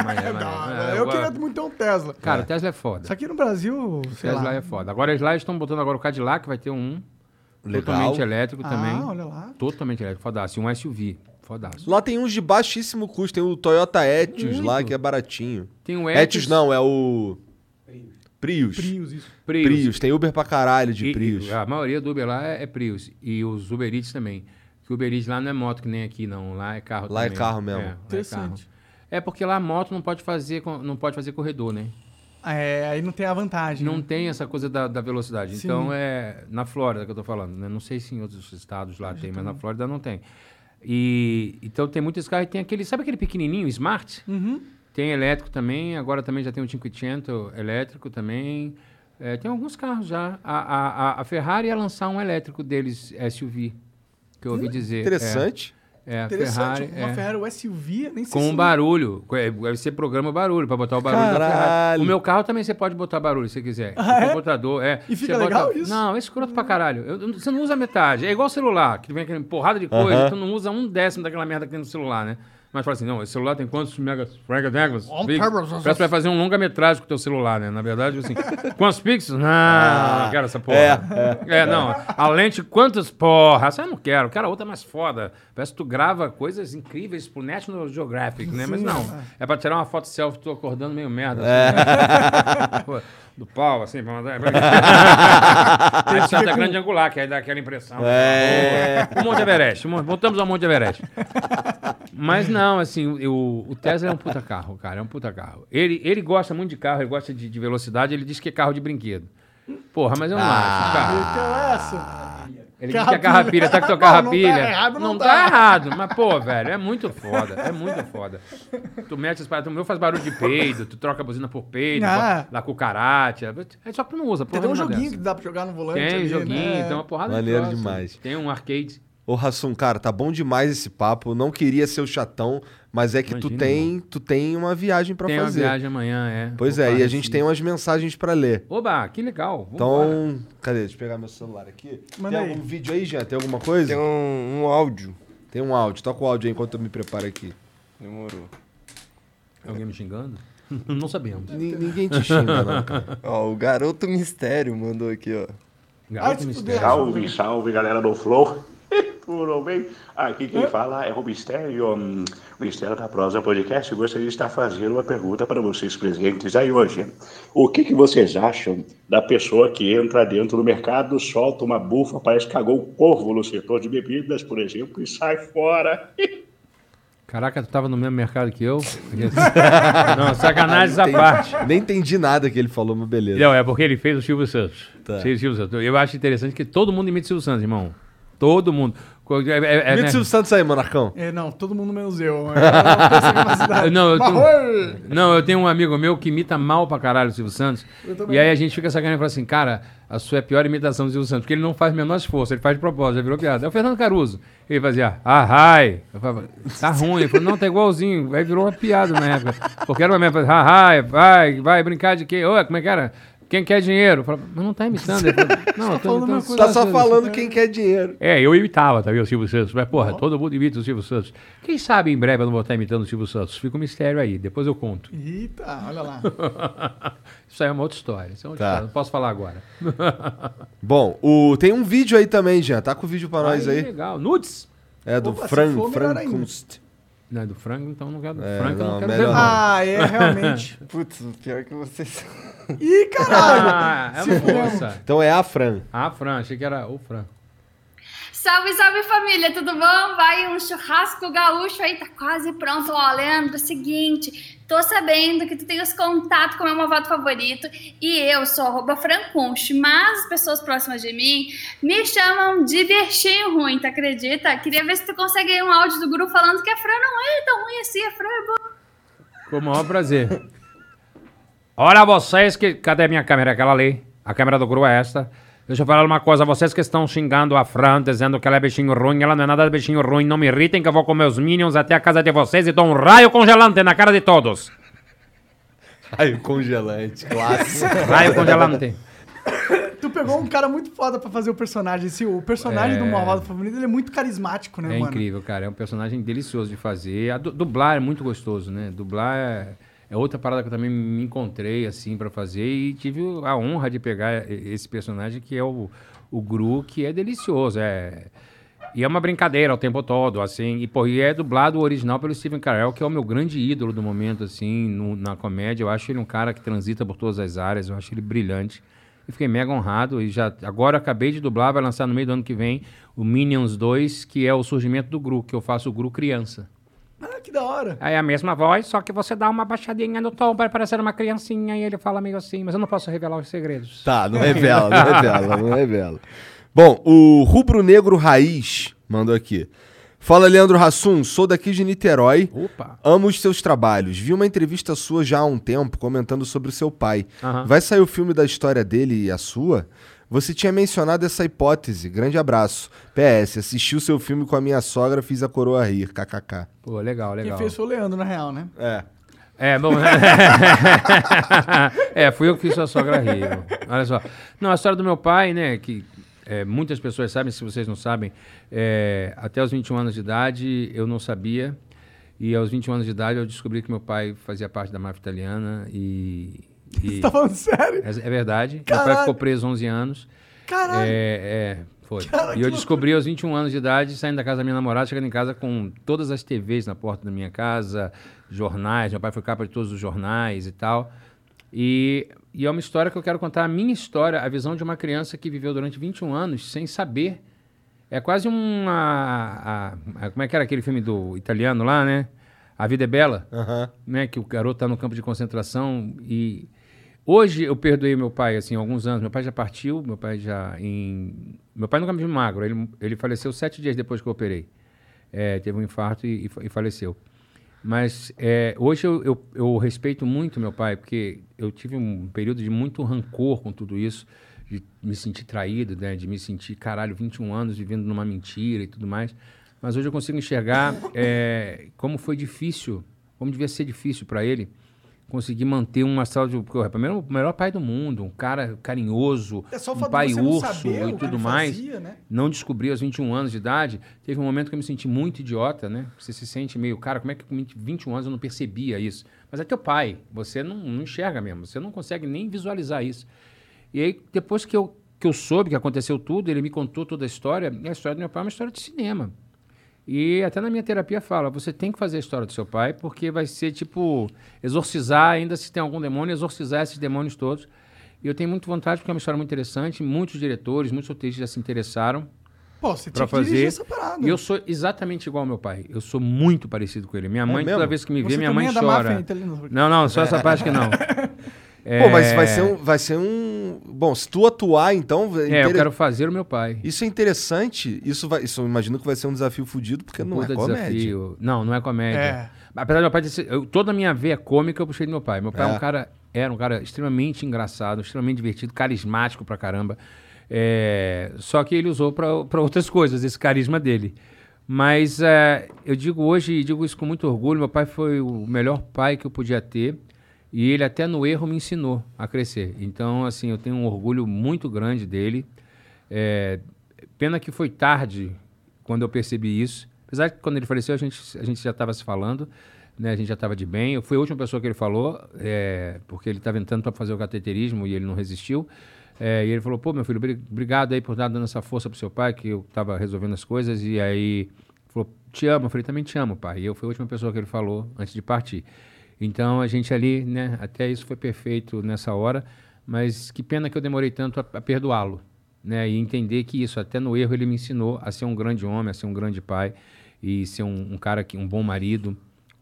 Mas é, mas Ah, é, eu gosto. queria muito ter um Tesla. Cara, o Tesla é foda. Isso aqui no Brasil, sei Tesla lá. é foda. Agora eles lá estão botando agora o Cadillac, vai ter um Legal. totalmente elétrico Ah, também. olha lá. Totalmente elétrico, fodaço. E um SUV, fodaço. Lá tem uns de baixíssimo custo. Tem o Toyota Etios lá, que é baratinho. Tem o Etios Etios não, é o... Prius. Prius, isso. Prius. Prius. Tem Uber pra caralho de E- Prius. a maioria do Uber lá é, é Prius. E os Uber Eats também. Que o Uber Eats lá não é moto que nem aqui, não. Lá é carro Lá é também. carro mesmo. É, lá é Interessante. carro. É porque lá a moto não pode fazer, não pode fazer corredor, né? É, aí não tem a vantagem. Não né? tem essa coisa da, da velocidade. Sim. Então é na Flórida que eu tô falando, né? Não sei se em outros estados lá tem, mas na Flórida não tem. E então tem muitos carros e tem aquele, sabe aquele pequenininho Smart? Uhum. Tem elétrico também, agora também já tem o 500 elétrico também. É, tem alguns carros já. A, a, a- a Ferrari ia lançar um elétrico deles, SUV, que eu ouvi dizer. Interessante. É, é a. Ferrari. uma é. Ferrari, o SUV, nem sei Com se... um barulho. É, Você programa barulho, para botar o barulho da Ferrari. Caralho. O meu carro também você pode botar barulho, se você quiser. Ah, é? O computador, é. E fica Você legal bota- isso? Não, é escroto pra caralho. Eu- você não usa metade. É igual celular, que vem aquela porrada de coisa, Aham. tu não usa um décimo daquela merda que tem no celular, né? Mas fala assim, não, esse celular tem quantos megas, megas. Parece vai fazer um longa-metragem com o teu celular, né? Na verdade, assim, quantos pixels? Não, não quero essa porra. É, não. A lente, quantas? Porra, essa eu não quero. Quero a outra mais foda. Parece que tu grava coisas incríveis pro National Geographic, né? Mas não. É pra tirar uma foto selfie, tu acordando meio merda. assim, né? Do pau, assim, pra mandar. Aí precisa da grande angular, que aí dá aquela impressão. É. O Monte Everest. Voltamos ao Monte Everest. Mas não, assim, o, o Tesla é um puta carro, cara. É um puta carro. Ele, ele gosta muito de carro, ele gosta de, de velocidade, ele diz que é carro de brinquedo. Porra, mas eu não acho, cara. Então essa. Ele diz que é carrapilha, tá que tua carrapilha. Não, não tá errado, não não tá. tá errado. Mas, pô, velho, é muito foda. É muito foda. Tu mete as paradas, o meu faz barulho de peido, tu troca a buzina por peido, Ah. da cucaracha. É só que tu não usa, Tem um joguinho dessa. que dá pra jogar no volante Tem ali, joguinho, né? tem uma porrada Maneiro de demais. Tem um arcade. Ô, Rassum, cara, tá bom demais esse papo. Não queria ser o chatão, mas é que tu Imagina, tem, tu tem uma viagem pra Tem uma fazer. viagem amanhã, é. Pois Vou é, e a gente Recife. tem umas mensagens pra ler. Oba, que legal. Vambora. Então, cadê? Deixa eu pegar meu celular aqui. Manda tem aí. algum vídeo aí, Jean? Tem alguma coisa? Tem um, um áudio. Tem um áudio. Toca o áudio aí enquanto eu me preparo aqui. Demorou. Alguém me xingando? não sabemos. Ni- Ninguém te xinga, não, cara. Ó, o Garoto Mistério mandou aqui, ó. Garoto mistério. Salve, salve galera do Flow. Tudo bem? Aqui quem fala é o Mistério, hum, Mistério da Prosa Podcast. Gostaria de estar fazendo uma pergunta para vocês presentes aí hoje. O que, que vocês acham da pessoa que entra dentro do mercado, solta uma bufa, parece que cagou o corvo no setor de bebidas, por exemplo, e sai fora? Caraca, tu tava no mesmo mercado que eu? não, sacanagem essa parte. Nem entendi nada que ele falou, mas beleza. Não, é porque ele fez o Silvio Santos. Tá. Fez o Silvio Santos. Eu acho interessante que todo mundo imita o Silvio Santos, irmão. Todo mundo. É, é, é, né? o Silvio Santos aí, Monarcão. É, não, todo mundo menos eu. Eu não eu tenho, não, eu tenho um amigo meu que imita mal pra caralho o Silvio Santos. E aí a gente fica sacaneando e fala assim, cara, a sua é a pior imitação do Silvio Santos, porque ele não faz o menor esforço, ele faz de propósito, já virou piada. É o Fernando Caruso. Ele fazia, ah, ai. Eu falava, tá ruim. Ele falou, não, tá igualzinho. Aí virou uma piada na época. Porque era uma merda, ah, ai, vai, vai brincar de quê? Ô, como é que era? Quem quer dinheiro? Mas não tá imitando. Falou, não, eu tô falando imitando coisa Tá só Santos." falando quem quer dinheiro. É, eu imitava, tá vendo, o Silvio Santos. Mas, porra, todo mundo imita o Silvio Santos. Quem sabe em breve eu não vou estar imitando o Silvio Santos. Fica um mistério aí, depois eu conto. Eita, olha lá. Isso aí é uma outra história. Isso é uma outra Tá. história. Não posso falar agora. Bom, o, tem um vídeo aí também, Jean. Tá com o vídeo pra nós aí. Legal. Nudes? É do Opa, Fran, Fran ainda. Kunst. Não, é do frango, então não quero. É, frango não, não quero melhor não. Ah, é, realmente. Putz, o pior que vocês. Ih, caralho! Ah, é a moça. Então é a Fran. Ah, Fran, achei que era o Fran. Salve, salve família, tudo bom? Vai um churrasco gaúcho aí, tá quase pronto. Ó, Leandro, é o seguinte, Tô sabendo que tu tem os contatos com o meu malvado favorito e eu sou arroba Franconche, mas as pessoas próximas de mim me chamam de Berchinho Ruim, tu acredita? Queria ver se tu consegue um áudio do Guru falando que a Fran não é tão ruim assim, a Fran é boa. Com o maior prazer. Olha vocês que. Cadê minha câmera? Aquela ali. A câmera do Guru é esta. Deixa eu falar uma coisa, vocês que estão xingando a Fran, dizendo que ela é bichinho ruim, ela não é nada de bichinho ruim, não me irritem que eu vou com meus minions até a casa de vocês e dou um raio congelante na cara de todos. Raio congelante, clássico. raio congelante. Tu pegou um cara muito foda pra fazer o personagem. Esse, o personagem É. do Malvado Favorito, ele é muito carismático, né, É mano? incrível, cara. É um personagem delicioso de fazer. A du- dublar é muito gostoso, né? Dublar é, é outra parada que eu também me encontrei, assim, pra fazer. E tive a honra de pegar esse personagem que é o, o Gru, que é delicioso. É... E é uma brincadeira o tempo todo, assim. E, pô, e é dublado original pelo Steven Carell, que é o meu grande ídolo do momento, assim, no- na comédia. Eu acho ele um cara que transita por todas as áreas. Eu acho ele brilhante. E fiquei mega honrado. E já agora acabei de dublar, vai lançar no meio do ano que vem o Minions 2, que é o surgimento do Gru, que eu faço o Gru criança. Ah, que da hora. Aí é a mesma voz, só que você dá uma baixadinha no tom para parecer uma criancinha e ele fala meio assim, mas eu não posso revelar os segredos. Tá, não revela, não revela, não revela. Bom, o Rubro Negro Raiz mandou aqui. Fala, Leandro Hassum, sou daqui de Niterói. Opa. Amo os seus trabalhos. Vi uma entrevista sua já há um tempo comentando sobre o seu pai. Aham. Vai sair o filme da história dele e a sua? Você tinha mencionado essa hipótese. Grande abraço. PS, assisti o seu filme com a minha sogra, fiz a coroa rir. KKK. Pô, legal, Quem legal. fez foi o Leandro, na real, né? É. É, bom. é, fui eu que fiz sua sogra rir. Olha só. Não, a história do meu pai, né, que é, muitas pessoas sabem, se vocês não sabem, é, até os 21 anos de idade eu não sabia. E aos 21 anos de idade eu descobri que meu pai fazia parte da máfia italiana e. e- Você tá falando sério? É, é verdade. Meu Caralho. pai ficou preso 11 anos. Caralho. É, é, foi. Cara, e eu descobri aos 21 anos de idade, saindo da casa da minha namorada, chegando em casa com todas as TVs na porta da minha casa, jornais. Meu pai foi capa de todos os jornais e tal. E, e é uma história que eu quero contar, a minha história, a visão de uma criança que viveu durante 21 anos sem saber. É quase uma. a- a- como é que era aquele filme do italiano lá, né? A Vida é Bela. Né? Que o garoto tá no campo de concentração e. Hoje eu perdoei meu pai, assim, alguns anos. Meu pai já partiu, meu pai já em... Meu pai nunca me viu magro, ele, ele faleceu sete dias depois que eu operei. É, teve um infarto e, e faleceu. Mas é, hoje eu, eu, eu respeito muito meu pai, porque eu tive um período de muito rancor com tudo isso, de me sentir traído, né? de me sentir, caralho, 21 anos vivendo numa mentira e tudo mais. Mas hoje eu consigo enxergar é, como foi difícil, como devia ser difícil para ele conseguir manter um astral de. Porque, primeiro, o melhor pai do mundo, um cara carinhoso, É só o um pai urso o e tudo mais. fazia, né? Não descobri aos 21 anos de idade. Teve um momento que eu me senti muito idiota, né? Você se sente meio, cara, como é que com 20 21 anos eu não percebia isso? Mas é teu pai, você não, não enxerga mesmo, você não consegue nem visualizar isso. E aí, depois que eu, que eu soube que aconteceu tudo, ele me contou toda a história, e a história do meu pai é uma história de cinema. E até na minha terapia fala, você tem que fazer a história do seu pai, porque vai ser tipo exorcizar, ainda se tem algum demônio, exorcizar esses demônios todos. E eu tenho muito vontade, porque é uma história muito interessante. Muitos diretores, muitos roteiristas já se interessaram Pô, você tinha que dirigir fazer. essa parada. E eu sou exatamente igual ao meu pai. Eu sou muito parecido com ele. Minha mãe, mesmo? toda vez que me vê, Você minha mãe é chora. máfia? Não, não, só essa parte que não. Pô, mas vai É, ser, um, vai ser um. Bom, se tu atuar, então. É, eu intere- quero fazer o meu pai. Isso é interessante. Isso, vai, isso eu imagino que vai ser um desafio fudido, porque não é comédia. desafio. Não, não é comédia. É. Apesar do meu pai ter eu- toda a minha veia cômica eu puxei do meu pai. Meu pai é, É. um cara, era um cara extremamente engraçado, extremamente divertido, carismático pra caramba. É, só que ele usou pra pra outras coisas, esse carisma dele. Mas é, eu digo hoje, e digo isso com muito orgulho, meu pai foi o melhor pai que eu podia ter. E ele até no erro me ensinou a crescer. Então, assim, eu tenho um orgulho muito grande dele. É, pena que foi tarde quando eu percebi isso. Apesar que quando ele faleceu, a gente, a gente já estava se falando, né? a gente já estava de bem. Eu fui a última pessoa que ele falou, é, porque ele estava entrando para fazer o cateterismo e ele não resistiu. É, e ele falou: pô, meu filho, obri- obrigado aí por estar dando essa força pro seu pai, que eu estava resolvendo as coisas. E aí falou: te amo. Eu falei: também te amo, pai. E eu fui a última pessoa que ele falou antes de partir. Então a gente ali, né, até isso foi perfeito nessa hora, mas que pena que eu demorei tanto a, a perdoá-lo, né, e entender que isso, até no erro, ele me ensinou a ser um grande homem, a ser um grande pai e ser um, um cara que um bom marido.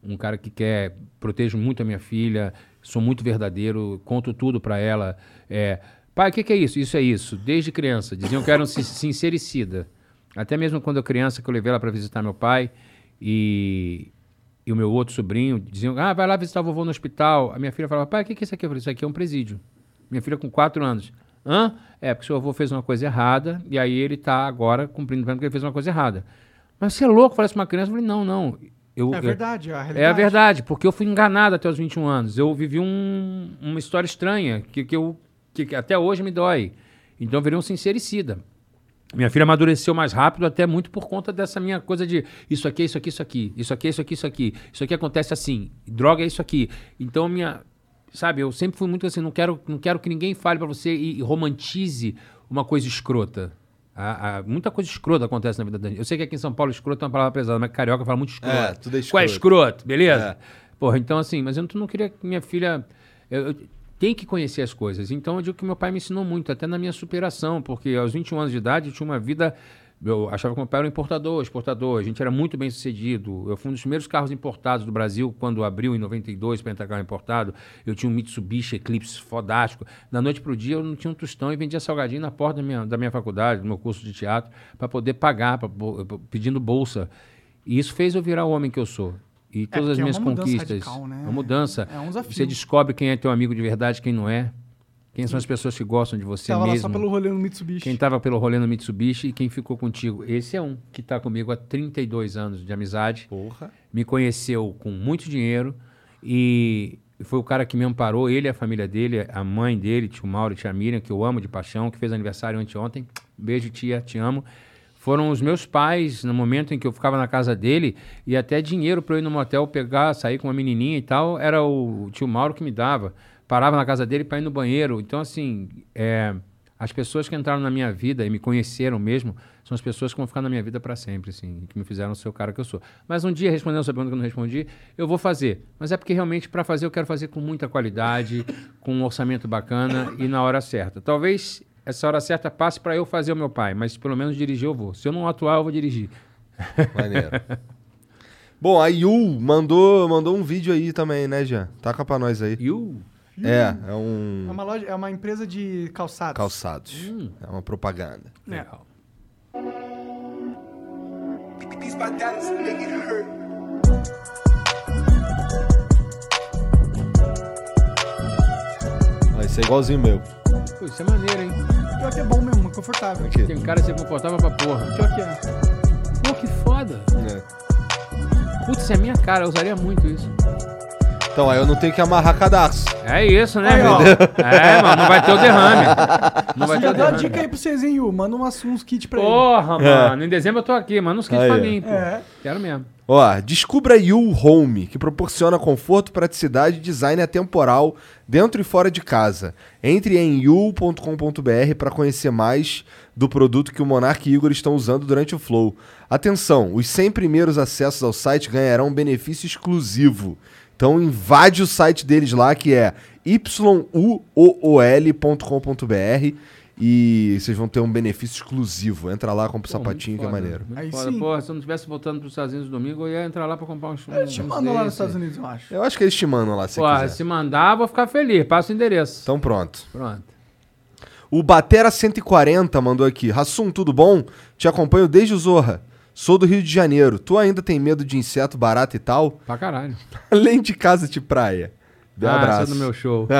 um cara que quer, protejo muito a minha filha, sou muito verdadeiro, conto tudo pra ela. É, pai, o que, que é isso? Isso é isso. Desde criança. Diziam que era um sin- sincericida. Até mesmo quando eu criança, que eu levei ela para visitar meu pai e, e o meu outro sobrinho, diziam, ah, vai lá visitar o vovô no hospital. A minha filha falava, pai, o que, que é isso aqui? Eu falei, isso aqui é um presídio. Minha filha com quatro anos. Hã? É, porque seu avô fez uma coisa errada e aí ele tá agora cumprindo pena porque ele fez uma coisa errada. Mas você é louco falar isso uma criança? Eu falei, não, não. Eu, É eu- verdade, é a É a realidade. verdade, porque eu fui enganado até os 21 anos. Eu vivi um- uma história estranha que, que, eu, que, que até hoje me dói. Então eu virei um sincericida. Minha filha amadureceu mais rápido, até muito por conta dessa minha coisa de isso aqui, isso aqui, isso aqui, isso aqui, isso aqui, isso aqui, isso aqui acontece assim, droga é isso aqui. Então minha, sabe, eu sempre fui muito assim, não quero, não quero que ninguém fale pra você e, e romantize uma coisa escrota. A- a- muita coisa escrota acontece na vida da gente. Eu sei que aqui em São Paulo escroto é uma palavra pesada, mas carioca fala muito escroto. É, tudo é Qual é escroto. escroto, beleza? Porra, então assim, mas eu não, não queria que minha filha. Eu, eu tenho que conhecer as coisas. Então eu digo que meu pai me ensinou muito, até na minha superação, porque aos 21 anos de idade eu tinha uma vida. Eu achava que meu pai era um importador, exportador, a gente era muito bem sucedido. Eu fui um dos primeiros carros importados do Brasil quando abriu em 92 para entrar carro importado. Eu tinha um Mitsubishi Eclipse fodástico. Da noite para o dia eu não tinha um tostão e vendia salgadinho na porta da minha, da minha faculdade, do meu curso de teatro, para poder pagar, pra, bo- pedindo bolsa. E isso fez eu virar o homem que eu sou. E todas as porque é minhas uma mudança conquistas. radical, né? Uma mudança. É um desafio. Você descobre quem é teu amigo de verdade, quem não é. Quem são as pessoas que gostam de você Tava mesmo. só pelo rolê no Mitsubishi. Quem estava pelo rolê no Mitsubishi e quem ficou contigo. Esse é um que está comigo há 32 anos de amizade. Porra. Me conheceu com muito dinheiro e foi o cara que me amparou, ele e a família dele, a mãe dele, tio Mauro e tia Miriam, que eu amo de paixão, que fez aniversário anteontem. Beijo, tia, te amo. Foram os meus pais, no momento em que eu ficava na casa dele, e até dinheiro para eu ir no motel pegar, sair com uma menininha e tal, era o tio Mauro que me dava. Parava na casa dele para ir no banheiro. Então, assim, é, as pessoas que entraram na minha vida e me conheceram mesmo, são as pessoas que vão ficar na minha vida para sempre, assim, que me fizeram ser o cara que eu sou. Mas um dia, respondendo a sua pergunta que eu não respondi, eu vou fazer. Mas é porque realmente, para fazer, eu quero fazer com muita qualidade, com um orçamento bacana e na hora certa. Talvez essa hora certa passe para eu fazer o meu pai, mas pelo menos dirigir eu vou. Se eu não atuar, eu vou dirigir. Maneiro. Bom, a Yu mandou, mandou um vídeo aí também, né, Jean? Taca pra nós aí. Yu? É, é É um uma, loja, é uma empresa de calçados. calçados. É uma propaganda. Legal. These bandanas make it hurt. Ó, esse é igualzinho meu. Pô, isso é maneiro, hein? Pior que é bom mesmo, é confortável. Aqui. Tem cara de ser confortável pra porra. Pior que é. Pô, que foda. É. Putz, é a minha cara, eu usaria muito isso. Então, aí eu não tenho que amarrar cadarço. É isso, né, Aí, ó. meu? É, mano, não vai ter o derrame. Não vai Você ter já o a derrame. dica aí pro vocês, hein, Yu? Manda umas, uns kits pra Porra, ele. mano. Em dezembro eu tô aqui, manda uns kits Aí, pra ó. mim, pô. É. Quero mesmo. Ó, descubra Yu Home, que proporciona conforto, praticidade e design atemporal dentro e fora de casa. Entre em yu.com.br para conhecer mais do produto que o Monark e Igor estão usando durante o Flow. Atenção, os 100 primeiros acessos ao site ganharão um benefício exclusivo. Então invade o site deles lá, que é yuool.com.br e vocês vão ter um benefício exclusivo. Entra lá, compra o sapatinho, que é maneiro. Aí foda. sim. Porra, se eu não estivesse voltando pros Estados Unidos domingo, eu ia entrar lá pra comprar uns. Eles te uns mandam lá nos. Estados Unidos, eu acho. Eu acho que eles te mandam lá, se Porra, quiser. se mandar, eu vou ficar feliz. Passa o endereço. Então pronto. Pronto. O Batera 140 mandou aqui. Rassum, tudo bom? Te acompanho desde o Zorra. Sou do Rio de Janeiro. Tu ainda tem medo de inseto, barata e tal? Pra caralho. Além de casa de praia. Dê um ah, abraço. isso é do meu show.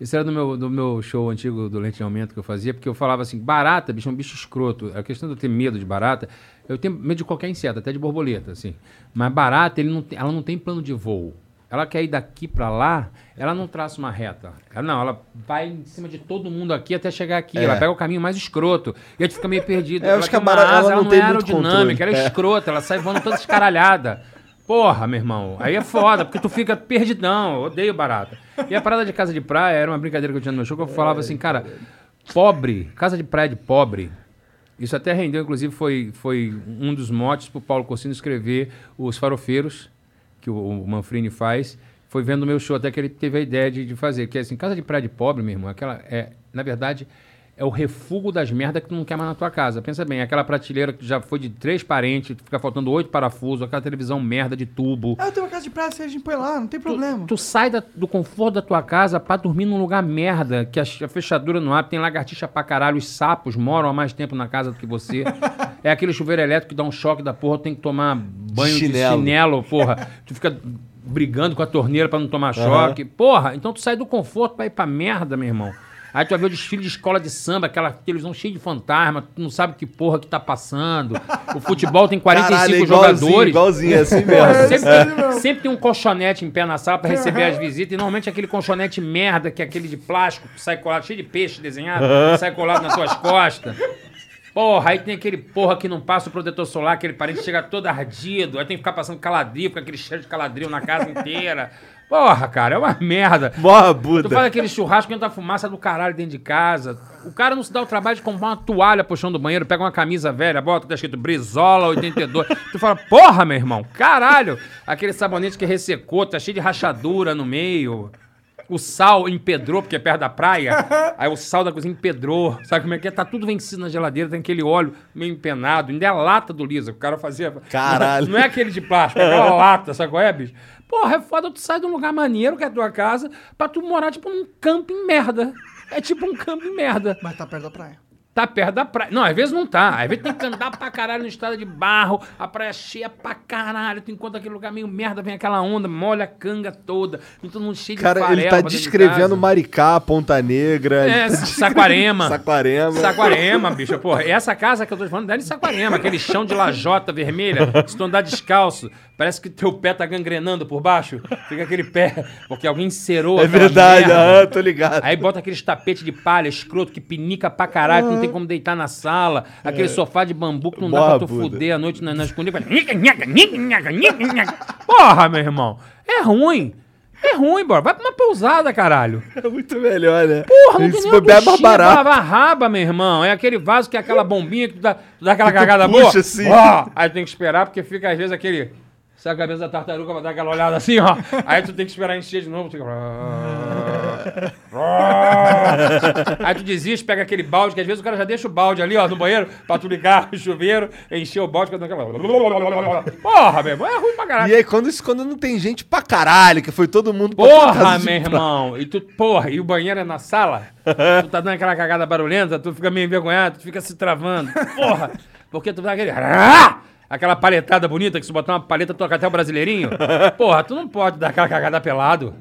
Isso era do meu, do meu show antigo do Lente de Aumento que eu fazia, porque eu falava assim, barata, bicho, é um bicho escroto. A questão de eu ter medo de barata, eu tenho medo de qualquer inseto, até de borboleta, assim. Mas barata, ele não tem- ela não tem plano de voo. Ela quer ir daqui pra lá, ela não traça uma reta. Ela, não, ela vai em cima de todo mundo aqui até chegar aqui. É. Ela pega o caminho mais escroto. E a gente fica meio perdido. É, ela acho que ela asa, não ela não é aerodinâmica, ela é. É. escrota, ela sai voando toda escaralhada. Porra, meu irmão. Aí é foda, porque tu fica perdidão. Eu odeio barata. E a parada de casa de praia era uma brincadeira que eu tinha no meu show, que eu falava assim, cara, pobre, casa de praia de pobre. Isso até rendeu, inclusive, foi, foi um dos motes pro Paulo Corsino escrever Os Farofeiros, que o, Manfrini faz. Foi vendo o meu show até que ele teve a ideia de, de fazer. Que é assim, casa de praia de pobre, meu irmão, aquela é, na verdade, é o refúgio das merdas que tu não quer mais na tua casa. Pensa bem, aquela prateleira que já foi de três parentes, fica faltando oito parafusos, aquela televisão merda de tubo. Ah, eu tenho uma casa de praia, a gente põe lá, não tem problema. Tu sai da- do conforto da tua casa pra dormir num lugar merda, que a, a fechadura não abre, tem lagartixa pra caralho, os sapos moram há mais tempo na casa do que você. é aquele chuveiro elétrico que dá um choque da porra, tem que tomar banho Chinelo. de chinelo, porra. tu fica brigando com a torneira pra não tomar choque. Porra, então tu sai do conforto pra ir pra merda, meu irmão. Aí tu vai ver o desfile de escola de samba, aquela televisão cheia de fantasma, tu não sabe que porra que tá passando. O futebol tem 45 Caralho, é igualzinho, jogadores. igualzinho, é assim mesmo. sempre, É tem, sempre tem um colchonete em pé na sala pra receber as visitas. E normalmente aquele colchonete merda, que é aquele de plástico, que sai colado, cheio de peixe desenhado, Aham. sai colado nas tuas costas. Porra, aí tem aquele porra que não passa o protetor solar, aquele parente chega todo ardido, aí tem que ficar passando caladril, com aquele cheiro de caladril na casa inteira. Porra, cara, é uma merda. Morra, Buda. Tu faz aquele churrasco que entra fumaça do caralho dentro de casa. O cara não se dá o trabalho de comprar uma toalha pro chão do banheiro, pega uma camisa velha, bota, tá escrito Brizola 82. tu fala, porra, meu irmão, caralho. Aquele sabonete que ressecou, tá cheio de rachadura no meio. O sal empedrou, porque é perto da praia. Aí o sal da cozinha empedrou. Sabe como é que é? Tá tudo vencido na geladeira, tem aquele óleo meio empenado. Ainda é a lata do Lisa. O cara fazia. Caralho. Não é aquele de plástico, é aquela lata, sabe qual é, bicho? Porra, é foda tu sai de um lugar maneiro, que é a tua casa, pra tu morar, tipo, num camping merda. É tipo um camping merda. Mas tá perto da praia. Tá perto da praia. Não, às vezes não tá. Às vezes tem que andar pra caralho no estrada de barro, a praia cheia pra caralho. Tu encontra aquele lugar meio merda, vem aquela onda, molha a canga toda. E todo mundo cheio de Cara, ele tá de descrevendo casa. Maricá, Ponta Negra. É, tá- Saquarema. Saquarema. Saquarema, bicho. Porra, essa casa que eu tô falando dela é em Saquarema, aquele chão de lajota vermelha, se tu andar descalço, parece que teu pé tá gangrenando por baixo. Fica aquele pé, porque alguém cerou É verdade, aham, tô ligado. Aí bota aqueles tapetes de palha escroto que pinica pra caralho, não tem como deitar na sala. Aquele É. sofá de bambu que não Boa, dá pra tu Buda. fuder à noite na, na escondida. Porra, meu irmão. É ruim. É ruim, bora. Vai pra uma pousada, caralho. É muito melhor, né? Porra, não Isso tem nem mais barato. a raba, meu irmão. É aquele vaso que é aquela bombinha que tu dá, tu dá aquela cagada puxa boa. assim. Ó, aí tem que esperar, porque fica às vezes aquele... Sabe a cabeça da tartaruga pra dar aquela olhada assim, ó. Aí tu tem que esperar encher de novo. Tu fica... Aí tu desiste, pega aquele balde, que às vezes o cara já deixa o balde ali, ó, no banheiro, pra tu ligar o chuveiro, encher o balde, fica aquela... Porra, meu irmão, é ruim pra caralho. E aí, quando, isso, quando não tem gente pra caralho, que foi todo mundo pra Porra, meu irmão. E tu, porra, e o banheiro é na sala? tu tá dando aquela cagada barulhenta, tu fica meio envergonhado, tu fica se travando. Porra! Porque tu dá aquele. Aquela paletada bonita, que se botar uma paleta, toca até o brasileirinho. Porra, tu não pode dar aquela cagada pelado.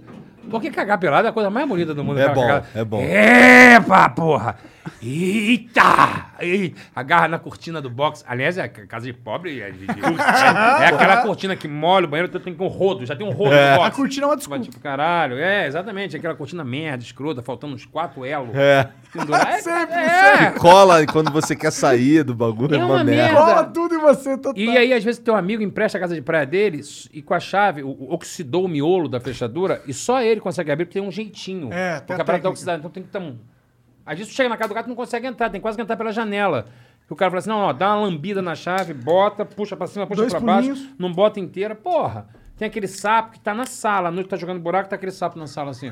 Porque cagar pelado é a coisa mais bonita do mundo. É bom, cagada. é bom. Epa, porra! Eita! Ih, Agarra na cortina do box. Aliás, é casa de pobre. É, de- de- é- é aquela cortina que molha o banheiro, tu tem com um rodo, já tem um rodo É. no box. A cortina é uma Tu vai tipo, caralho. É, exatamente. Aquela cortina merda, escrota, faltando uns quatro elos. É. Pendurar. É, Sempre, é. Que cola quando você quer sair do bagulho, é, É uma, uma merda. merda. Cola tudo em você, total. E aí, às vezes, teu amigo empresta a casa de praia dele s- e com a chave, o- o- oxidou o miolo da fechadura e só ele consegue abrir porque tem um jeitinho. É, tem porque a a parada tá técnica. oxidada. Então tem que ter um. Às vezes tu chega na casa do gato e não consegue entrar, tem quase que entrar pela janela. E o cara fala assim: não, ó, dá uma lambida na chave, bota, puxa pra cima, puxa Dois pra baixo, não bota inteira. Porra, tem aquele sapo que tá na sala, à noite tá jogando buraco, tá aquele sapo na sala assim.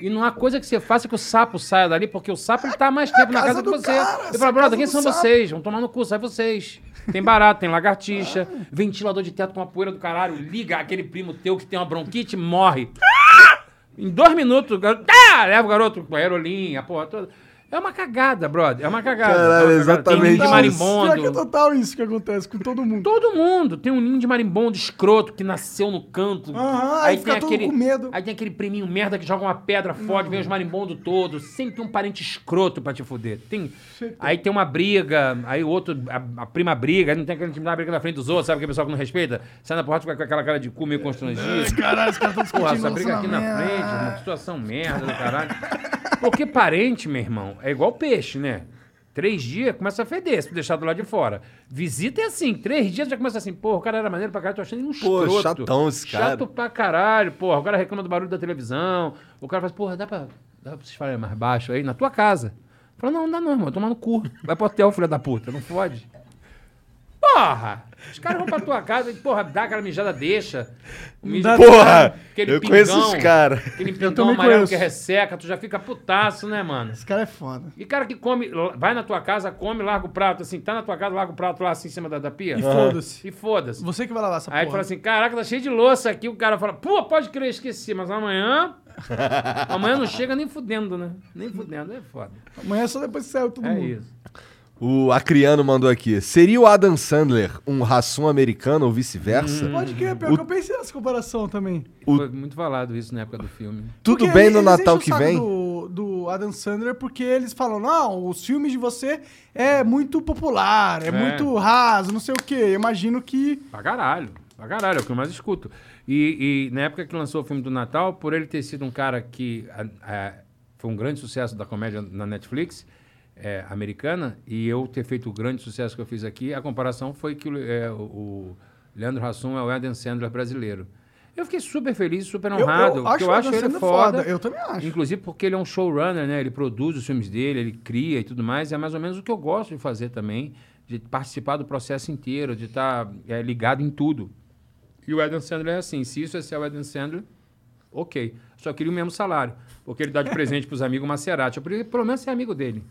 E não há coisa que você faça que o sapo saia dali, porque o sapo ele tá mais tempo na casa casa que do você. cara, eu falo, brother, quem do são sapo." vocês? Vão tomar no cu, sai vocês. Tem barato, tem lagartixa, ventilador de teto com a poeira do caralho, liga aquele primo teu que tem uma bronquite, morre. Em dois minutos, o garoto, ah, leva o garoto aerolinha, a porra toda. É uma cagada, brother. É uma cagada. Caralho, É uma cagada. exatamente Tem ninho de isso. marimbondo. Pior que é total isso que acontece com todo mundo. Todo mundo. Tem um ninho de marimbondo escroto que nasceu no canto. Aham, aí fica todo com medo. Aí tem aquele priminho merda que joga uma pedra forte, vem os marimbondos todos. Sempre tem um parente escroto pra te fuder. Tem, aí tem uma briga, aí o outro, a, a prima briga, aí não tem aquele time da briga na frente dos outros, sabe aquele pessoal que não respeita? Sai na porrada fica com aquela cara de cu meio constrangido. Caralho, os caras estão Porra, discutindo essa briga aqui na frente, uma situação merda do caralho. Porque parente, meu irmão, é igual peixe, né? Três dias começa a feder se deixar do lado de fora. Visita é assim, três dias já começa assim, porra, o cara era maneiro pra caralho, tô achando ele um Pô, escroto. chatão esse cara. Chato pra caralho, porra. O cara reclama do barulho da televisão. O cara assim, porra, dá pra, dá pra vocês falarem mais baixo aí? Na tua casa. Fala, não, não dá não, irmão, toma no cu. Vai pro hotel, filha da puta, não fode. Porra! Os caras vão pra tua casa e, porra, dá aquela mijada, deixa. Dá- Porra! aquele Eu conheço pingão, os cara. Aquele pingão amarelo conheço. que resseca, tu já fica putaço, né, mano? Esse cara é foda. E cara que come, vai na tua casa, come, larga o prato, assim, tá na tua casa, larga o prato lá assim em cima da, da pia. E foda-se. E foda-se. Você que vai lavar essa Aí porra. fala assim, caraca, tá cheio de louça aqui. O cara fala, pô, pode crer, esqueci, mas amanhã. amanhã não chega nem fudendo, né? Nem fudendo, é foda. Amanhã é só depois que saiu todo É mundo. isso. O Acriano mandou aqui. Seria o Adam Sandler um ração americano ou vice-versa? Pode crer, pior que eu pensei nessa comparação também. Foi muito falado isso na época do filme. Tudo Porque bem no eles Natal enchem o que saco vem? Do, do Adam Sandler, porque eles falam, não, os filmes de você é muito popular, é, É. muito raso, não sei o quê. Eu imagino que. Pra caralho. Pra caralho, é o que eu mais escuto. E, e na época que lançou o filme do Natal, por ele ter sido um cara que a- a- foi um grande sucesso da comédia na Netflix é, americana, e eu ter feito o grande sucesso que eu fiz aqui, a comparação foi que o, é, o- Leandro Hassum é o Adam Sandler brasileiro. Eu fiquei super feliz, super Eu- eu honrado, porque acho eu acho ele foda. foda, eu também acho. Inclusive porque ele é um showrunner, né? Ele produz os filmes dele, ele cria e tudo mais. É mais ou menos o que eu gosto de fazer também, de participar do processo inteiro, de estar é, ligado em tudo. E o Adam Sandler é assim, se isso é ser o Adam Sandler, ok. Só queria o mesmo salário, porque ele dá de presente pros amigos Maserati. Eu queria pelo menos ser amigo dele.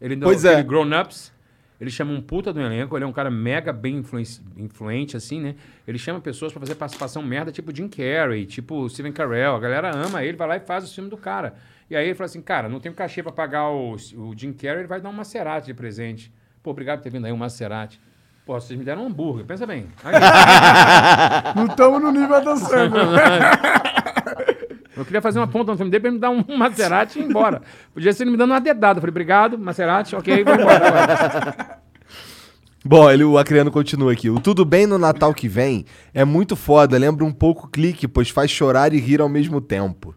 Ele dá Pois é. Grown Ups, ele chama um puta do elenco, ele é um cara mega bem influenci- influente, assim, né? Ele chama pessoas pra fazer participação merda, tipo Jim Carrey, tipo Steven Carell. A galera ama ele, vai lá e faz o filme do cara. E aí ele fala assim, cara, não tenho cachê pra pagar o, o Jim Carrey, ele vai dar um Maserati de presente. Pô, obrigado por ter vindo aí, um Maserati. Pô, vocês me deram um hambúrguer, pensa bem. Aí- Não estamos no nível Adam Sandler. Eu queria fazer uma ponta no filme dele pra ele me dar um Maserati e ir embora. Podia ser ele me dando uma dedada. Eu falei, obrigado, Maserati, ok, vou embora. Bom, ele, o Acriano continua aqui. O Tudo Bem no Natal que vem é muito foda, lembra um pouco clique, pois faz chorar e rir ao mesmo tempo.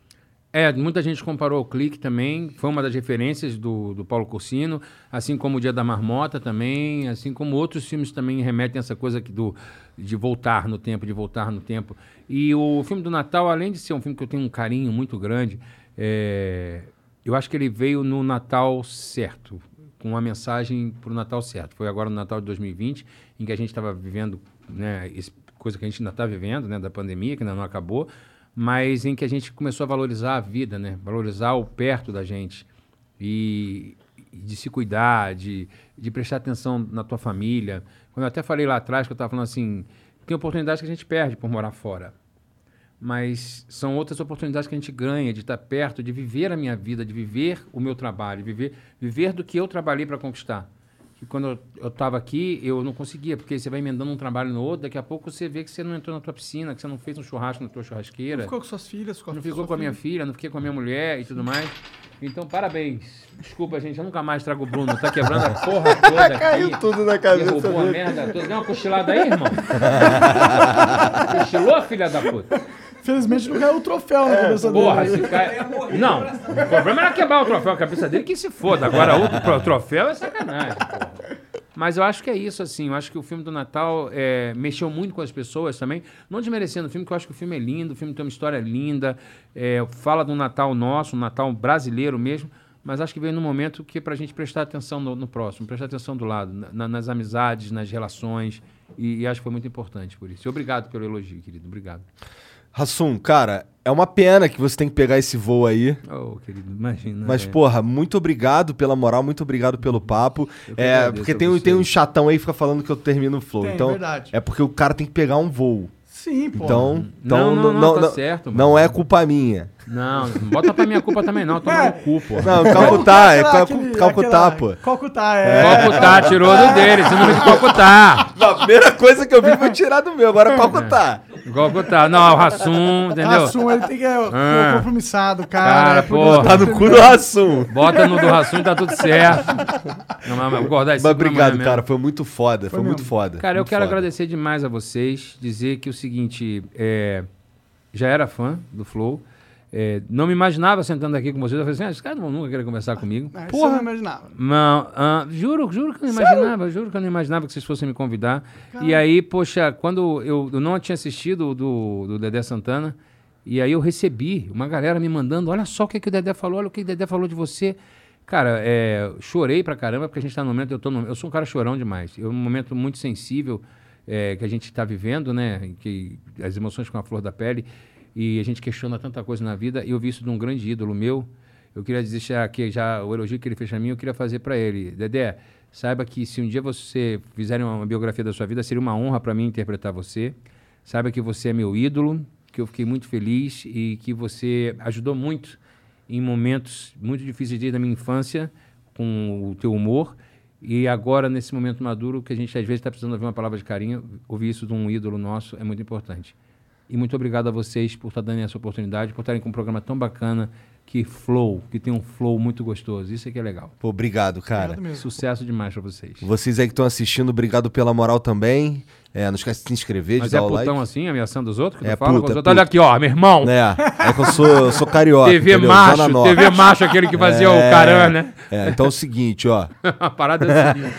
É, muita gente comparou o Clique também, foi uma das referências do, do Paulo Cursino, assim como o Dia da Marmota também, assim como outros filmes também remetem a essa coisa aqui do, de voltar no tempo, de voltar no tempo. E o filme do Natal, além de ser um filme que eu tenho um carinho muito grande, é, eu acho que ele veio no Natal certo, com uma mensagem para o Natal certo. Foi agora no Natal de 2020, em que a gente estava vivendo, né, coisa que a gente ainda está vivendo, né, da pandemia, que ainda não acabou, mas em que a gente começou a valorizar a vida, né? Valorizar o perto da gente e, de se cuidar, de, de prestar atenção na tua família. Quando eu até falei lá atrás que eu estava falando assim, tem oportunidades que a gente perde por morar fora, mas são outras oportunidades que a gente ganha de estar perto, de viver a minha vida, de viver o meu trabalho, viver, viver do que eu trabalhei para conquistar. Que quando eu estava aqui, eu não conseguia, porque você vai emendando um trabalho no outro, daqui a pouco você vê que você não entrou na tua piscina, que você não fez um churrasco na tua churrasqueira. Não ficou com suas filhas, com a Não ficou com a minha filha. não fiquei com a minha mulher e tudo mais. Então, parabéns. Desculpa, gente, eu nunca mais trago o Bruno. Tá quebrando a porra toda aqui. Caiu tudo na cabeça Derrubou a dele. merda toda. Deu uma cochilada aí, irmão? Cochilou, filha da puta? Felizmente não caiu o troféu na cabeça Porra, dele. esse cara... Não, o problema era quebrar o troféu na cabeça dele, que se foda. Agora, o pro- troféu é sacanagem, porra. Mas eu acho que é isso, assim. Eu acho que o filme do Natal é, mexeu muito com as pessoas também. Não desmerecendo o filme, que eu acho que o filme é lindo, o filme tem uma história linda, é, fala do Natal nosso, um Natal brasileiro mesmo. Mas acho que veio num momento que é pra gente prestar atenção no, no próximo, prestar atenção do lado, na- nas amizades, nas relações. E, e acho que foi muito importante por isso. E obrigado pelo elogio, querido. Obrigado. Rassum, cara, é uma pena que você tem que pegar esse voo aí. Oh, querido, imagina. Mas, é. porra, muito obrigado pela moral, muito obrigado pelo papo. É, porque tem, um- tem um chatão aí que fica falando que eu termino o flow. Tem, então, verdade. é porque o cara tem que pegar um voo. Sim, pô. Então, então Não, não, não, tá certo, não é culpa minha. Não, não bota pra minha culpa também, não. Toma no cu, pô. Não, Calcutá, é Calcutá, pô. Calcutá, é. Calcutá tirou do dele, você não me Calcutá. A primeira coisa que eu vi foi tirar do meu, agora Calcutá. Calcutá. Não, é o Rassum, entendeu? Rassum, ele tem que é Ah. compromissado, cara. Cara, é isso Tá no cu do Rassum. Bota no do Rassum e tá tudo certo. Não, mas, mas, guardar isso Mas obrigado, amanhã mesmo. cara. Foi muito foda. Foi, muito foda. Cara, eu muito quero foda. agradecer demais a vocês, dizer que o seguinte, é, já era fã do Flow, é, não me imaginava sentando aqui com vocês, eu falei assim, ah, esses caras não vão nunca querer conversar comigo. Ah, eu não imaginava. Não, ah, juro, juro que eu não imaginava, juro que eu não imaginava que vocês fossem me convidar. E aí, poxa, quando eu, eu não tinha assistido o do, do Dedé Santana, e aí eu recebi uma galera me mandando, olha só o que, que o Dedé falou, olha o que o Dedé falou de você. Cara, é, chorei pra caramba, porque a gente tá no momento, eu, tô no- eu sou um cara chorão demais. É um momento muito sensível é, que a gente está vivendo, né? Que as emoções com a flor da pele. E a gente questiona tanta coisa na vida. E eu vi isso de um grande ídolo meu. Eu queria deixar aqui já o elogio que ele fez pra mim, eu queria fazer pra ele. Dedé, saiba que se um dia você fizerem uma biografia da sua vida, seria uma honra pra mim interpretar você. Saiba que você é meu ídolo, que eu fiquei muito feliz e que você ajudou muito em momentos muito difíceis da minha infância com o teu humor. E agora, nesse momento maduro, que a gente às vezes está precisando ouvir uma palavra de carinho, ouvir isso de um ídolo nosso é muito importante. E muito obrigado a vocês por estar dando essa oportunidade, por estarem com um programa tão bacana que flow, que tem um flow muito gostoso. Isso é que é legal. Pô, obrigado, cara. Sucesso demais para vocês. Vocês aí que estão assistindo, obrigado pela moral também. É, não esquece de se inscrever, Mas de é dar o putão like. assim, ameaçando os outros? Que É fala puta, é outros? Olha puta. aqui, ó, meu irmão. É, é que eu sou, eu sou carioca. TV entendeu? macho. TV macho, aquele que fazia o caran, né? É, então é o seguinte, ó. A parada é a seguinte.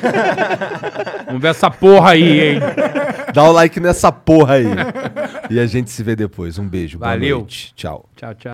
Vamos ver essa porra aí, hein? Dá o like nessa porra aí. E a gente se vê depois. Um beijo. Valeu. Tchau. Tchau, tchau.